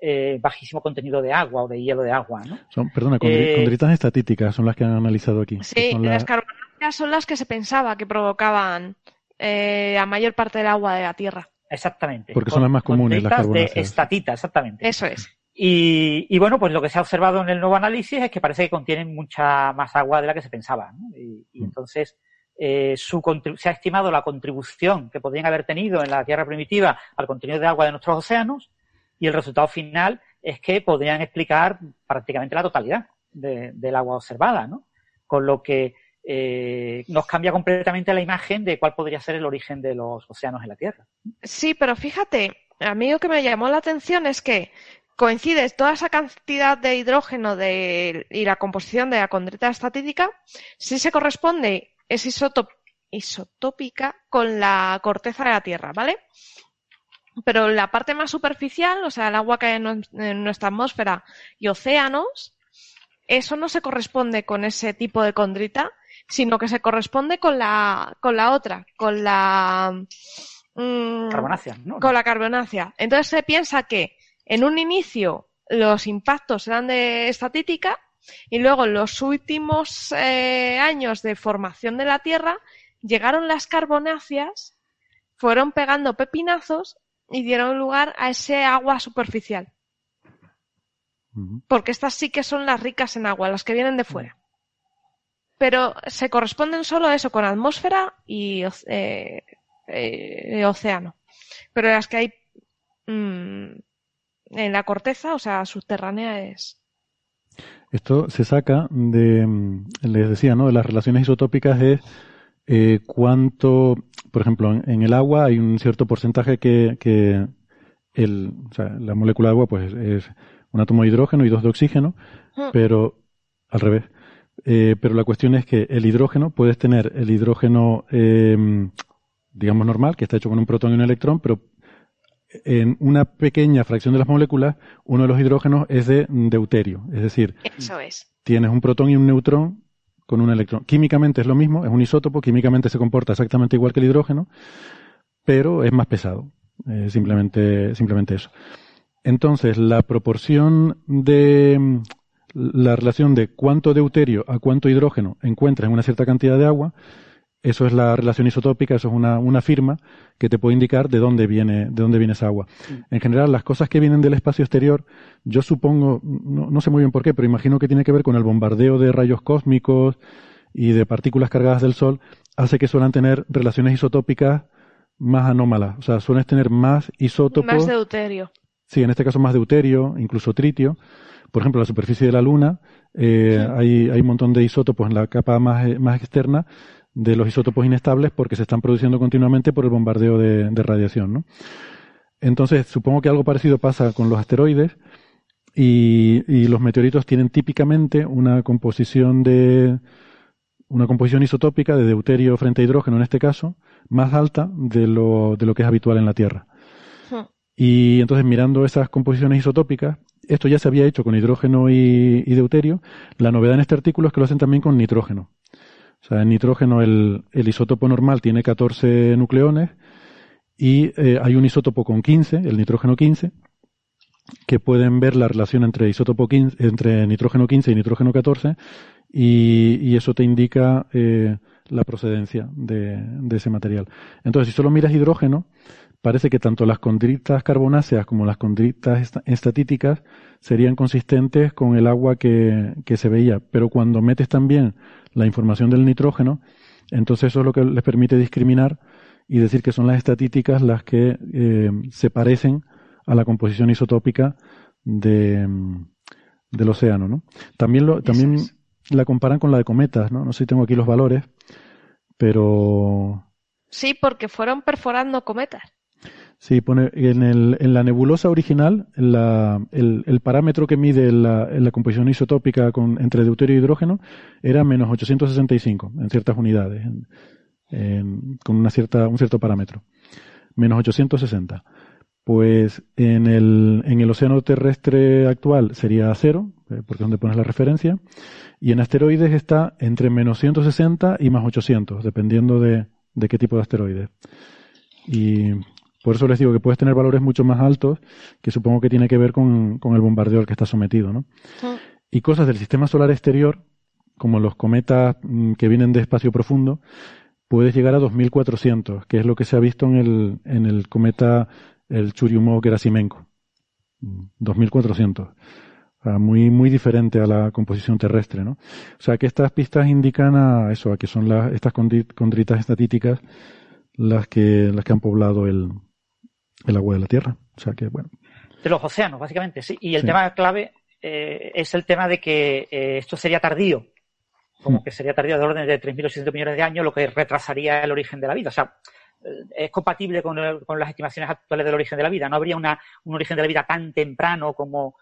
eh, bajísimo contenido de agua o de hielo de agua. ¿no? Son, perdona, eh, condritas estatíticas son las que han analizado aquí. Sí, las carbonáceas son las que se pensaba que provocaban eh, la mayor parte del agua de la Tierra. Exactamente. Porque son las más comunes, las carbonáceas. de estatita, exactamente. Eso es. Y, bueno, pues lo que se ha observado en el nuevo análisis es que parece que contienen mucha más agua de la que se pensaba. ¿no? Y, mm. entonces su, se ha estimado la contribución que podrían haber tenido en la Tierra primitiva al contenido de agua de nuestros océanos y el resultado final es que podrían explicar prácticamente la totalidad del agua observada, ¿no? Con lo que eh, nos cambia completamente la imagen de cuál podría ser el origen de los océanos en la Tierra. Sí, pero fíjate, a mí lo que me llamó la atención es que coincide toda esa cantidad de hidrógeno y la composición de la condrita estatítica, si se corresponde, es isotópica con la corteza de la Tierra, ¿vale? Pero la parte más superficial, o sea, el agua que hay en nuestra atmósfera y océanos, eso no se corresponde con ese tipo de condrita, sino que se corresponde con la, con la otra, con la mm, carbonácea, ¿no? Con la carbonácea. Entonces se piensa que en un inicio los impactos eran de estatítica y luego en los últimos eh, años de formación de la Tierra llegaron las carbonáceas, fueron pegando pepinazos y dieron lugar a ese agua superficial. Porque estas sí que son las ricas en agua, las que vienen de fuera. Pero se corresponden solo a eso, con atmósfera y eh, eh, océano. Pero las que hay mm, en la corteza, o sea, subterránea es. Esto se saca de, mm, les decía, ¿no? De las relaciones isotópicas es eh, cuánto, por ejemplo, en, el agua hay un cierto porcentaje que, que el, o sea, la molécula de agua pues es un átomo de hidrógeno y dos de oxígeno, mm. pero al revés. Eh, pero la cuestión es que el hidrógeno, puedes tener el hidrógeno, eh, digamos normal, que está hecho con un protón y un electrón, pero en una pequeña fracción de las moléculas, uno de los hidrógenos es de deuterio. Es decir, Eso es. tienes un protón y un neutrón con un electrón. Químicamente es lo mismo, es un isótopo, químicamente se comporta exactamente igual que el hidrógeno, pero es más pesado. Simplemente, simplemente eso. Entonces, la proporción de la relación de cuánto deuterio a cuánto hidrógeno encuentras en una cierta cantidad de agua eso es la relación isotópica, eso es una, una, firma que te puede indicar de dónde viene, de dónde viene esa agua. En general, las cosas que vienen del espacio exterior, yo supongo, no, no, sé muy bien por qué, pero imagino que tiene que ver con el bombardeo de rayos cósmicos y de partículas cargadas del Sol, hace que suelen tener relaciones isotópicas más anómalas. O sea, suelen tener más isótopos. Más deuterio. Sí, en este caso más deuterio, incluso tritio. Por ejemplo, la superficie de la Luna, eh, hay, hay un montón de isótopos en la capa más, más externa de los isótopos inestables porque se están produciendo continuamente por el bombardeo de, radiación. ¿no? Entonces, supongo que algo parecido pasa con los asteroides y, y, los meteoritos tienen típicamente una composición de una composición isotópica de deuterio frente a hidrógeno en este caso más alta de lo, de lo que es habitual en la Tierra. Hmm. Y entonces mirando esas composiciones isotópicas, esto ya se había hecho con hidrógeno y, y deuterio, la novedad en este artículo es que lo hacen también con nitrógeno. O sea, en nitrógeno el, el isótopo normal tiene 14 nucleones y eh, hay un isótopo con 15, el nitrógeno 15, que pueden ver la relación entre isótopo 15, entre nitrógeno 15 y nitrógeno 14 y, eso te indica eh, la procedencia de, de, ese material. Entonces, si solo miras hidrógeno, parece que tanto las condritas carbonáceas como las condritas estatíticas serían consistentes con el agua que, que se veía, pero cuando metes también la información del nitrógeno, entonces eso es lo que les permite discriminar y decir que son las estatíticas las que eh, se parecen a la composición isotópica de, del océano. ¿no? También, lo, también la comparan con la de cometas, ¿no? no sé si tengo aquí los valores, pero... Sí, porque fueron perforando cometas. Sí, pone en, el, en la nebulosa original, la, el, parámetro que mide la, la composición isotópica con, entre deuterio y hidrógeno era menos 865 en ciertas unidades, con una cierta, un cierto parámetro. Menos 860. Pues en el, en el océano terrestre actual sería cero, eh, porque es donde pones la referencia, y en asteroides está entre menos 160 y más 800, dependiendo de, de qué tipo de asteroides. Y por eso les digo que puedes tener valores mucho más altos, que supongo que tiene que ver con, el bombardeo al que está sometido, ¿no? Y cosas del sistema solar exterior, como los cometas mm, que vienen de espacio profundo, puedes llegar a 2400, que es lo que se ha visto en el, en el cometa el Churyumov-Gerasimenko. 2400. Mm, muy, muy diferente a la composición terrestre, ¿no? O sea que estas pistas indican a eso, a que son las, estas condritas estatíticas las que, las que han poblado el, el agua de la tierra. O sea que, bueno. De los océanos, básicamente, sí. Y el tema clave eh, es el tema de que eh, esto sería tardío, como hmm. que sería tardío de orden de 3.800 millones de años, lo que retrasaría el origen de la vida. O sea, eh, es compatible con, con, las estimaciones actuales del origen de la vida. No habría una, un origen de la vida tan temprano como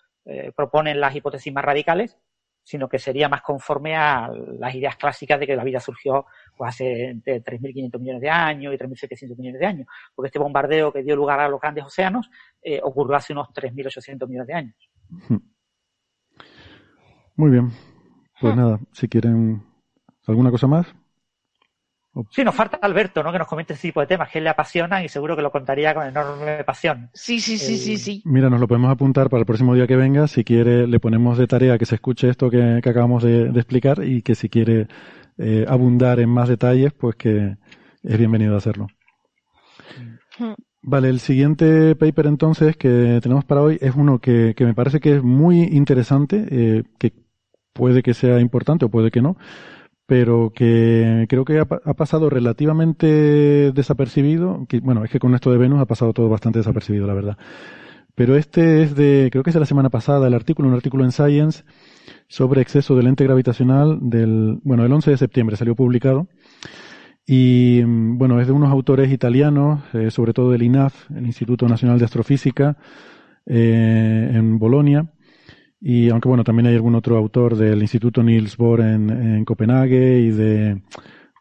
proponen las hipótesis más radicales, sino que sería más conforme a las ideas clásicas de que la vida surgió pues, hace entre 3.500 millones de años y 3.700 millones de años, porque este bombardeo que dio lugar a los grandes océanos eh, ocurrió hace unos 3.800 millones de años. Hmm. Muy bien. Pues hmm. nada, si quieren alguna cosa más. Sí, nos falta Alberto, ¿no? Que nos comente este tipo de temas que él le apasionan y seguro que lo contaría con enorme pasión. Sí, sí, sí, sí, sí. Mira, nos lo podemos apuntar para el próximo día que venga. Si quiere, le ponemos de tarea que se escuche esto que, acabamos de, explicar y que si quiere eh, abundar en más detalles, pues que es bienvenido a hacerlo. Vale, el siguiente paper entonces que tenemos para hoy es uno que, me parece que es muy interesante, eh, que puede que sea importante o puede que no pero que creo que ha, pasado relativamente desapercibido. Que, bueno, es que con esto de Venus ha pasado todo bastante desapercibido, la verdad. Pero este es de, creo que es de la semana pasada, el artículo, un artículo en Science sobre exceso de lente gravitacional del, bueno, el 11 de septiembre salió publicado. Y bueno, es de unos autores italianos, eh, sobre todo del INAF, el Instituto Nacional de Astrofísica, eh, en Bolonia y aunque bueno, también hay algún otro autor del Instituto Niels Bohr en, en Copenhague y de,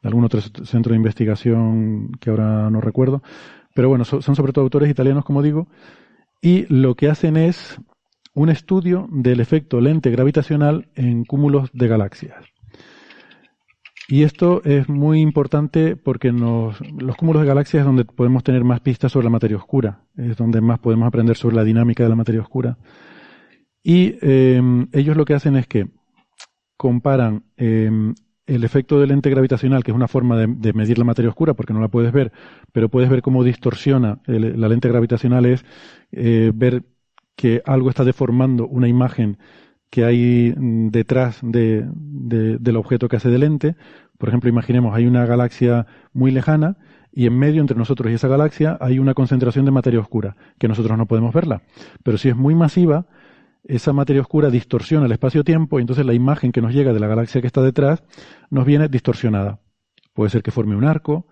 algún otro centro de investigación que ahora no recuerdo. Pero bueno, son, sobre todo autores italianos, como digo, y lo que hacen es un estudio del efecto lente gravitacional en cúmulos de galaxias. Y esto es muy importante porque nos, los cúmulos de galaxias es donde podemos tener más pistas sobre la materia oscura, es donde más podemos aprender sobre la dinámica de la materia oscura. Y em, ellos lo que hacen es que comparan em, el efecto del lente gravitacional, que es una forma de, medir la materia oscura, porque no la puedes ver, pero puedes ver cómo distorsiona la lente gravitacional, es eh, ver que algo está deformando una imagen que hay mm, detrás de, del objeto que hace de lente. Por ejemplo, imaginemos, hay una galaxia muy lejana y en medio entre nosotros y esa galaxia hay una concentración de materia oscura, que nosotros no podemos verla. Pero si es muy masiva, esa materia oscura distorsiona el espacio-tiempo y entonces la imagen que nos llega de la galaxia que está detrás nos viene distorsionada. Puede ser que forme un arco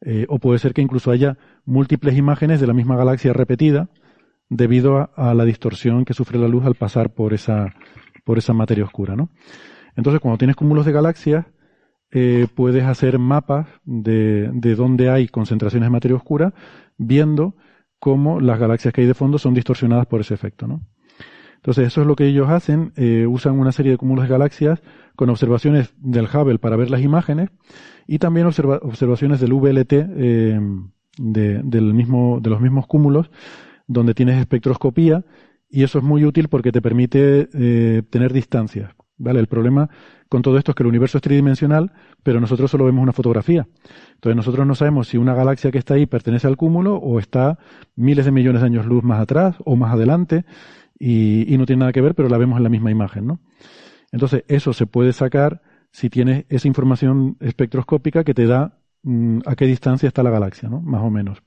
eh, o puede ser que incluso haya múltiples imágenes de la misma galaxia repetida debido a, la distorsión que sufre la luz al pasar por esa, por esa materia oscura. ¿no? Entonces cuando tienes cúmulos de galaxias eh, puedes hacer mapas de, de dónde hay concentraciones de materia oscura viendo cómo las galaxias que hay de fondo son distorsionadas por ese efecto. ¿no? Entonces, eso es lo que ellos hacen. Eh, usan una serie de cúmulos de galaxias con observaciones del Hubble para ver las imágenes y también observaciones del VLT eh, de, del mismo, de los mismos cúmulos donde tienes espectroscopía y eso es muy útil porque te permite eh, tener distancias. ¿Vale? El problema con todo esto es que el universo es tridimensional, pero nosotros solo vemos una fotografía. Entonces nosotros no sabemos si una galaxia que está ahí pertenece al cúmulo o está miles de millones de años luz más atrás o más adelante y, no tiene nada que ver, pero la vemos en la misma imagen, ¿no? Entonces eso se puede sacar si tienes esa información espectroscópica que te da mm, a qué distancia está la galaxia, ¿no? Más o menos.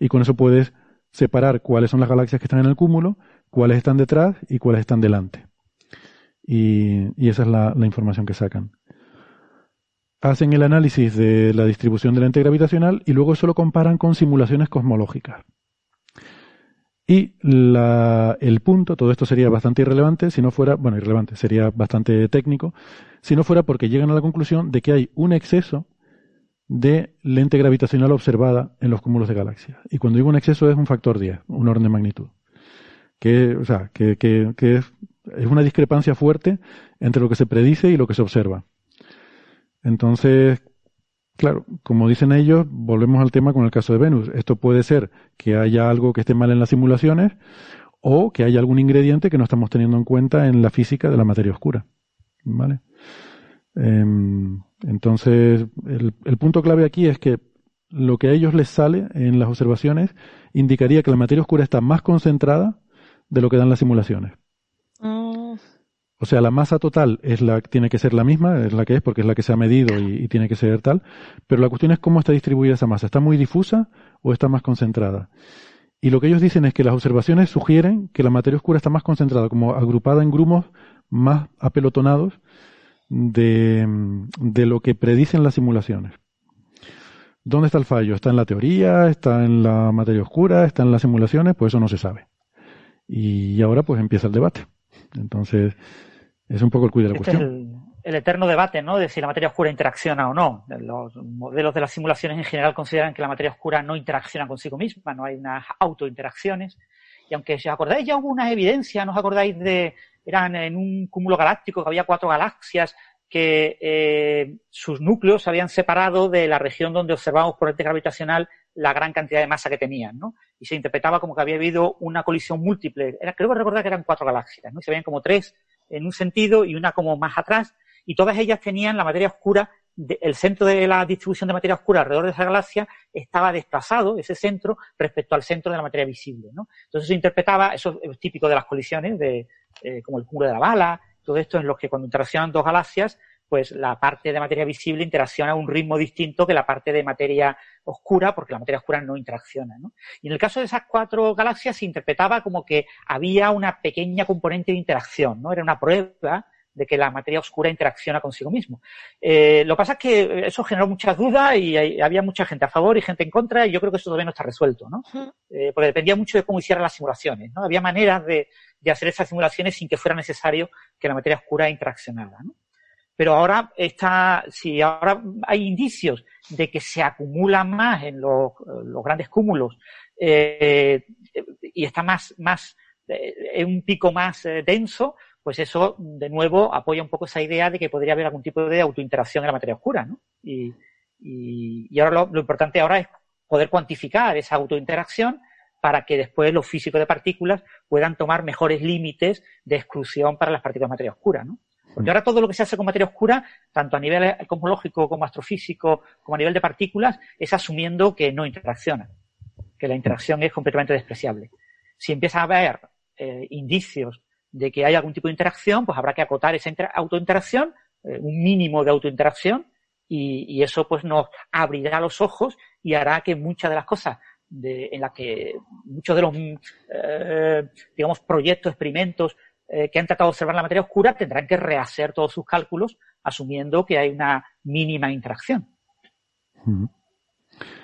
Y con eso puedes separar cuáles son las galaxias que están en el cúmulo, cuáles están detrás y cuáles están delante. Y, esa es la, información que sacan. Hacen el análisis de la distribución del ente gravitacional y luego eso lo comparan con simulaciones cosmológicas. Y el punto, todo esto sería bastante irrelevante si no fuera, bueno, irrelevante, sería bastante técnico, si no fuera porque llegan a la conclusión de que hay un exceso de lente gravitacional observada en los cúmulos de galaxias. Y cuando digo un exceso es un factor 10, un orden de magnitud. Que, o sea, que, que, que es es una discrepancia fuerte entre lo que se predice y lo que se observa. Entonces, claro, como dicen ellos, volvemos al tema con el caso de Venus. Esto puede ser que haya algo que esté mal en las simulaciones o que haya algún ingrediente que no estamos teniendo en cuenta en la física de la materia oscura. ¿Vale? Em, entonces, el, el punto clave aquí es que lo que a ellos les sale en las observaciones indicaría que la materia oscura está más concentrada de lo que dan las simulaciones. O sea, la masa total es la tiene que ser la misma, es la que es porque es la que se ha medido y, tiene que ser tal, pero la cuestión es cómo está distribuida esa masa, ¿está muy difusa o está más concentrada? Y lo que ellos dicen es que las observaciones sugieren que la materia oscura está más concentrada, como agrupada en grumos más apelotonados de, de lo que predicen las simulaciones. ¿Dónde está el fallo? ¿Está en la teoría? ¿Está en la materia oscura? ¿Está en las simulaciones? Pues eso no se sabe. Y ahora pues empieza el debate. Entonces, es un poco el cuidado de la este cuestión. el, eterno debate, ¿no? De si la materia oscura interacciona o no. Los modelos de las simulaciones en general consideran que la materia oscura no interacciona consigo misma, no hay unas autointeracciones. Y aunque os acordáis, ya hubo unas evidencias, ¿no os acordáis de, eran en un cúmulo galáctico que había cuatro galaxias que eh, sus núcleos se habían separado de la región donde observamos corriente gravitacional la gran cantidad de masa que tenían, ¿no? Y se interpretaba como que había habido una colisión múltiple. Era, creo que recordar que eran cuatro galaxias, ¿no? Y se veían como tres en un sentido y una como más atrás, y todas ellas tenían la materia oscura, el centro de la distribución de materia oscura alrededor de esa galaxia estaba desplazado, ese centro, respecto al centro de la materia visible, ¿no? Entonces se interpretaba, eso es típico de las colisiones, de, eh, como el cúmulo de la bala, todo esto en los que cuando interaccionan dos galaxias, pues la parte de materia visible interacciona a un ritmo distinto que la parte de materia oscura, porque la materia oscura no interacciona. ¿no? Y en el caso de esas cuatro galaxias se interpretaba como que había una pequeña componente de interacción, ¿no? Era una prueba de que la materia oscura interacciona consigo mismo. Eh, lo que pasa es que eso generó muchas dudas y había mucha gente a favor y gente en contra y yo creo que eso todavía no está resuelto, ¿no? Eh, porque dependía mucho de cómo hicieran las simulaciones, ¿no? Había maneras de, de hacer esas simulaciones sin que fuera necesario que la materia oscura interaccionara, ¿no? Pero ahora está, si ahora hay indicios de que se acumula más en los, grandes cúmulos eh, y está más, más, eh, en un pico más eh, denso, pues eso de nuevo apoya un poco esa idea de que podría haber algún tipo de autointeracción en la materia oscura, ¿no? Y, y, y ahora lo, lo, importante ahora es poder cuantificar esa autointeracción para que después los físicos de partículas puedan tomar mejores límites de exclusión para las partículas de materia oscura, ¿no? Porque ahora todo lo que se hace con materia oscura, tanto a nivel cosmológico como astrofísico, como a nivel de partículas, es asumiendo que no interacciona, que la interacción es completamente despreciable. Si empieza a haber eh, indicios de que hay algún tipo de interacción, pues habrá que acotar esa autointeracción, eh, un mínimo de autointeracción, y, eso pues nos abrirá los ojos y hará que muchas de las cosas en las que muchos de los, eh, digamos, proyectos, experimentos eh, que han tratado de observar la materia oscura tendrán que rehacer todos sus cálculos asumiendo que hay una mínima interacción.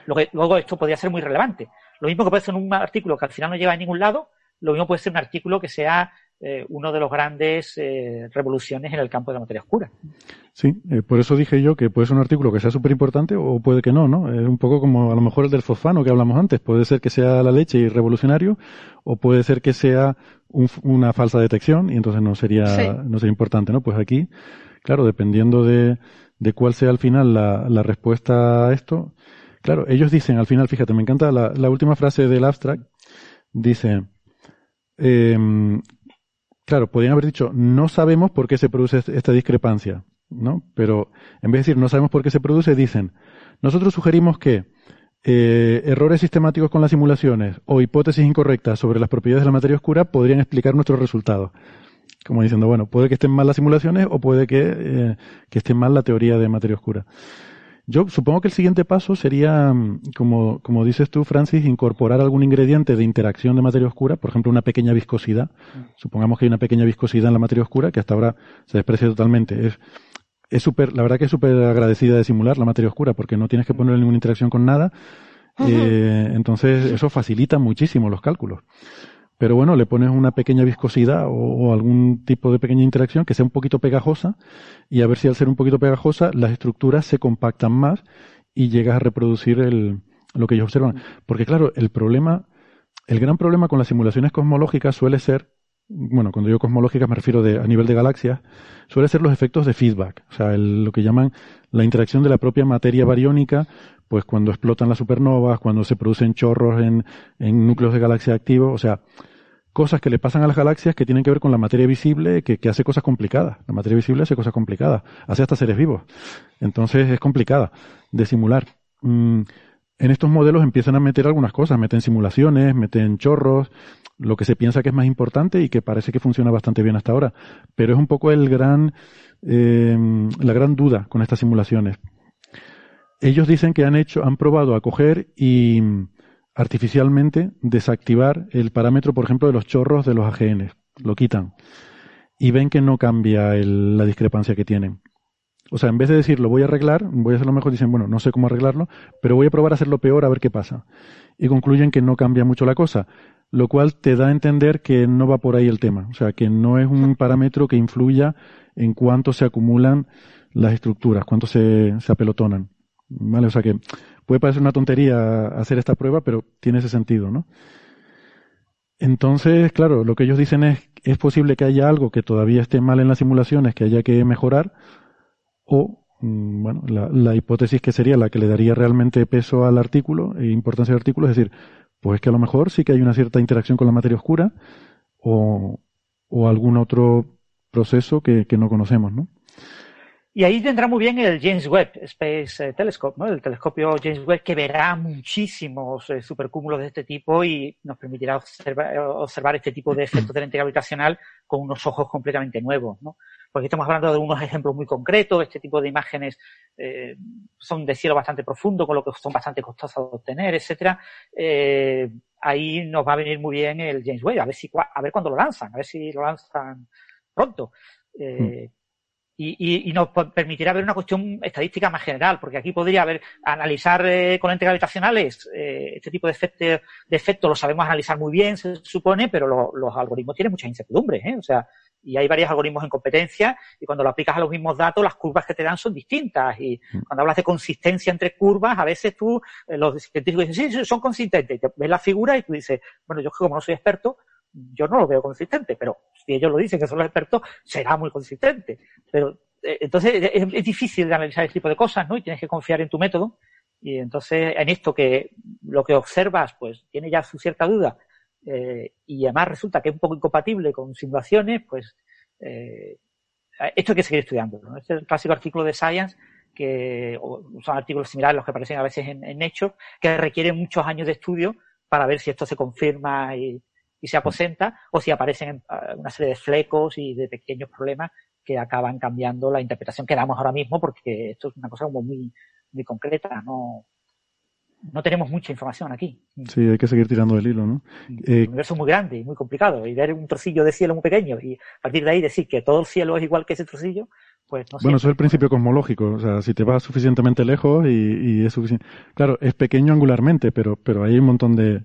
luego esto podría ser muy relevante. Lo mismo que puede ser un artículo que al final no lleva a ningún lado, lo mismo puede ser un artículo que sea eh, uno de los grandes eh, revoluciones en el campo de la materia oscura. Sí, eh, por eso dije yo que puede ser un artículo que sea súper importante o puede que no, ¿no? Es un poco como a lo mejor el del fosfano que hablamos antes. Puede ser que sea la leche y revolucionario o puede ser que sea una falsa detección y entonces no sería, no sería importante, ¿no? Pues aquí, claro, dependiendo de, de cuál sea al final la, la respuesta a esto, claro, ellos dicen al final, fíjate, me encanta la, la última frase del abstract, dice, eh, claro, podrían haber dicho, no sabemos por qué se produce esta discrepancia, ¿no? Pero en vez de decir, no sabemos por qué se produce, dicen, nosotros sugerimos que eh, errores sistemáticos con las simulaciones o hipótesis incorrectas sobre las propiedades de la materia oscura podrían explicar nuestros resultados. Como diciendo, bueno, puede que estén mal las simulaciones o puede que, eh, que esté mal la teoría de materia oscura. Yo supongo que el siguiente paso sería, mm, como, como dices tú, Francis, incorporar algún ingrediente de interacción de materia oscura, por ejemplo, una pequeña viscosidad. Supongamos que hay una pequeña viscosidad en la materia oscura que hasta ahora se desprecia totalmente. Es, es súper, la verdad que es súper agradecida de simular la materia oscura porque no tienes que ponerle ninguna interacción con nada. Eh, entonces, eso facilita muchísimo los cálculos. Pero bueno, le pones una pequeña viscosidad o, algún tipo de pequeña interacción que sea un poquito pegajosa y a ver si al ser un poquito pegajosa las estructuras se compactan más y llegas a reproducir el, lo que ellos observan. Porque claro, el problema, el gran problema con las simulaciones cosmológicas suele ser, bueno, cuando digo cosmológicas me refiero de, a nivel de galaxias, suele ser los efectos de feedback, o sea, lo que llaman la interacción de la propia materia bariónica pues cuando explotan las supernovas, cuando se producen chorros en, en núcleos de galaxia activos, o sea, cosas que le pasan a las galaxias que tienen que ver con la materia visible, que, hace cosas complicadas. La materia visible hace cosas complicadas, hace hasta seres vivos. Entonces es complicada de simular. Mm, en estos modelos empiezan a meter algunas cosas, meten simulaciones, meten chorros, lo que se piensa que es más importante y que parece que funciona bastante bien hasta ahora. Pero es un poco el gran, eh, la gran duda con estas simulaciones ellos dicen que han hecho, han probado a coger y artificialmente desactivar el parámetro, por ejemplo, de los chorros de los AGN. Lo quitan. Y ven que no cambia la discrepancia que tienen. O sea, en vez de decir lo voy a arreglar, voy a hacerlo mejor, dicen, bueno, no sé cómo arreglarlo, pero voy a probar a hacerlo peor a ver qué pasa. Y concluyen que no cambia mucho la cosa, lo cual te da a entender que no va por ahí el tema. O sea, que no es un parámetro que influya en cuánto se acumulan las estructuras, cuánto se, se apelotonan. ¿Vale? O sea que puede parecer una tontería hacer esta prueba, pero tiene ese sentido, ¿no? Entonces, claro, lo que ellos dicen es, es posible que haya algo que todavía esté mal en las simulaciones, que haya que mejorar, o, mm, bueno, la, hipótesis que sería la que le daría realmente peso al artículo e importancia al artículo, es decir, pues que a lo mejor sí que hay una cierta interacción con la materia oscura, o, o algún otro proceso que, que no conocemos, ¿no? Y ahí tendrá muy bien el James Webb Space eh, Telescope, ¿no? El telescopio James Webb que verá muchísimos eh, supercúmulos de este tipo y nos permitirá observar, este tipo de efectos de lente gravitacional con unos ojos completamente nuevos, ¿no? Porque estamos hablando de unos ejemplos muy concretos, este tipo de imágenes eh, son de cielo bastante profundo, con lo que son bastante costosas de obtener, etcétera. Eh, ahí nos va a venir muy bien el James Webb, a ver si a ver cuándo lo lanzan, a ver si lo lanzan pronto. Eh, hmm y, y, nos permitirá ver una cuestión estadística más general, porque aquí podría haber, analizar eh, con lentes gravitacionales eh, este tipo de efectos de efecto lo sabemos analizar muy bien, se supone, pero los algoritmos tienen muchas incertidumbres, ¿eh? O sea, y hay varios algoritmos en competencia y cuando lo aplicas a los mismos datos, las curvas que te dan son distintas. Y mm. cuando hablas de consistencia entre curvas, a veces tú, eh, los científicos dicen, sí, son consistentes. Y te ves la figura y tú dices, bueno, yo como no soy experto, yo no lo veo consistente, pero si ellos lo dicen que son los expertos, será muy consistente. Pero eh, entonces es, difícil de analizar este tipo de cosas, ¿no? Y tienes que confiar en tu método. Y entonces en esto que lo que observas, pues tiene ya su cierta duda eh, y además resulta que es un poco incompatible con simulaciones, pues eh, esto hay que seguir estudiando. ¿no? Este es el clásico artículo de Science que son artículos similares a los que aparecen a veces en, en Hechos, que requieren muchos años de estudio para ver si esto se confirma y, y se aposenta o si aparecen eh, una serie de flecos y de pequeños problemas que acaban cambiando la interpretación que damos ahora mismo porque esto es una cosa como muy, muy concreta, no, no tenemos mucha información aquí. Sí, hay que seguir tirando del hilo, ¿no? El eh, universo es muy grande y muy complicado y ver un trocillo de cielo muy pequeño y a partir de ahí decir que todo el cielo es igual que ese trocillo, pues no sé. Bueno, eso es el principio cosmológico, o sea, si te vas suficientemente lejos y, y es suficiente. Claro, es pequeño angularmente, pero, pero hay un montón de,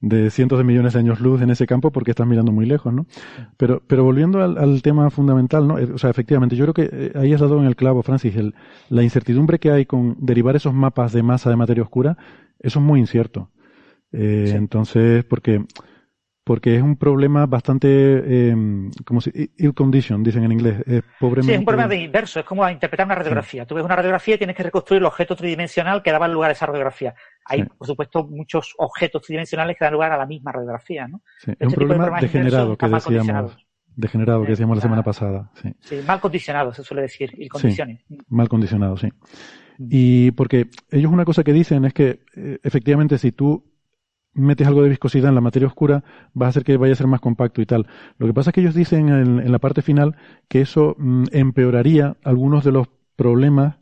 de cientos de millones de años luz en ese campo porque estás mirando muy lejos, ¿no? Pero, pero volviendo al, tema fundamental, ¿no? Eh, o sea, efectivamente, yo creo que eh, ahí has dado en el clavo, Francis, el, la incertidumbre que hay con derivar esos mapas de masa de materia oscura, eso es muy incierto. Eh, Entonces, porque porque es un problema bastante, eh, como si, ill condition, dicen en inglés, es pobremente... Sí, es un problema de inverso, es como interpretar una radiografía. Tú ves una radiografía y tienes que reconstruir el objeto tridimensional que daba lugar a esa radiografía. Hay, por supuesto, muchos objetos tridimensionales que dan lugar a la misma radiografía, ¿no? Sí, es un problema degenerado que decíamos. degenerado que decíamos la semana pasada. Sí. sí. mal condicionado, se suele decir, y condiciones. mal condicionado, sí. Mm. Y porque ellos una cosa que dicen es que eh, efectivamente si tú metes algo de viscosidad en la materia oscura, va a hacer que vaya a ser más compacto y tal. Lo que pasa es que ellos dicen en, la parte final que eso mm, empeoraría algunos de los problemas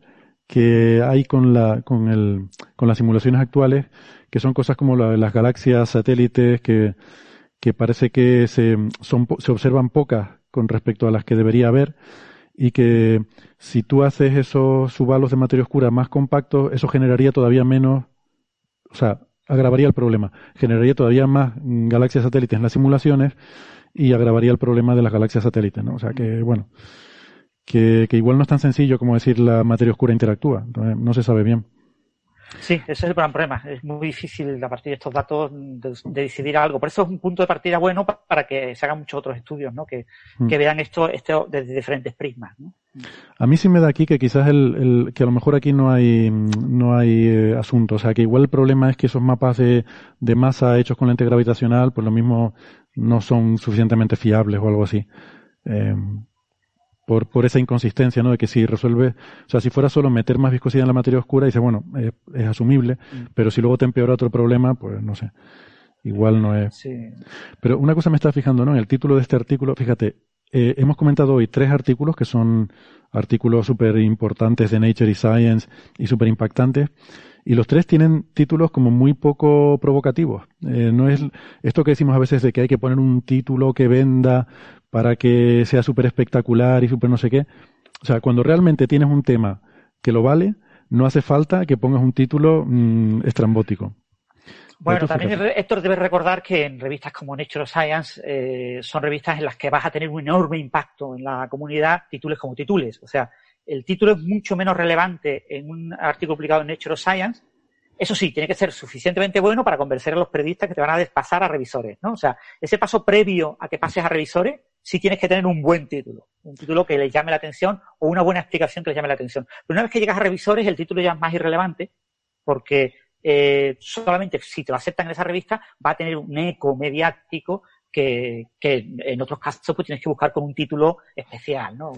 que hay con, la, con, el, con las simulaciones actuales, que son cosas como las galaxias satélites, que, que parece que se, son, se observan pocas con respecto a las que debería haber, y que si tú haces esos subalos de materia oscura más compactos, eso generaría todavía menos, o sea, agravaría el problema, generaría todavía más galaxias satélites en las simulaciones y agravaría el problema de las galaxias satélites, ¿no? O sea que, bueno, que, que igual no es tan sencillo como decir la materia oscura interactúa, no se sabe bien. Sí, ese es el gran problema. Es muy difícil a partir de estos datos de, decidir algo. Por eso es un punto de partida bueno para que se hagan muchos otros estudios, ¿no? Que, mm. vean esto, esto desde diferentes prismas. ¿no? A mí sí me da aquí que quizás el, que a lo mejor aquí no hay no hay eh, asunto, o sea que igual el problema es que esos mapas de, de masa hechos con lente gravitacional, pues lo mismo no son suficientemente fiables o algo así. Eh, por, por esa inconsistencia, ¿no? De que si resuelve, o sea, si fuera solo meter más viscosidad en la materia oscura, dice, bueno, es, asumible, mm. pero si luego te empeora otro problema, pues no sé. Igual no es. Sí. Pero una cosa me está fijando, ¿no? En el título de este artículo, fíjate, eh, hemos comentado hoy tres artículos que son artículos súper importantes de Nature y Science y súper impactantes. Y los tres tienen títulos como muy poco provocativos. Eh, no es esto que decimos a veces de que hay que poner un título que venda para que sea súper espectacular y súper no sé qué. O sea, cuando realmente tienes un tema que lo vale, no hace falta que pongas un título mm, estrambótico. Bueno, también Héctor debe recordar que en revistas como Nature Science eh, son revistas en las que vas a tener un enorme impacto en la comunidad, títulos como títulos. O sea, el título es mucho menos relevante en un artículo publicado en Nature Science eso sí, tiene que ser suficientemente bueno para convencer a los periodistas que te van a despasar a revisores, ¿no? O sea, ese paso previo a que pases a revisores, sí tienes que tener un buen título, un título que les llame la atención o una buena explicación que les llame la atención. Pero una vez que llegas a revisores, el título ya es más irrelevante porque eh, solamente si te lo aceptan en esa revista va a tener un eco mediático que, que en otros casos pues tienes que buscar con un título especial, ¿no?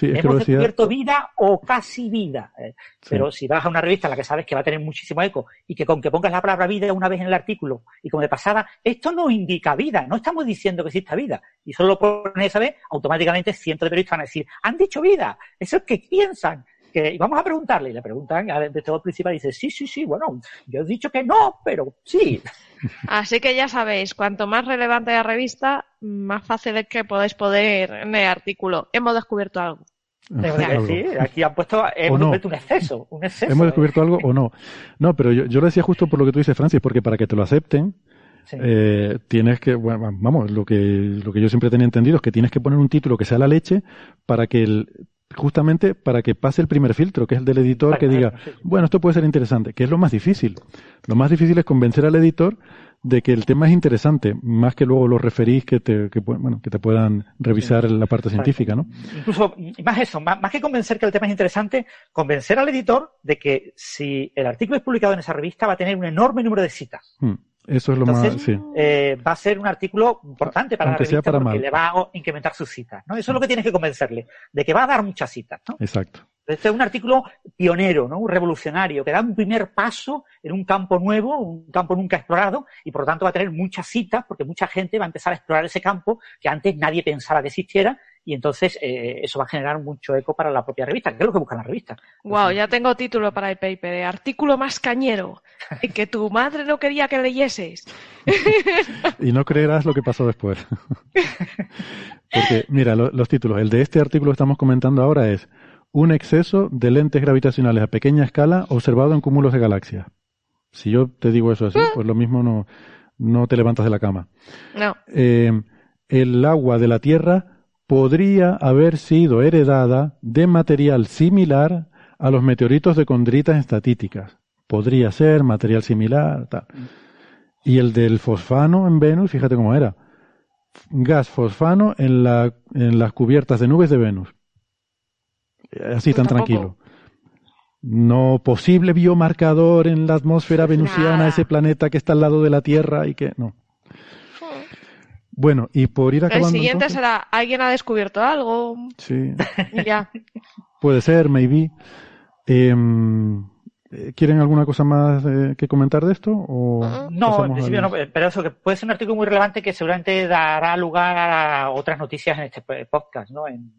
Hemos descubierto vida o casi vida. Eh, pero si vas a una revista en la que sabes que va a tener muchísimo eco y que con que pongas la palabra vida una vez en el artículo y como de pasada, esto no indica vida, no estamos diciendo que exista vida. Y solo lo pones esa vez, automáticamente cientos de periodistas van a decir, han dicho vida, eso es que piensan. Que, y vamos a preguntarle, y le preguntan al investigador principal y dice, sí, sí, sí, bueno, yo he dicho que no, pero sí. Así que ya sabéis, cuanto más relevante la revista, más fácil es que podáis poder en el artículo. Hemos descubierto algo. Sí, aquí han puesto hemos un exceso, un exceso. Hemos descubierto algo o no. No, pero yo, yo lo decía justo por lo que tú dices, Francis, porque para que te lo acepten, eh, tienes que, bueno, vamos, lo que, lo que yo siempre tenía entendido es que tienes que poner un título que sea la leche para que el, justamente para que pase el primer filtro, que es el del editor, que diga, bueno, esto puede ser interesante, que es lo más difícil. Lo más difícil es convencer al editor de que el tema es interesante, más que luego lo referís que te, que, bueno, que te puedan revisar la parte científica, ¿no? Incluso, más eso, más, que convencer que el tema es interesante, convencer al editor de que si el artículo es publicado en esa revista va a tener un enorme número de citas. Hmm. Eso es lo más. Sí. Eh, va a ser un artículo importante para la revista porque le va a incrementar sus citas. ¿no? Eso es lo que tienes que convencerle, de que va a dar muchas citas. ¿no? Exacto. Este es un artículo pionero, ¿no? Un revolucionario, que da un primer paso en un campo nuevo, un campo nunca explorado, y por lo tanto va a tener muchas citas, porque mucha gente va a empezar a explorar ese campo que antes nadie pensaba que existiera, y entonces eh, eso va a generar mucho eco para la propia revista, que es lo que busca la revista. Wow, ya tengo título para el paper, de artículo más cañero, que tu madre no quería que leyeses. y no creerás lo que pasó después. Porque, mira, los títulos. El de este artículo que estamos comentando ahora es un exceso de lentes gravitacionales a pequeña escala observado en cúmulos de galaxias. Si yo te digo eso así, pues lo mismo no, no te levantas de la cama. No. Eh, el agua de la Tierra podría haber sido heredada de material similar a los meteoritos de condritas estatíticas. Podría ser material similar, tal. Y el del fosfano en Venus, fíjate cómo era. Gas fosfano en, la, en las cubiertas de nubes de Venus. Así tan tranquilo. No posible biomarcador en la atmósfera venusiana, ese planeta que está al lado de la Tierra y que no. Bueno, y por ir acabando. El siguiente será: ¿alguien ha descubierto algo? Sí. ya. Puede ser, maybe. Em, eh, ¿Quieren alguna cosa más eh, que comentar de esto? O no, en principio no, pero eso que puede ser un artículo muy relevante que seguramente dará lugar a otras noticias en este podcast, ¿no? En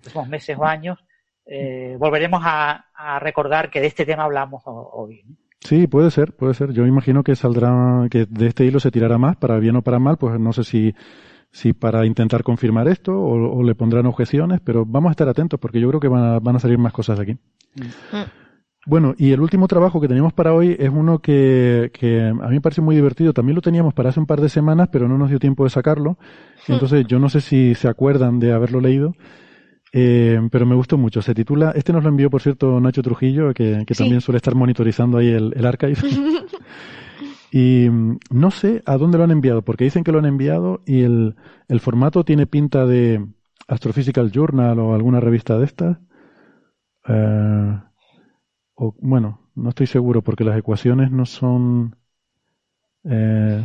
próximos meses o años. Eh, volveremos a, recordar que de este tema hablamos hoy. Sí, puede ser, puede ser. Yo imagino que saldrá, que de este hilo se tirará más, para bien o para mal, pues no sé si, si para intentar confirmar esto o, le pondrán objeciones, pero vamos a estar atentos porque yo creo que van a, van a salir más cosas de aquí. Mm. Bueno, y el último trabajo que tenemos para hoy es uno que, que, a mí me parece muy divertido. También lo teníamos para hace un par de semanas, pero no nos dio tiempo de sacarlo. Hmm. Entonces, yo no sé si se acuerdan de haberlo leído. Eh, pero me gustó mucho. Se titula, este nos lo envió, por cierto, Nacho Trujillo, que, también suele estar monitorizando ahí el, el archive. y mm, no sé a dónde lo han enviado, porque dicen que lo han enviado y el, el formato tiene pinta de Astrophysical Journal o alguna revista de estas. Eh, o, bueno, no estoy seguro porque las ecuaciones no son... Eh,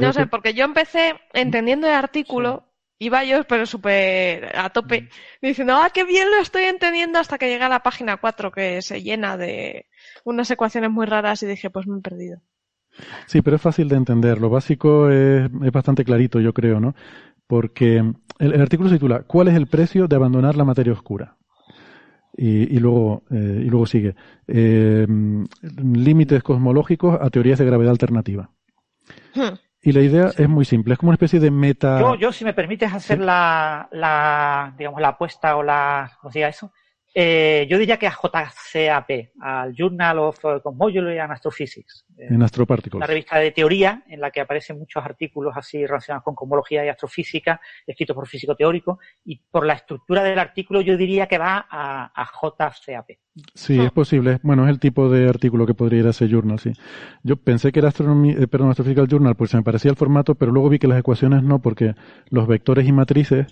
no sé, porque yo empecé entendiendo el artículo iba yo, pero súper a tope, diciendo, ah, qué bien lo estoy entendiendo hasta que llegué a la página 4 que se llena de unas ecuaciones muy raras y dije, pues me he perdido. Sí, pero es fácil de entender. Lo básico es, bastante clarito, yo creo, ¿no? Porque el, artículo se titula ¿Cuál es el precio de abandonar la materia oscura? Y, y luego, eh, y luego sigue. Eh, límites cosmológicos a teorías de gravedad alternativa. Hmm. Y la idea es muy simple, es como una especie de meta. Yo, yo si me permites hacer la, la, digamos, la apuesta o la, ¿cómo se diga eso? Eh, yo diría que a JCAP, al Journal of Cosmology and Astrophysics. En Astroparticles. Una revista de teoría en la que aparecen muchos artículos así relacionados con cosmología y astrofísica, escritos por físico teórico, y por la estructura del artículo yo diría que va a, a JCAP. Sí, es posible. Bueno, es el tipo de artículo que podría ir a ese journal, sí. Yo pensé que era astronomía, eh, perdón, Astrophysical Journal, pues se me parecía el formato, pero luego vi que las ecuaciones no, porque los vectores y matrices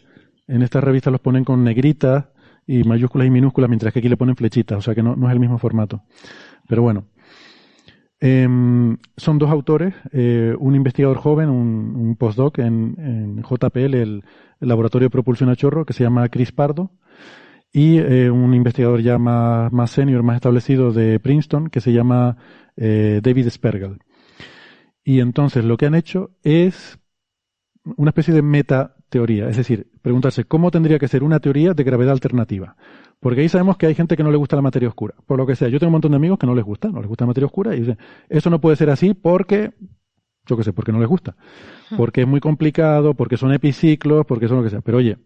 en esta revista los ponen con negritas y mayúsculas y minúsculas, mientras que aquí le ponen flechitas, o sea que no, no es el mismo formato. Pero bueno. Em, son dos autores, eh, un investigador joven, un, postdoc en, JPL, el, Laboratorio de Propulsión a Chorro, que se llama Chris Pardo, y eh, un investigador ya más, más senior, más establecido de Princeton, que se llama eh, David Spergel. Y entonces lo que han hecho es una especie de meta teoría, es decir, preguntarse cómo tendría que ser una teoría de gravedad alternativa. Porque ahí sabemos que hay gente que no le gusta la materia oscura, por lo que sea. Yo tengo un montón de amigos que no les gusta, no les gusta la materia oscura y dicen, eso no puede ser así porque, yo qué sé, porque no les gusta. Hmm. Porque es muy complicado, porque son epiciclos, porque son lo que sea. Pero oye,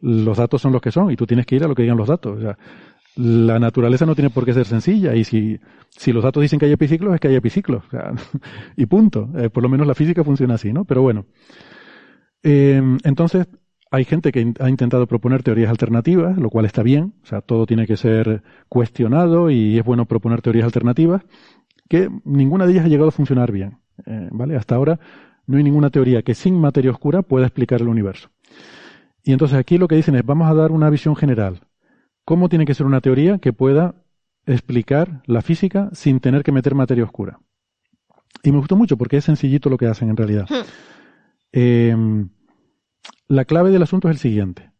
los datos son los que son y tú tienes que ir a lo que digan los datos. O sea, la naturaleza no tiene por qué ser sencilla y si, si los datos dicen que hay epiciclos es que hay epiciclos. O sea, y punto. Eh, por lo menos la física funciona así, ¿no? Pero bueno. Eh, entonces, hay gente que ha intentado proponer teorías alternativas, lo cual está bien, o sea, todo tiene que ser cuestionado y es bueno proponer teorías alternativas, que ninguna de ellas ha llegado a funcionar bien, eh, ¿vale? Hasta ahora no hay ninguna teoría que sin materia oscura pueda explicar el universo. Y entonces aquí lo que dicen es, vamos a dar una visión general. ¿Cómo tiene que ser una teoría que pueda explicar la física sin tener que meter materia oscura? Y me gustó mucho porque es sencillito lo que hacen en realidad. Eh, la clave del asunto es el siguiente.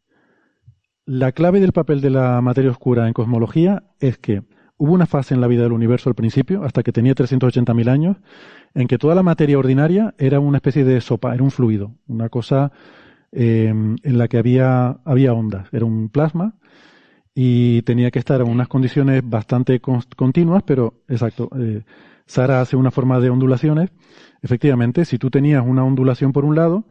La clave del papel de la materia oscura en cosmología es que hubo una fase en la vida del universo al principio, hasta que tenía 380.000 años, en que toda la materia ordinaria era una especie de sopa, era un fluido, una cosa eh, en la que había, había ondas, era un plasma y tenía que estar en unas condiciones bastante continuas, pero exacto. Eh, Sara hace una forma de ondulaciones. Efectivamente, si tú tenías una ondulación por un lado,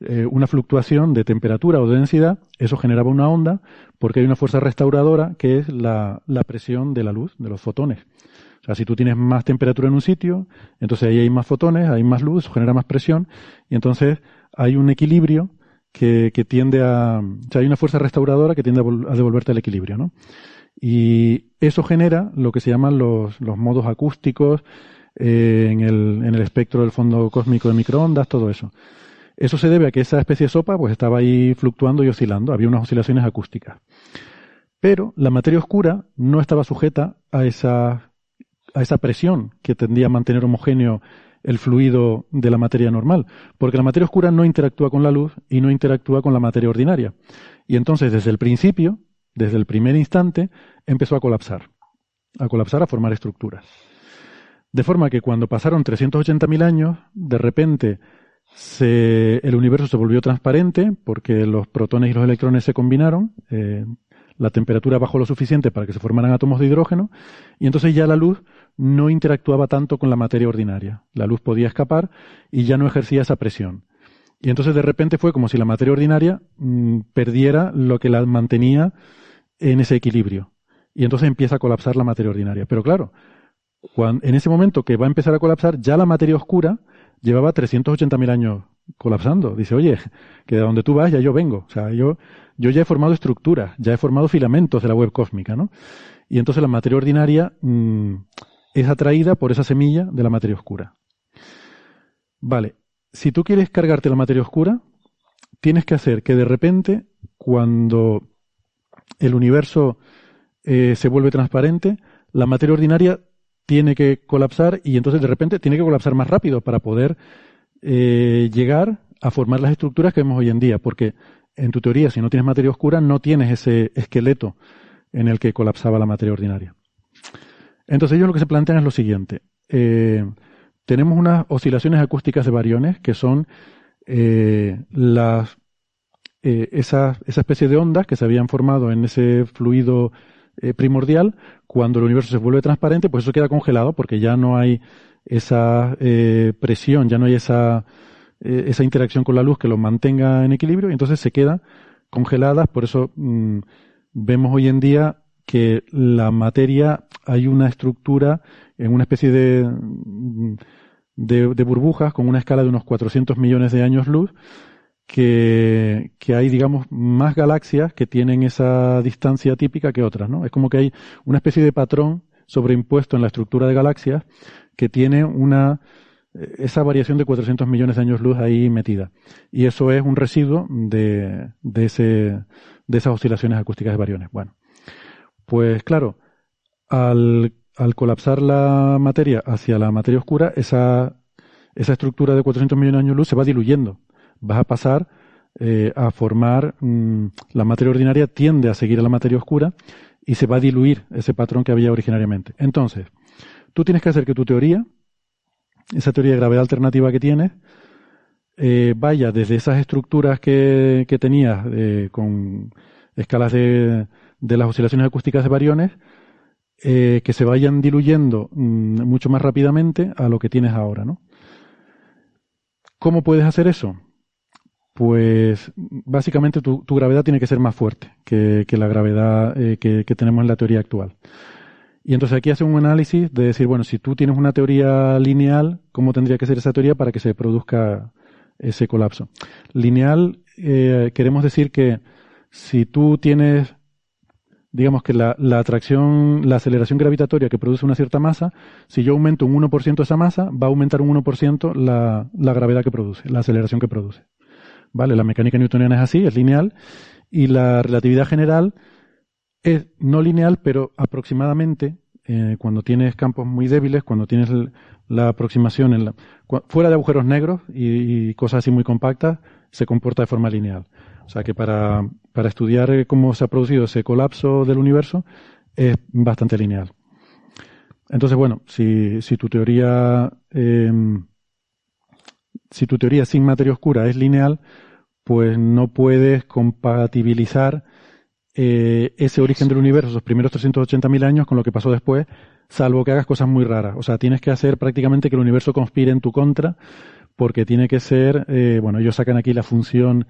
eh, una fluctuación de temperatura o de densidad, eso generaba una onda porque hay una fuerza restauradora que es la, presión de la luz, de los fotones. O sea, si tú tienes más temperatura en un sitio, entonces ahí hay más fotones, hay más luz, genera más presión, y entonces hay un equilibrio que, tiende a... O sea, hay una fuerza restauradora que tiende a, devolverte el equilibrio, ¿no? Y eso genera lo que se llaman los, los modos acústicos eh, en, el, en el espectro del fondo cósmico de microondas, todo eso. Eso se debe a que esa especie de sopa pues estaba ahí fluctuando y oscilando, había unas oscilaciones acústicas. Pero la materia oscura no estaba sujeta a esa, a esa presión que tendía a mantener homogéneo el fluido de la materia normal, porque la materia oscura no interactúa con la luz y no interactúa con la materia ordinaria. Y entonces, desde el principio, desde el primer instante, empezó a colapsar, a colapsar, a formar estructuras. De forma que cuando pasaron 380.000 años, de repente el universo se volvió transparente porque los protones y los electrones se combinaron, eh, la temperatura bajó lo suficiente para que se formaran átomos de hidrógeno y entonces ya la luz no interactuaba tanto con la materia ordinaria. La luz podía escapar y ya no ejercía esa presión. Y entonces de repente fue como si la materia ordinaria mm, perdiera lo que la mantenía en ese equilibrio. Y entonces empieza a colapsar la materia ordinaria. Pero claro, en ese momento que va a empezar a colapsar, ya la materia oscura llevaba 380.000 años colapsando. Dice, oye, que de donde tú vas ya yo vengo. O sea, yo, yo ya he formado estructuras, ya he formado filamentos de la web cósmica, ¿no? Y entonces la materia ordinaria mm, es atraída por esa semilla de la materia oscura. Vale, si tú quieres cargarte la materia oscura, tienes que hacer que de repente, cuando el universo eh, se vuelve transparente, la materia ordinaria tiene que colapsar y entonces de repente tiene que colapsar más rápido para poder eh, llegar a formar las estructuras que vemos hoy en día, porque en tu teoría, si no tienes materia oscura, no tienes ese esqueleto en el que colapsaba la materia ordinaria. Entonces ellos lo que se plantean es lo siguiente. Eh, tenemos unas oscilaciones acústicas de variones que son las, esa, esa especie de ondas que se habían formado en ese fluido primordial cuando el universo se vuelve transparente, pues eso queda congelado porque ya no hay esa eh, presión, ya no hay esa, eh, esa interacción con la luz que lo mantenga en equilibrio y entonces se queda congelada. Por eso mm, vemos hoy en día que la materia hay una estructura en una especie de, mm, de, de burbujas con una escala de unos 400 millones de años luz que, que, hay, digamos, más galaxias que tienen esa distancia típica que otras, ¿no? Es como que hay una especie de patrón sobreimpuesto en la estructura de galaxias que tiene una, esa variación de 400 millones de años luz ahí metida. Y eso es un residuo de, de, ese, de esas oscilaciones acústicas de variones. Bueno, pues claro, al, al colapsar la materia hacia la materia oscura, esa, esa estructura de 400 millones de años luz se va diluyendo vas a pasar eh, a formar mm, la materia ordinaria tiende a seguir a la materia oscura y se va a diluir ese patrón que había originariamente. Entonces, tú tienes que hacer que tu teoría, esa teoría de gravedad alternativa que tienes, eh, vaya desde esas estructuras que, que tenías eh, con escalas de, de, las oscilaciones acústicas de variones, que se vayan diluyendo mm, mucho más rápidamente a lo que tienes ahora, ¿no? ¿Cómo puedes hacer eso? Pues básicamente tu, gravedad tiene que ser más fuerte que, la gravedad eh, que, tenemos en la teoría actual. Y entonces aquí hacen un análisis de decir, bueno, si tú tienes una teoría lineal, ¿cómo tendría que ser esa teoría para que se produzca ese colapso? Lineal, eh, queremos decir que si tú tienes, digamos que la, atracción, la aceleración gravitatoria que produce una cierta masa, si yo aumento un 1% esa masa, va a aumentar un 1% la, la gravedad que produce, la aceleración que produce. ¿Vale? La mecánica newtoniana es así, es lineal, y la relatividad general es no lineal, pero aproximadamente, eh, cuando tienes campos muy débiles, cuando tienes la aproximación en la, fuera de agujeros negros y, cosas así muy compactas, se comporta de forma lineal. O sea que para, para estudiar eh, cómo se ha producido ese colapso del universo es bastante lineal. Entonces, bueno, si, si tu teoría eh, si tu teoría sin materia oscura es lineal, pues no puedes compatibilizar eh, ese origen del universo, esos primeros 380.000 años, con lo que pasó después, salvo que hagas cosas muy raras. O sea, tienes que hacer prácticamente que el universo conspire en tu contra, porque tiene que ser, eh, bueno, ellos sacan aquí la función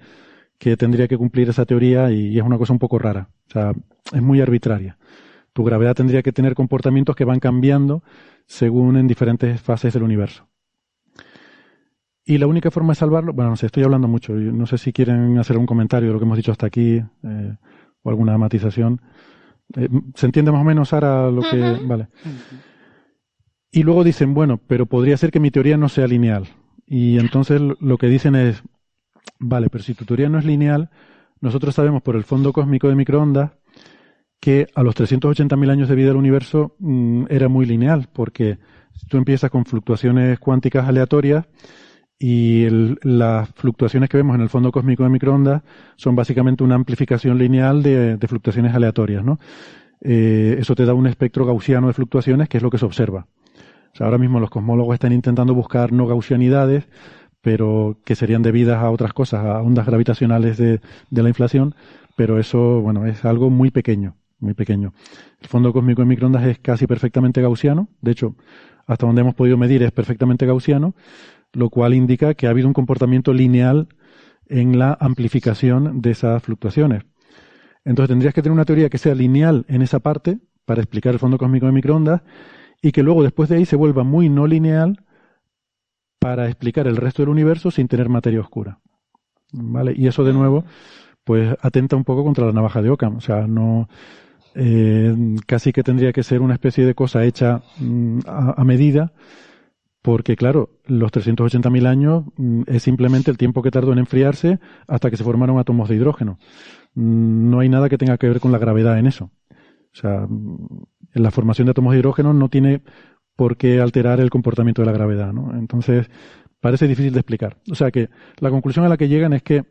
que tendría que cumplir esa teoría y, es una cosa un poco rara. O sea, es muy arbitraria. Tu gravedad tendría que tener comportamientos que van cambiando según en diferentes fases del universo. Y la única forma de salvarlo, bueno, no sé, estoy hablando mucho, no sé si quieren hacer un comentario de lo que hemos dicho hasta aquí eh, o alguna matización. Eh, ¿Se entiende más o menos ahora lo que... Vale. Y luego dicen, bueno, pero podría ser que mi teoría no sea lineal. Y entonces lo que dicen es, vale, pero si tu teoría no es lineal, nosotros sabemos por el fondo cósmico de microondas que a los 380.000 años de vida del universo mm, era muy lineal, porque tú empiezas con fluctuaciones cuánticas aleatorias y las fluctuaciones que vemos en el fondo cósmico de microondas son básicamente una amplificación lineal de, fluctuaciones aleatorias, ¿no? Eh, eso te da un espectro gaussiano de fluctuaciones, que es lo que se observa. ahora mismo los cosmólogos están intentando buscar no gaussianidades, pero que serían debidas a otras cosas, a ondas gravitacionales de, de la inflación, pero eso, bueno, es algo muy pequeño, muy pequeño. El fondo cósmico de microondas es casi perfectamente gaussiano, de hecho, hasta donde hemos podido medir es perfectamente gaussiano, lo cual indica que ha habido un comportamiento lineal en la amplificación de esas fluctuaciones. Entonces tendrías que tener una teoría que sea lineal en esa parte para explicar el fondo cósmico de microondas y que luego después de ahí se vuelva muy no lineal para explicar el resto del universo sin tener materia oscura. ¿Vale? Y eso de nuevo pues atenta un poco contra la navaja de Ockham, o sea, no eh, casi que tendría que ser una especie de cosa hecha mm, a medida porque claro, los 380.000 años mm, es simplemente el tiempo que tardó en enfriarse hasta que se formaron átomos de hidrógeno. Mm, no hay nada que tenga que ver con la gravedad en eso. O sea, mm, la formación de átomos de hidrógeno no tiene por qué alterar el comportamiento de la gravedad, ¿no? Entonces, parece difícil de explicar. O sea que la conclusión a la que llegan es que,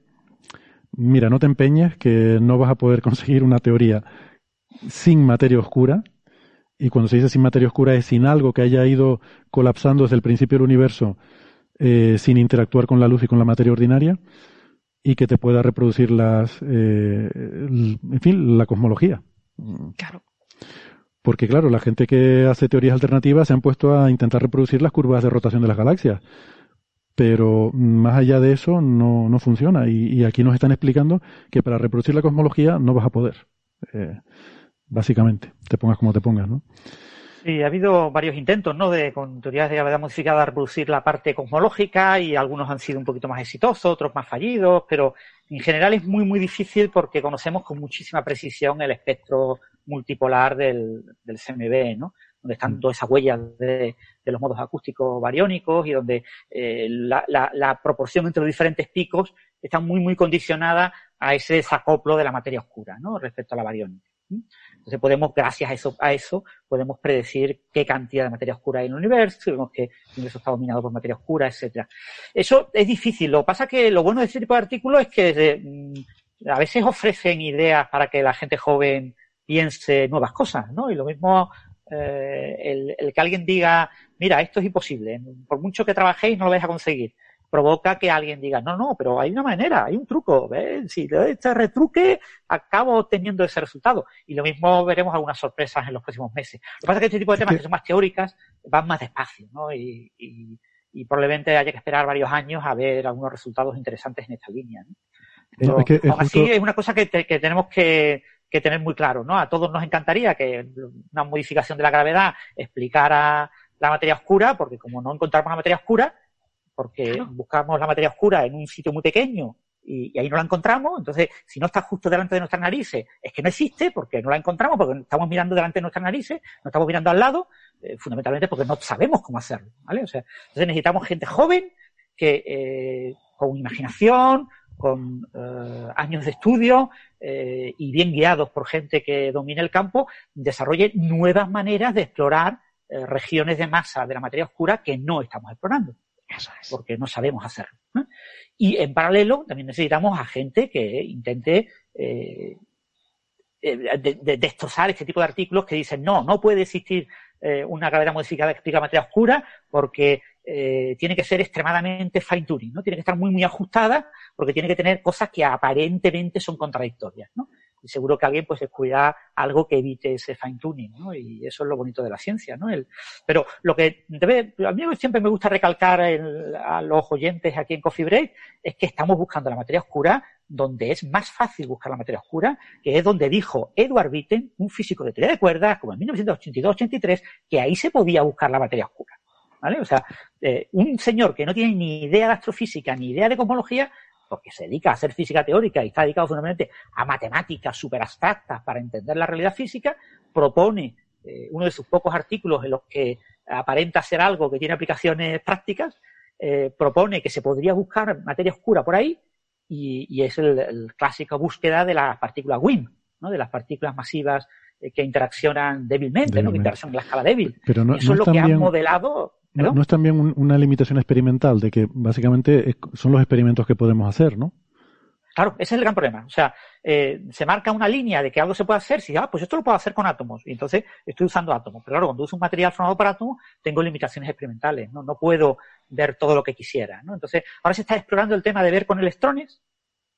mira, no te empeñes, que no vas a poder conseguir una teoría sin materia oscura, y cuando se dice sin materia oscura es sin algo que haya ido colapsando desde el principio del universo eh, sin interactuar con la luz y con la materia ordinaria y que te pueda reproducir las, eh, en fin, la cosmología. Claro. Porque claro, la gente que hace teorías alternativas se han puesto a intentar reproducir las curvas de rotación de las galaxias. Pero más allá de eso no, no funciona. Y, aquí nos están explicando que para reproducir la cosmología no vas a poder. Eh, básicamente, te pongas como te pongas, ¿no? Sí, ha habido varios intentos, ¿no? De, con teorías de gravedad modificada, reproducir la parte cosmológica y algunos han sido un poquito más exitosos, otros más fallidos, pero en general es muy, muy difícil porque conocemos con muchísima precisión el espectro multipolar del, del CMB, ¿no? Donde están mm. todas esas huellas de, los modos acústicos bariónicos y donde eh, la, la, la, proporción entre los diferentes picos está muy, muy condicionada a ese desacoplo de la materia oscura, ¿no? Respecto a la bariónica. Entonces podemos, gracias a eso, a eso, podemos predecir qué cantidad de materia oscura hay en el universo, vemos que el universo está dominado por materia oscura, etcétera. Eso es difícil. Lo que pasa que lo bueno de este tipo de artículos es que mm, a veces ofrecen ideas para que la gente joven piense nuevas cosas, ¿no? Y lo mismo eh, el, el, que alguien diga, mira, esto es imposible, por mucho que trabajéis no lo vais a conseguir provoca que alguien diga, no, no, pero hay una manera, hay un truco, ¿ves? si le doy este retruque, acabo obteniendo ese resultado. Y lo mismo veremos algunas sorpresas en los próximos meses. Lo que pasa es que este tipo de temas que son más teóricas van más despacio, ¿no? Y, y, y probablemente haya que esperar varios años a ver algunos resultados interesantes en esta línea. ¿no? Pero, es que es así es una cosa que, que tenemos que, que tener muy claro, ¿no? A todos nos encantaría que una modificación de la gravedad explicara la materia oscura, porque como no encontramos la materia oscura, porque buscamos la materia oscura en un sitio muy pequeño y, ahí no la encontramos. Entonces, si no está justo delante de nuestras narices, es que no existe porque no la encontramos, porque estamos mirando delante de nuestras narices, no estamos mirando al lado, eh, fundamentalmente porque no sabemos cómo hacerlo, ¿vale? O sea, entonces necesitamos gente joven que eh, con imaginación, con eh, años de estudio y bien guiados por gente que domine el campo, desarrolle nuevas maneras de explorar regiones de masa de la materia oscura que no estamos explorando porque no sabemos hacerlo. Y en paralelo también necesitamos a gente que intente eh, eh, destrozar este tipo de artículos que dicen no, no puede existir eh, una gravedad modificada que explica materia oscura porque tiene que ser extremadamente fine tuning, ¿no? Tiene que estar muy, muy ajustada porque tiene que tener cosas que aparentemente son contradictorias, ¿no? Y seguro que alguien pues descuida algo que evite ese fine tuning, ¿no? Y eso es lo bonito de la ciencia, ¿no? El, pero lo que debe, a mí siempre me gusta recalcar a los oyentes aquí en Coffee Break es que estamos buscando la materia oscura donde es más fácil buscar la materia oscura, que es donde dijo Edward Witten, un físico de teoría de cuerdas, como en 1982-83, que ahí se podía buscar la materia oscura. ¿Vale? O sea, eh, un señor que no tiene ni idea de astrofísica ni idea de cosmología porque se dedica a hacer física teórica y está dedicado fundamentalmente a matemáticas súper abstractas para entender la realidad física, propone eh, uno de sus pocos artículos en los que aparenta ser algo que tiene aplicaciones prácticas, eh, propone que se podría buscar materia oscura por ahí y, es el, clásico búsqueda de las partículas WIM, ¿no? de las partículas masivas que interaccionan débilmente, ¿no? que interaccionan en la escala débil. Pero no, Eso es lo que han modelado. ¿No? es también una limitación experimental de que básicamente son los experimentos que podemos hacer, ¿no? Claro, ese es el gran problema. O sea, eh, se marca una línea de que algo se puede hacer, si, ah, pues esto lo puedo hacer con átomos. Y entonces estoy usando átomos. Pero claro, cuando uso un material formado por átomos, tengo limitaciones experimentales. No, no puedo ver todo lo que quisiera. ¿no? Entonces, ahora se está explorando el tema de ver con electrones,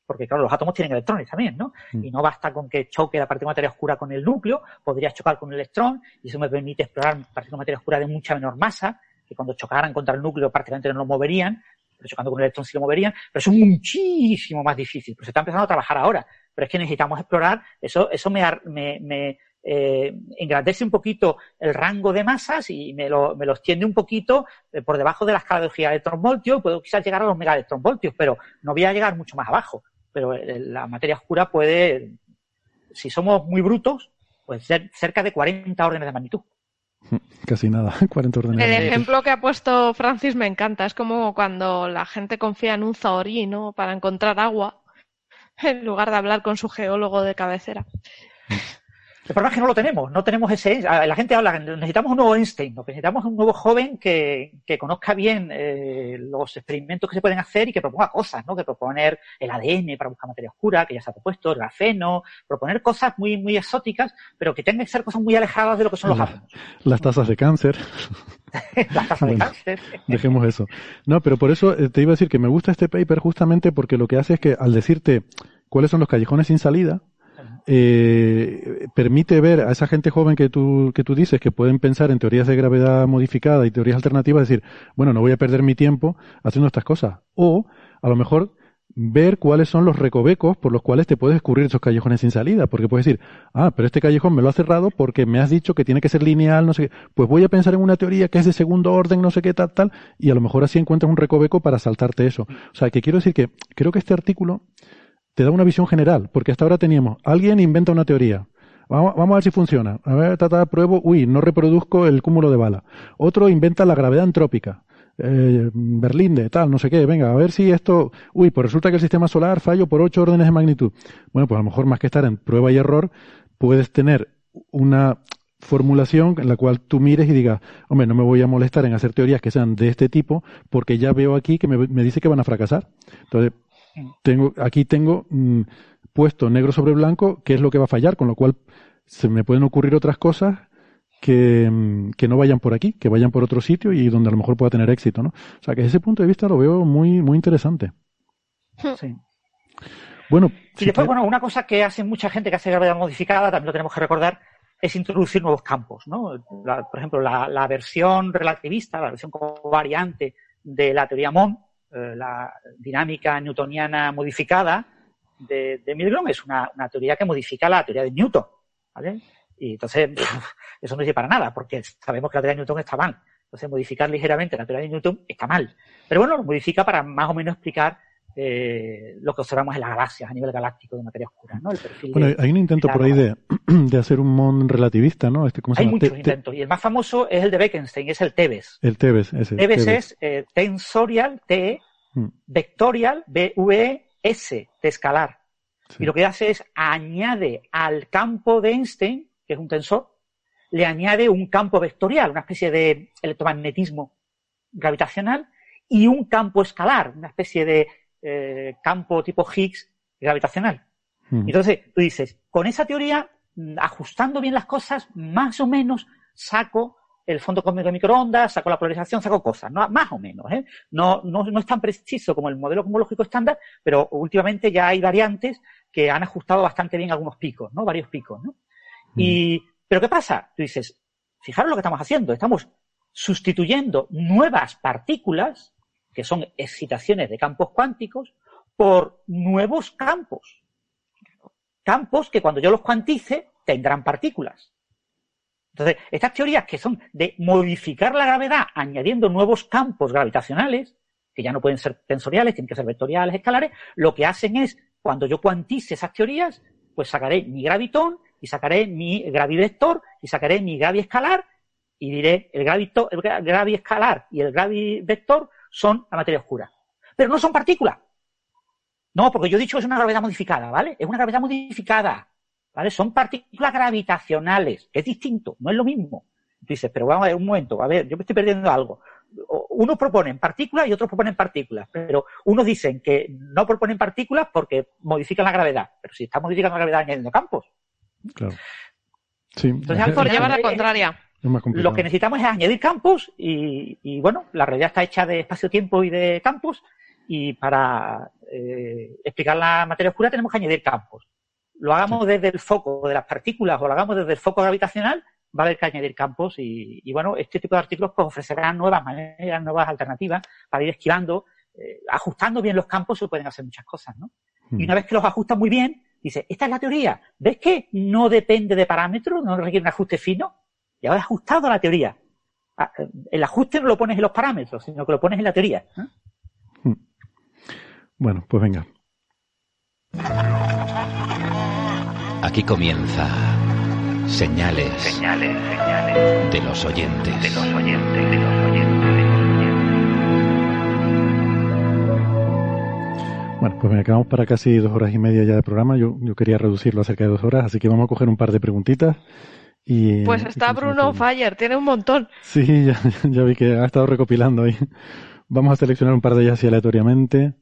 porque claro, los átomos tienen electrones también, ¿no? Mm. Y no basta con que choque la parte de materia oscura con el núcleo, podría chocar con un electrón, y eso me permite explorar partículas de materia oscura de mucha menor masa, que cuando chocaran contra el núcleo prácticamente no lo moverían, chocando con un electrón sí lo moverían, pero es muchísimo más difícil. Pues se está empezando a trabajar ahora, pero es que necesitamos explorar, eso, eso me, me, me eh, engrandece un poquito el rango de masas y me lo, me lo extiende un poquito eh, por debajo de la escala de gigaelectronvoltios, puedo quizás llegar a los megaelectronvoltios, pero no voy a llegar mucho más abajo. Pero eh, la materia oscura puede, si somos muy brutos, pues ser cerca de 40 órdenes de magnitud. Casi nada, 40 órdenes. El ejemplo que ha puesto Francis me encanta. Es como cuando la gente confía en un zahorí, ¿no? Para encontrar agua, en lugar de hablar con su geólogo de cabecera. El problema es que no lo tenemos, no tenemos ese. La gente habla, necesitamos un nuevo Einstein, necesitamos un nuevo joven que, que conozca bien eh, los experimentos que se pueden hacer y que proponga cosas, ¿no? Que proponer el ADN para buscar materia oscura, que ya se ha propuesto, el grafeno, proponer cosas muy, muy exóticas, pero que tengan que ser cosas muy alejadas de lo que son los átomos. Las tasas de cáncer. las tasas de cáncer. Dejemos eso. No, pero por eso eh, te iba a decir que me gusta este paper justamente porque lo que hace es que al decirte cuáles son los callejones sin salida, eh, permite ver a esa gente joven que tú, que tú dices que pueden pensar en teorías de gravedad modificada y teorías alternativas, decir, bueno, no voy a perder mi tiempo haciendo estas cosas. O, a lo mejor, ver cuáles son los recovecos por los cuales te puedes escurrir esos callejones sin salida, porque puedes decir, ah, pero este callejón me lo ha cerrado porque me has dicho que tiene que ser lineal, no sé qué, pues voy a pensar en una teoría que es de segundo orden, no sé qué, tal, tal, y a lo mejor así encuentras un recoveco para saltarte eso. O sea, que quiero decir que creo que este artículo te da una visión general, porque hasta ahora teníamos, alguien inventa una teoría, Vamos, a ver si funciona. A ver, tata, pruebo. Uy, no reproduzco el cúmulo de bala. Otro inventa la gravedad antrópica. Eh, Berlín de tal, no sé qué. Venga, a ver si esto. Uy, pues resulta que el sistema solar fallo por ocho órdenes de magnitud. Bueno, pues a lo mejor más que estar en prueba y error, puedes tener una formulación en la cual tú mires y digas, hombre, no me voy a molestar en hacer teorías que sean de este tipo, porque ya veo aquí que me, me dice que van a fracasar. Entonces, tengo, aquí tengo mm, puesto negro sobre blanco qué es lo que va a fallar, con lo cual se me pueden ocurrir otras cosas que, mm, que, no vayan por aquí, que vayan por otro sitio y donde a lo mejor pueda tener éxito, ¿no? O sea, que desde ese punto de vista lo veo muy, muy interesante. Sí. Bueno, y después, bueno, una cosa que hace mucha gente que hace gravedad modificada, también lo tenemos que recordar, es introducir nuevos campos, ¿no? por ejemplo, la, la, versión relativista, la versión variante de la teoría Mond, eh, la dinámica newtoniana modificada de, de Milgrom es una, teoría que modifica la teoría de Newton, ¿vale? Y entonces, eso no sirve para nada, porque sabemos que la teoría de Newton está mal. Entonces, modificar ligeramente la teoría de Newton está mal. Pero bueno, lo modifica para más o menos explicar eh, lo que observamos en las galaxias a nivel galáctico de materia oscura, ¿no? bueno, hay un intento por ahí de, de, hacer un mon relativista, ¿no? Este, hay muchos intentos, y el más famoso es el de Bekenstein, es el TEBES. El TEBES, ese. TEBES, es eh, tensorial, T, mm. vectorial, B, V, S, de escalar. Y lo que hace es añade al campo de Einstein, que es un tensor, le añade un campo vectorial, una especie de electromagnetismo gravitacional, y un campo escalar, una especie de eh, campo tipo Higgs gravitacional. Entonces, tú dices, con esa teoría, mm, ajustando bien las cosas, más o menos saco el fondo cósmico de microondas, saco la polarización, saco cosas, ¿no? más o menos. ¿eh? No, no, no es tan preciso como el modelo cosmológico estándar, pero últimamente ya hay variantes que han ajustado bastante bien algunos picos, ¿no? Varios picos, ¿no? Y, pero ¿qué pasa? Tú dices, fijaros lo que estamos haciendo, estamos sustituyendo nuevas partículas que son excitaciones de campos cuánticos, por nuevos campos. Campos que cuando yo los cuantice tendrán partículas. Entonces, estas teorías que son de modificar la gravedad añadiendo nuevos campos gravitacionales, que ya no pueden ser tensoriales, tienen que ser vectoriales, escalares, lo que hacen es, cuando yo cuantice esas teorías, pues sacaré mi gravitón y sacaré mi gravivector y sacaré mi graviescalar y diré el, gravito, el y el gravivector son la materia oscura. Pero no son partículas. No, porque yo he dicho que es una gravedad modificada, ¿vale? Es una gravedad modificada. ¿vale? Son partículas gravitacionales, es distinto, no es lo mismo. Dices, pero vamos a ver un momento, a ver, yo me estoy perdiendo algo. Unos proponen partículas y otros proponen partículas, pero unos dicen que no proponen partículas porque modifican la gravedad, pero si están modificando la gravedad añadiendo campos. Claro. Sí. Entonces, por llevar la contraria. Lo que necesitamos es añadir campos y, y, bueno, la realidad está hecha de espacio-tiempo y de campos y para eh, explicar la materia oscura tenemos que añadir campos. Lo hagamos desde el foco de las partículas o lo hagamos desde el foco gravitacional, va a haber que añadir campos y, y bueno, este tipo de artículos pues, ofrecerán nuevas maneras, nuevas alternativas para ir esquivando, eh, ajustando bien los campos se pueden hacer muchas cosas, ¿no? Y hmm. una vez que los ajustan muy bien, dice, esta es la teoría. ¿Ves que no depende de parámetros, no requiere un ajuste fino? Ya has ajustado la teoría. Ah, el ajuste no lo pones en los parámetros, sino que lo pones en la teoría. Hmm. Bueno, pues venga. Aquí comienza señales, señales, señales de los oyentes, de los oyentes, de los oyentes. Bueno, pues me acabamos para casi dos horas y media ya de programa. Yo, yo quería reducirlo a cerca de dos horas, así que vamos a coger un par de preguntitas. Y, pues está Bruno Fire, tiene un montón. Sí, ya, ya vi que ha estado recopilando ahí. Vamos a seleccionar un par de ellas así aleatoriamente.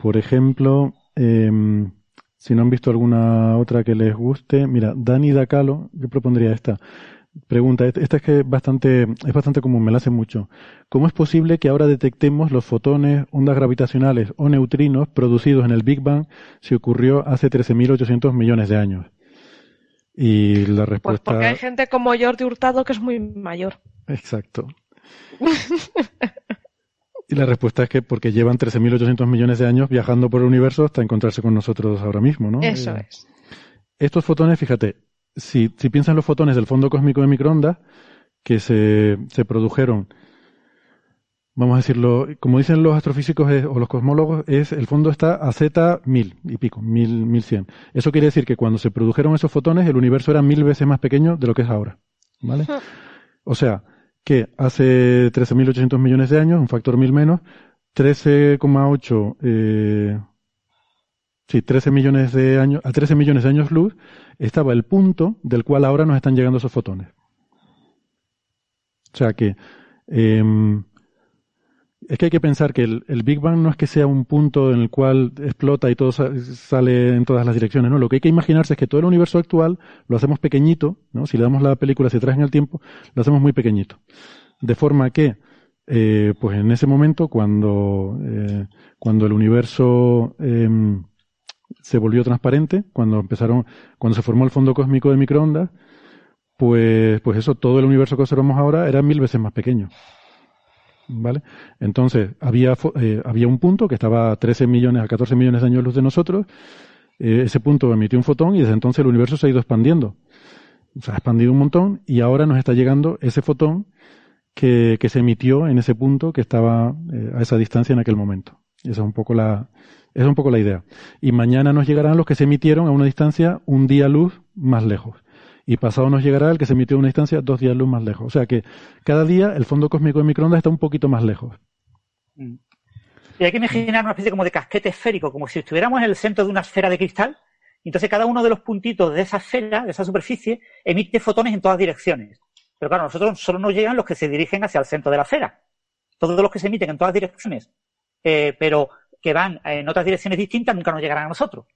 Por ejemplo, eh, si no han visto alguna otra que les guste, mira, Dani Dacalo, yo propondría esta. Pregunta, esta es que es bastante, es bastante común, me la hace mucho. ¿Cómo es posible que ahora detectemos los fotones, ondas gravitacionales o neutrinos producidos en el Big Bang si ocurrió hace 13.800 millones de años? Y la pues respuesta... Pues porque hay gente como Jordi Hurtado que es muy mayor. Exacto. Y la respuesta es que porque llevan 13.800 millones de años viajando por el universo hasta encontrarse con nosotros ahora mismo, ¿no? Eso eh, es. Estos fotones, fíjate, si, si piensan los fotones del fondo cósmico de microondas, que se, se produjeron, vamos a decirlo, como dicen los astrofísicos o los cosmólogos, es el fondo está a Z mil y pico, mil, mil cien. Eso quiere decir que cuando se produjeron esos fotones, el universo era mil veces más pequeño de lo que es ahora. ¿Vale? O sea, que hace 13.800 millones de años, un factor mil menos, 13,8, eh, sí, 13 millones de años, a 13 millones de años luz, estaba el punto del cual ahora nos están llegando esos fotones. O sea que, eh, es que hay que pensar que el, Big Bang no es que sea un punto en el cual explota y todo sale en todas las direcciones, ¿no? Lo que hay que imaginarse es que todo el universo actual lo hacemos pequeñito, ¿no? Si le damos la película hacia atrás en el tiempo, lo hacemos muy pequeñito. De forma que, eh, pues en ese momento, cuando, eh, cuando el universo em, se volvió transparente, cuando empezaron, cuando se formó el fondo cósmico de microondas, pues, pues eso, todo el universo que observamos ahora era mil veces más pequeño. ¿Vale? Entonces, había, eh, había un punto que estaba a 13 millones, a 14 millones de años luz de nosotros. Eh, ese punto emitió un fotón y desde entonces el universo se ha ido expandiendo. Se ha expandido un montón y ahora nos está llegando ese fotón que, que se emitió en ese punto que estaba eh, a esa distancia en aquel momento. Esa es un poco la, esa es un poco la idea. Y mañana nos llegarán los que se emitieron a una distancia un día luz más lejos y pasado nos llegará el que se emitió a una distancia dos días luz más lejos. O sea que cada día el fondo cósmico de microondas está un poquito más lejos. Mm. Y hay que imaginar una especie como de casquete esférico, como si estuviéramos en el centro de una esfera de cristal. Entonces cada uno de los puntitos de esa esfera, de esa superficie, emite fotones en todas direcciones. Pero claro, nosotros solo nos llegan los que se dirigen hacia el centro de la esfera. Todos los que se emiten en todas direcciones, eh, pero que van en otras direcciones distintas, nunca nos llegarán a nosotros.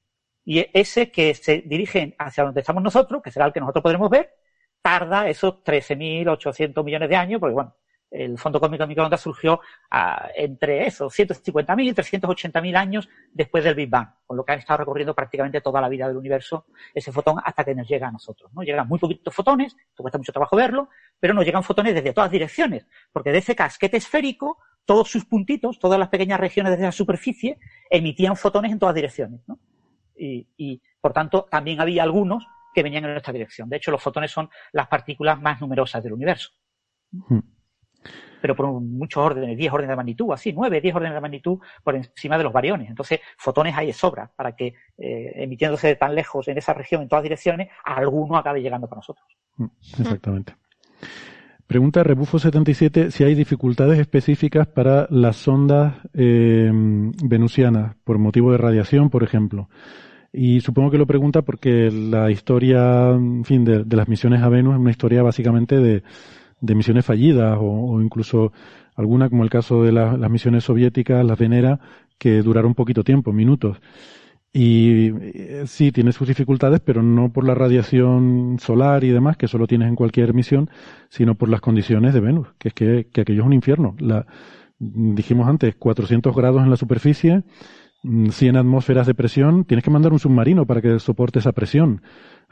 Y ese que se dirige hacia donde estamos nosotros, que será el que nosotros podremos ver, tarda esos 13.800 millones de años, porque bueno, el fondo cósmico de microondas surgió ah, entre esos 150.000 y 380.000 años después del Big Bang, con lo que han estado recorriendo prácticamente toda la vida del universo ese fotón hasta que nos llega a nosotros. ¿no? Llegan muy poquitos fotones, cuesta mucho trabajo verlo, pero nos llegan fotones desde todas direcciones, porque de ese casquete esférico, todos sus puntitos, todas las pequeñas regiones de la superficie, emitían fotones en todas direcciones. ¿no? Y, por tanto también había algunos que venían en nuestra dirección. De hecho, los fotones son las partículas más numerosas del universo. Hmm. Pero por muchos órdenes, 10 órdenes de magnitud, así, 9, 10 órdenes de magnitud por encima de los variones. Entonces, fotones hay de sobra para que, eh, emitiéndose de tan lejos en esa región, en todas direcciones, alguno acabe llegando para nosotros. Hmm, exactamente. Pregunta Rebufo77 si hay dificultades específicas para las sondas eh, venusianas por motivo de radiación, por ejemplo. Y supongo que lo pregunta porque la historia, en fin, de, las misiones a Venus es una historia básicamente de, de misiones fallidas o, incluso alguna, como el caso de las misiones soviéticas, las Venera, que duraron poquito tiempo, minutos. Y eh, sí, tiene sus dificultades, pero no por la radiación solar y demás, que solo tienes en cualquier misión, sino por las condiciones de Venus, que es que, que aquello es un infierno. La, dijimos antes, 400 grados en la superficie, 100 mm, atmósferas de presión, tienes que mandar un submarino para que soporte esa presión.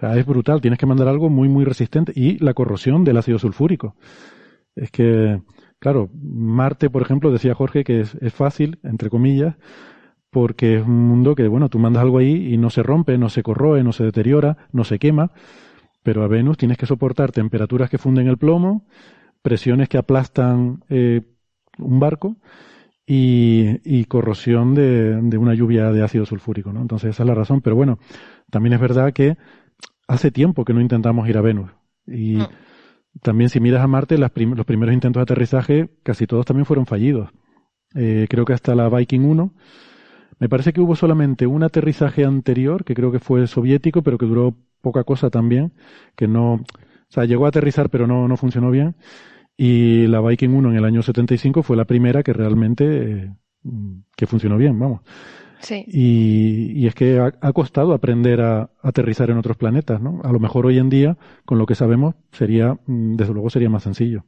es brutal, tienes que mandar algo muy, muy resistente. Y la corrosión del ácido sulfúrico. Es que, claro, Marte, por ejemplo, decía Jorge que es, fácil, entre comillas, porque es un mundo que, bueno, tú mandas algo ahí y no se rompe, no se corroe, no se deteriora, no se quema, pero a Venus tienes que soportar temperaturas que funden el plomo, presiones que aplastan eh, un barco y, corrosión de, una lluvia de ácido sulfúrico, ¿no? Entonces esa es la razón, pero bueno, también es verdad que hace tiempo que no intentamos ir a Venus y también si miras a Marte, los primeros intentos de aterrizaje casi todos también fueron fallidos. Eh, creo que hasta la Viking 1 me parece que hubo solamente un aterrizaje anterior, que creo que fue soviético, pero que duró poca cosa también, que no, o sea, llegó a aterrizar, pero no, no funcionó bien. Y la Viking 1 en el año 75 fue la primera que realmente eh, que funcionó bien, vamos. Sí. Y, y es que ha, costado aprender a, aterrizar en otros planetas, ¿no? A lo mejor hoy en día, con lo que sabemos, sería, mm, desde luego sería más sencillo.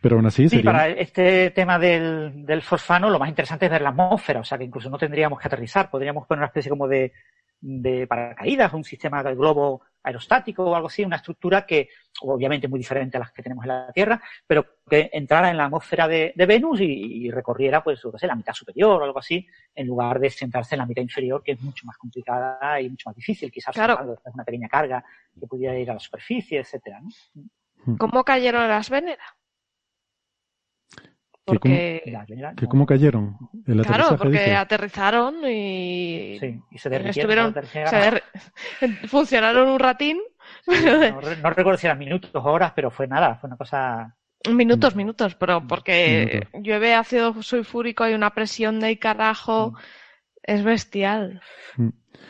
Pero aún así. Sí, para este tema del, del fosfano, lo más interesante es ver la atmósfera, o sea que incluso no tendríamos que aterrizar, podríamos poner una especie como de, de paracaídas, un sistema de globo aerostático o algo así, una estructura que obviamente muy diferente a las que tenemos en la Tierra, pero que entrara en la atmósfera de, Venus y, recorriera, pues, sé, la mitad superior o algo así, en lugar de sentarse en la mitad inferior, que es mucho más complicada y mucho más difícil, quizás claro. una pequeña carga que pudiera ir a la superficie, etcétera. ¿Cómo cayeron las Veneras? Porque... ¿Que cómo, cayeron? claro, porque aterrizaron y, y se derritieron. funcionaron un ratín. No, recuerdo si eran minutos o horas, pero fue nada, fue una cosa... Minutos, minutos, pero porque llueve ácido sulfúrico, hay una presión de carajo, mm. Es bestial. Mm.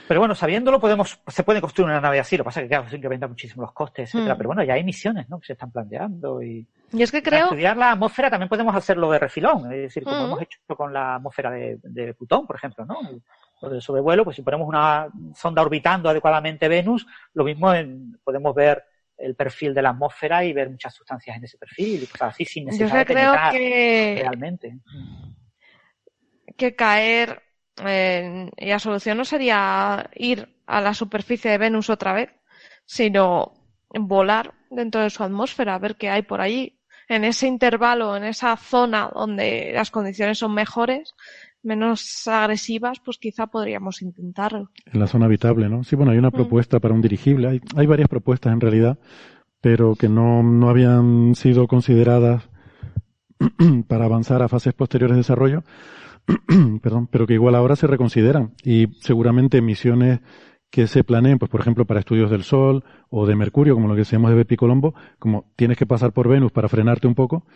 Pero bueno, sabiéndolo, podemos, se puede construir una nave así. Lo que pasa es que, claro, se incrementa muchísimo los costes, etcétera. Mm. Pero bueno, ya hay misiones, ¿no? Que se están planteando y. Y es que creo. Para estudiar la atmósfera también podemos hacerlo de refilón. Es decir, como mm. hemos hecho con la atmósfera de, de Plutón, por ejemplo, ¿no? O de sobrevuelo, pues si ponemos una sonda orbitando adecuadamente Venus, lo mismo podemos ver el perfil de la atmósfera y ver muchas sustancias en ese perfil y cosas así sin necesidad Yo creo que... realmente. Que caer y la solución no sería ir a la superficie de Venus otra vez, sino volar dentro de su atmósfera, a ver qué hay por allí. En ese intervalo, en esa zona donde las condiciones son mejores, menos agresivas, pues quizá podríamos intentarlo. En la zona habitable, ¿no? Sí, bueno, hay una mm. propuesta para un dirigible. Hay, hay, varias propuestas en realidad, pero que no, no habían sido consideradas para avanzar a fases posteriores de desarrollo. perdón, pero que igual ahora se reconsideran y seguramente misiones que se planeen, pues por ejemplo para estudios del Sol o de Mercurio, como lo que decíamos de Bepi Colombo, como tienes que pasar por Venus para frenarte un poco,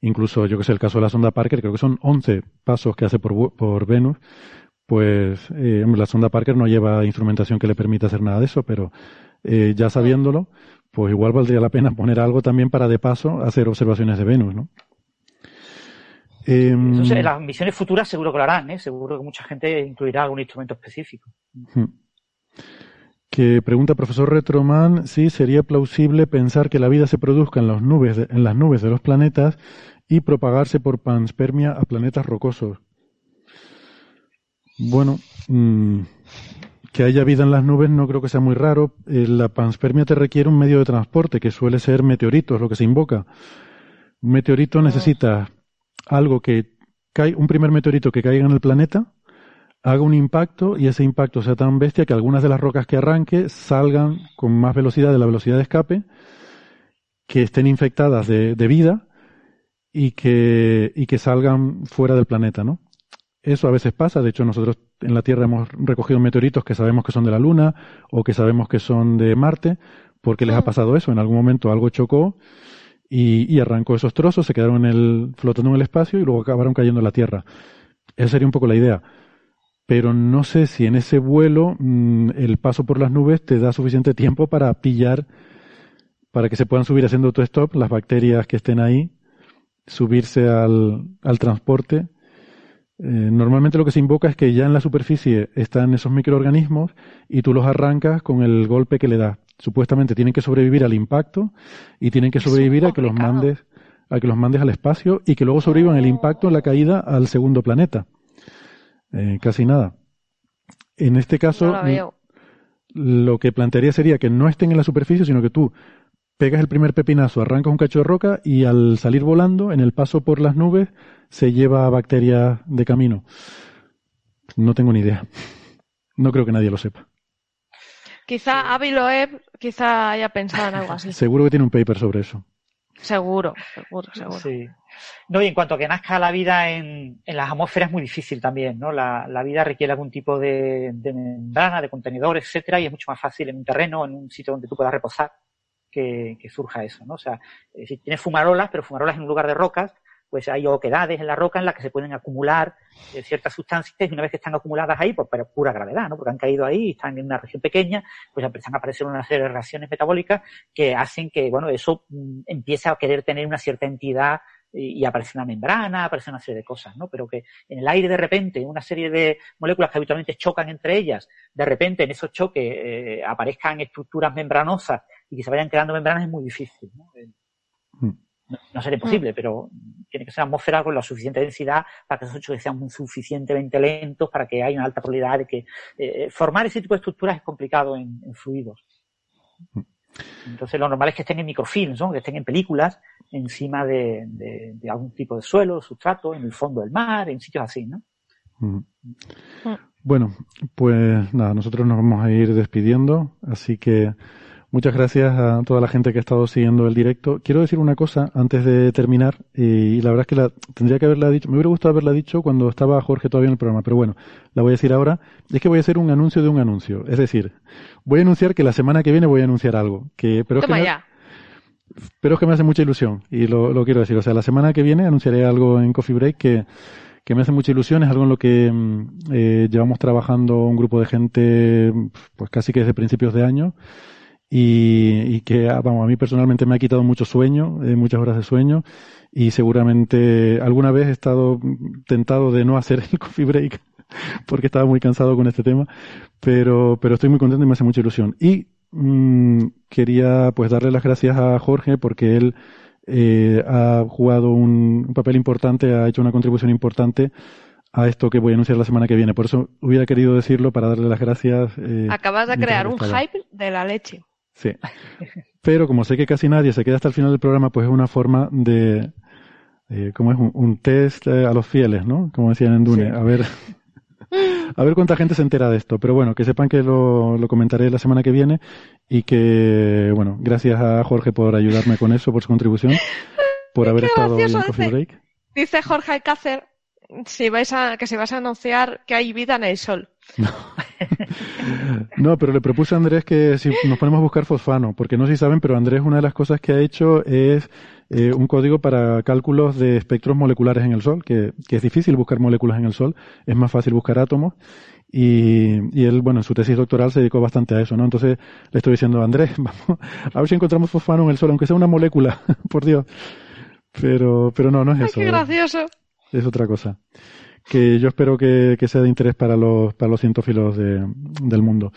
incluso yo que sé, el caso de la sonda Parker, creo que son 11 pasos que hace por, por Venus, pues eh, la sonda Parker no lleva instrumentación que le permita hacer nada de eso, pero eh, ya sabiéndolo, pues igual valdría la pena poner algo también para de paso hacer observaciones de Venus, ¿no? En em, las misiones futuras seguro que lo harán, ¿eh? seguro que mucha gente incluirá algún instrumento específico. Hmm. Que pregunta profesor Retroman si sería plausible pensar que la vida se produzca en las nubes de, en las nubes de los planetas y propagarse por panspermia a planetas rocosos. Bueno, mm, que haya vida en las nubes no creo que sea muy raro. Eh, la panspermia te requiere un medio de transporte que suele ser meteoritos, lo que se invoca. Un meteorito ah. necesita algo que cae, un primer meteorito que caiga en el planeta, haga un impacto y ese impacto sea tan bestia que algunas de las rocas que arranque salgan con más velocidad de la velocidad de escape, que estén infectadas de, vida y que, y que salgan fuera del planeta, ¿no? Eso a veces pasa, de hecho nosotros en la Tierra hemos recogido meteoritos que sabemos que son de la Luna o que sabemos que son de Marte, porque les ha pasado eso, en algún momento algo chocó y, arrancó esos trozos, se quedaron en el, flotando en el espacio y luego acabaron cayendo en la Tierra. Esa sería un poco la idea. pero no sé si en ese vuelo mm, el paso por las nubes te da suficiente tiempo para pillar, para que se puedan subir haciendo autostop las bacterias que estén ahí, subirse al, al transporte. Eh, normalmente lo que se invoca es que ya en la superficie están esos microorganismos y tú los arrancas con el golpe que le das. Supuestamente tienen que sobrevivir al impacto y tienen que sobrevivir a que los mandes a que los mandes al espacio y que luego sobrevivan el impacto en la caída al segundo planeta. Eh, casi nada. En este caso, lo que plantearía sería que no estén en la superficie, sino que tú pegas el primer pepinazo, arrancas un cacho de roca y al salir volando, en el paso por las nubes, se lleva bacterias de camino. No tengo ni idea. No creo que nadie lo sepa. Quizá Avi quizá haya pensado en algo así. Seguro que tiene un paper sobre eso. Seguro, seguro, seguro. Sí. No, y en cuanto a que nazca la vida en, en las atmósferas es muy difícil también, ¿no? La, la vida requiere algún tipo de, de, membrana, de contenedor, etcétera, y es mucho más fácil en un terreno, en un sitio donde tú puedas reposar, que, que surja eso, ¿no? O sea, si tienes fumarolas, pero fumarolas en un lugar de rocas, pues hay oquedades en la roca en las que se pueden acumular eh, ciertas sustancias y una vez que están acumuladas ahí, pues pura gravedad, ¿no? Porque han caído ahí y están en una región pequeña, pues empiezan a aparecer una serie de reacciones metabólicas que hacen que, bueno, eso mm, empiece a querer tener una cierta entidad y, aparece una membrana, aparece una serie de cosas, ¿no? Pero que en el aire de repente una serie de moléculas que habitualmente chocan entre ellas, de repente en esos choques eh, aparezcan estructuras membranosas y que se vayan creando membranas es muy difícil, ¿no? Mm no, sería posible, mm. pero tiene que ser atmósfera con la suficiente densidad para que esos choques sean suficientemente lentos para que haya una alta probabilidad de que eh, formar ese tipo de estructuras es complicado en, fluidos. Entonces lo normal es que estén en microfilms, ¿no? que estén en películas encima de, algún tipo de suelo, sustrato, en el fondo del mar, en sitios así, ¿no? Mm. Bueno, pues nada, nosotros nos vamos a ir despidiendo, así que Muchas gracias a toda la gente que ha estado siguiendo el directo. Quiero decir una cosa antes de terminar, y la verdad es que la, tendría que haberla dicho, me hubiera gustado haberla dicho cuando estaba Jorge todavía en el programa, pero bueno, la voy a decir ahora. Es que voy a hacer un anuncio de un anuncio. Es decir, voy a anunciar que la semana que viene voy a anunciar algo. Que, pero, es que me, pero es que me hace mucha ilusión y lo, lo quiero decir. O sea, la semana que viene anunciaré algo en Coffee Break que, que me hace mucha ilusión, es algo en lo que mm, eh, llevamos trabajando un grupo de gente pues casi que desde principios de año y, que ah, vamos, a mí personalmente me ha quitado mucho sueño, eh, muchas horas de sueño y seguramente alguna vez he estado tentado de no hacer el coffee break porque estaba muy cansado con este tema, pero, pero estoy muy contento y me hace mucha ilusión. Y mmm, quería pues darle las gracias a Jorge porque él eh, ha jugado un, un, papel importante, ha hecho una contribución importante a esto que voy a anunciar la semana que viene. Por eso hubiera querido decirlo para darle las gracias. Eh, Acabas de crear un hype de la leche. Sí. Pero como sé que casi nadie se queda hasta el final del programa, pues es una forma de, eh, como es un, test eh, a los fieles, ¿no? Como decían en Dune. A ver, a ver cuánta gente se entera de esto. Pero bueno, que sepan que lo, lo comentaré la semana que viene y que, bueno, gracias a Jorge por ayudarme con eso, por su contribución, por haber estado hoy en Coffee Break. Dice Jorge Alcácer si vais a, que se vas a anunciar que hay vida en el sol. No. pero le propuse a Andrés que si nos ponemos a buscar fosfano, porque no sé si saben, pero Andrés una de las cosas que ha hecho es eh, un código para cálculos de espectros moleculares en el Sol, que, que, es difícil buscar moléculas en el Sol, es más fácil buscar átomos. Y, y él, bueno, en su tesis doctoral se dedicó bastante a eso, ¿no? Entonces le estoy diciendo, Andrés, vamos a ver si encontramos fosfano en el Sol, aunque sea una molécula, por Dios. Pero, pero no, no es eso. ¡Qué gracioso! Es otra cosa que yo espero que, sea de interés para los, para los cientófilos del mundo.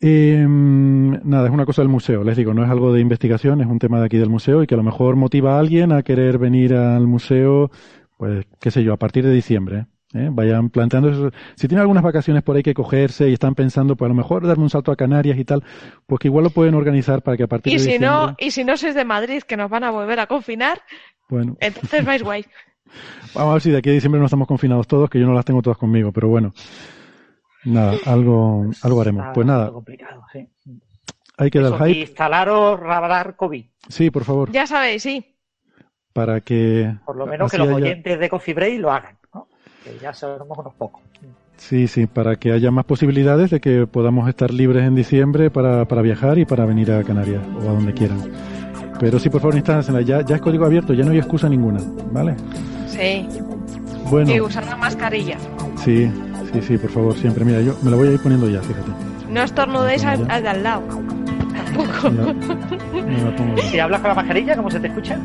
Em, nada, es una cosa del museo, les digo, no es algo de investigación, es un tema de aquí del museo y que a lo mejor motiva a alguien a querer venir al museo, pues, qué sé yo, a partir de diciembre. ¿eh? Vayan planteando eso. Si tienen algunas vacaciones por ahí que cogerse y están pensando, pues a lo mejor darme un salto a Canarias y tal, pues que igual lo pueden organizar para que a partir y de si diciembre... No, y si no sois de Madrid, que nos van a volver a confinar, bueno. entonces vais guay. Vamos a ver si de aquí a diciembre no estamos confinados todos, que yo no las tengo todas conmigo, pero bueno. Nada, algo, algo haremos. Pues nada. Hay que dar hype. Instalaros radar COVID. Sí, por favor. Ya sabéis, sí. Para que. Por lo menos que los oyentes de Coffee Break lo hagan, ¿no? Que ya sabemos unos pocos. Sí, sí, para que haya más posibilidades de que podamos estar libres en diciembre para, para viajar y para venir a Canarias o a donde quieran. Pero sí, por favor, instálensela. Ya, ya es código abierto, ya no hay excusa ninguna, ¿vale? Sí. Bueno. Y usar la mascarilla. Sí, sí, Sí, sí, por favor, siempre. Mira, yo me lo voy a ir poniendo ya, fíjate. No estornudéis al, al de al lado. Tampoco. La- la. Si hablas con la mascarilla, ¿cómo se te escucha?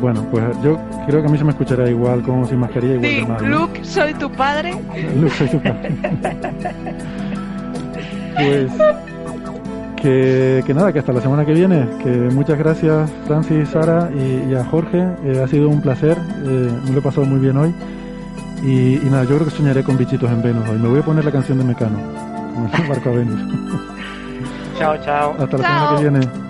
Bueno, pues yo creo que a mí se me escuchará igual como sin mascarilla, igual Di, de mal. ¿no? Luke, soy tu padre. Luke, soy tu padre. pues que, que nada, que hasta la semana que viene. Que muchas gracias Francis, Sara y, y a Jorge. Eh, ha sido un placer. eh, me lo he pasado muy bien hoy. Y, y nada, yo creo que soñaré con bichitos en Venus hoy. Me voy a poner la canción de Mecano. Con el barco a Venus. Chao, chao. Hasta la Chao. semana que viene.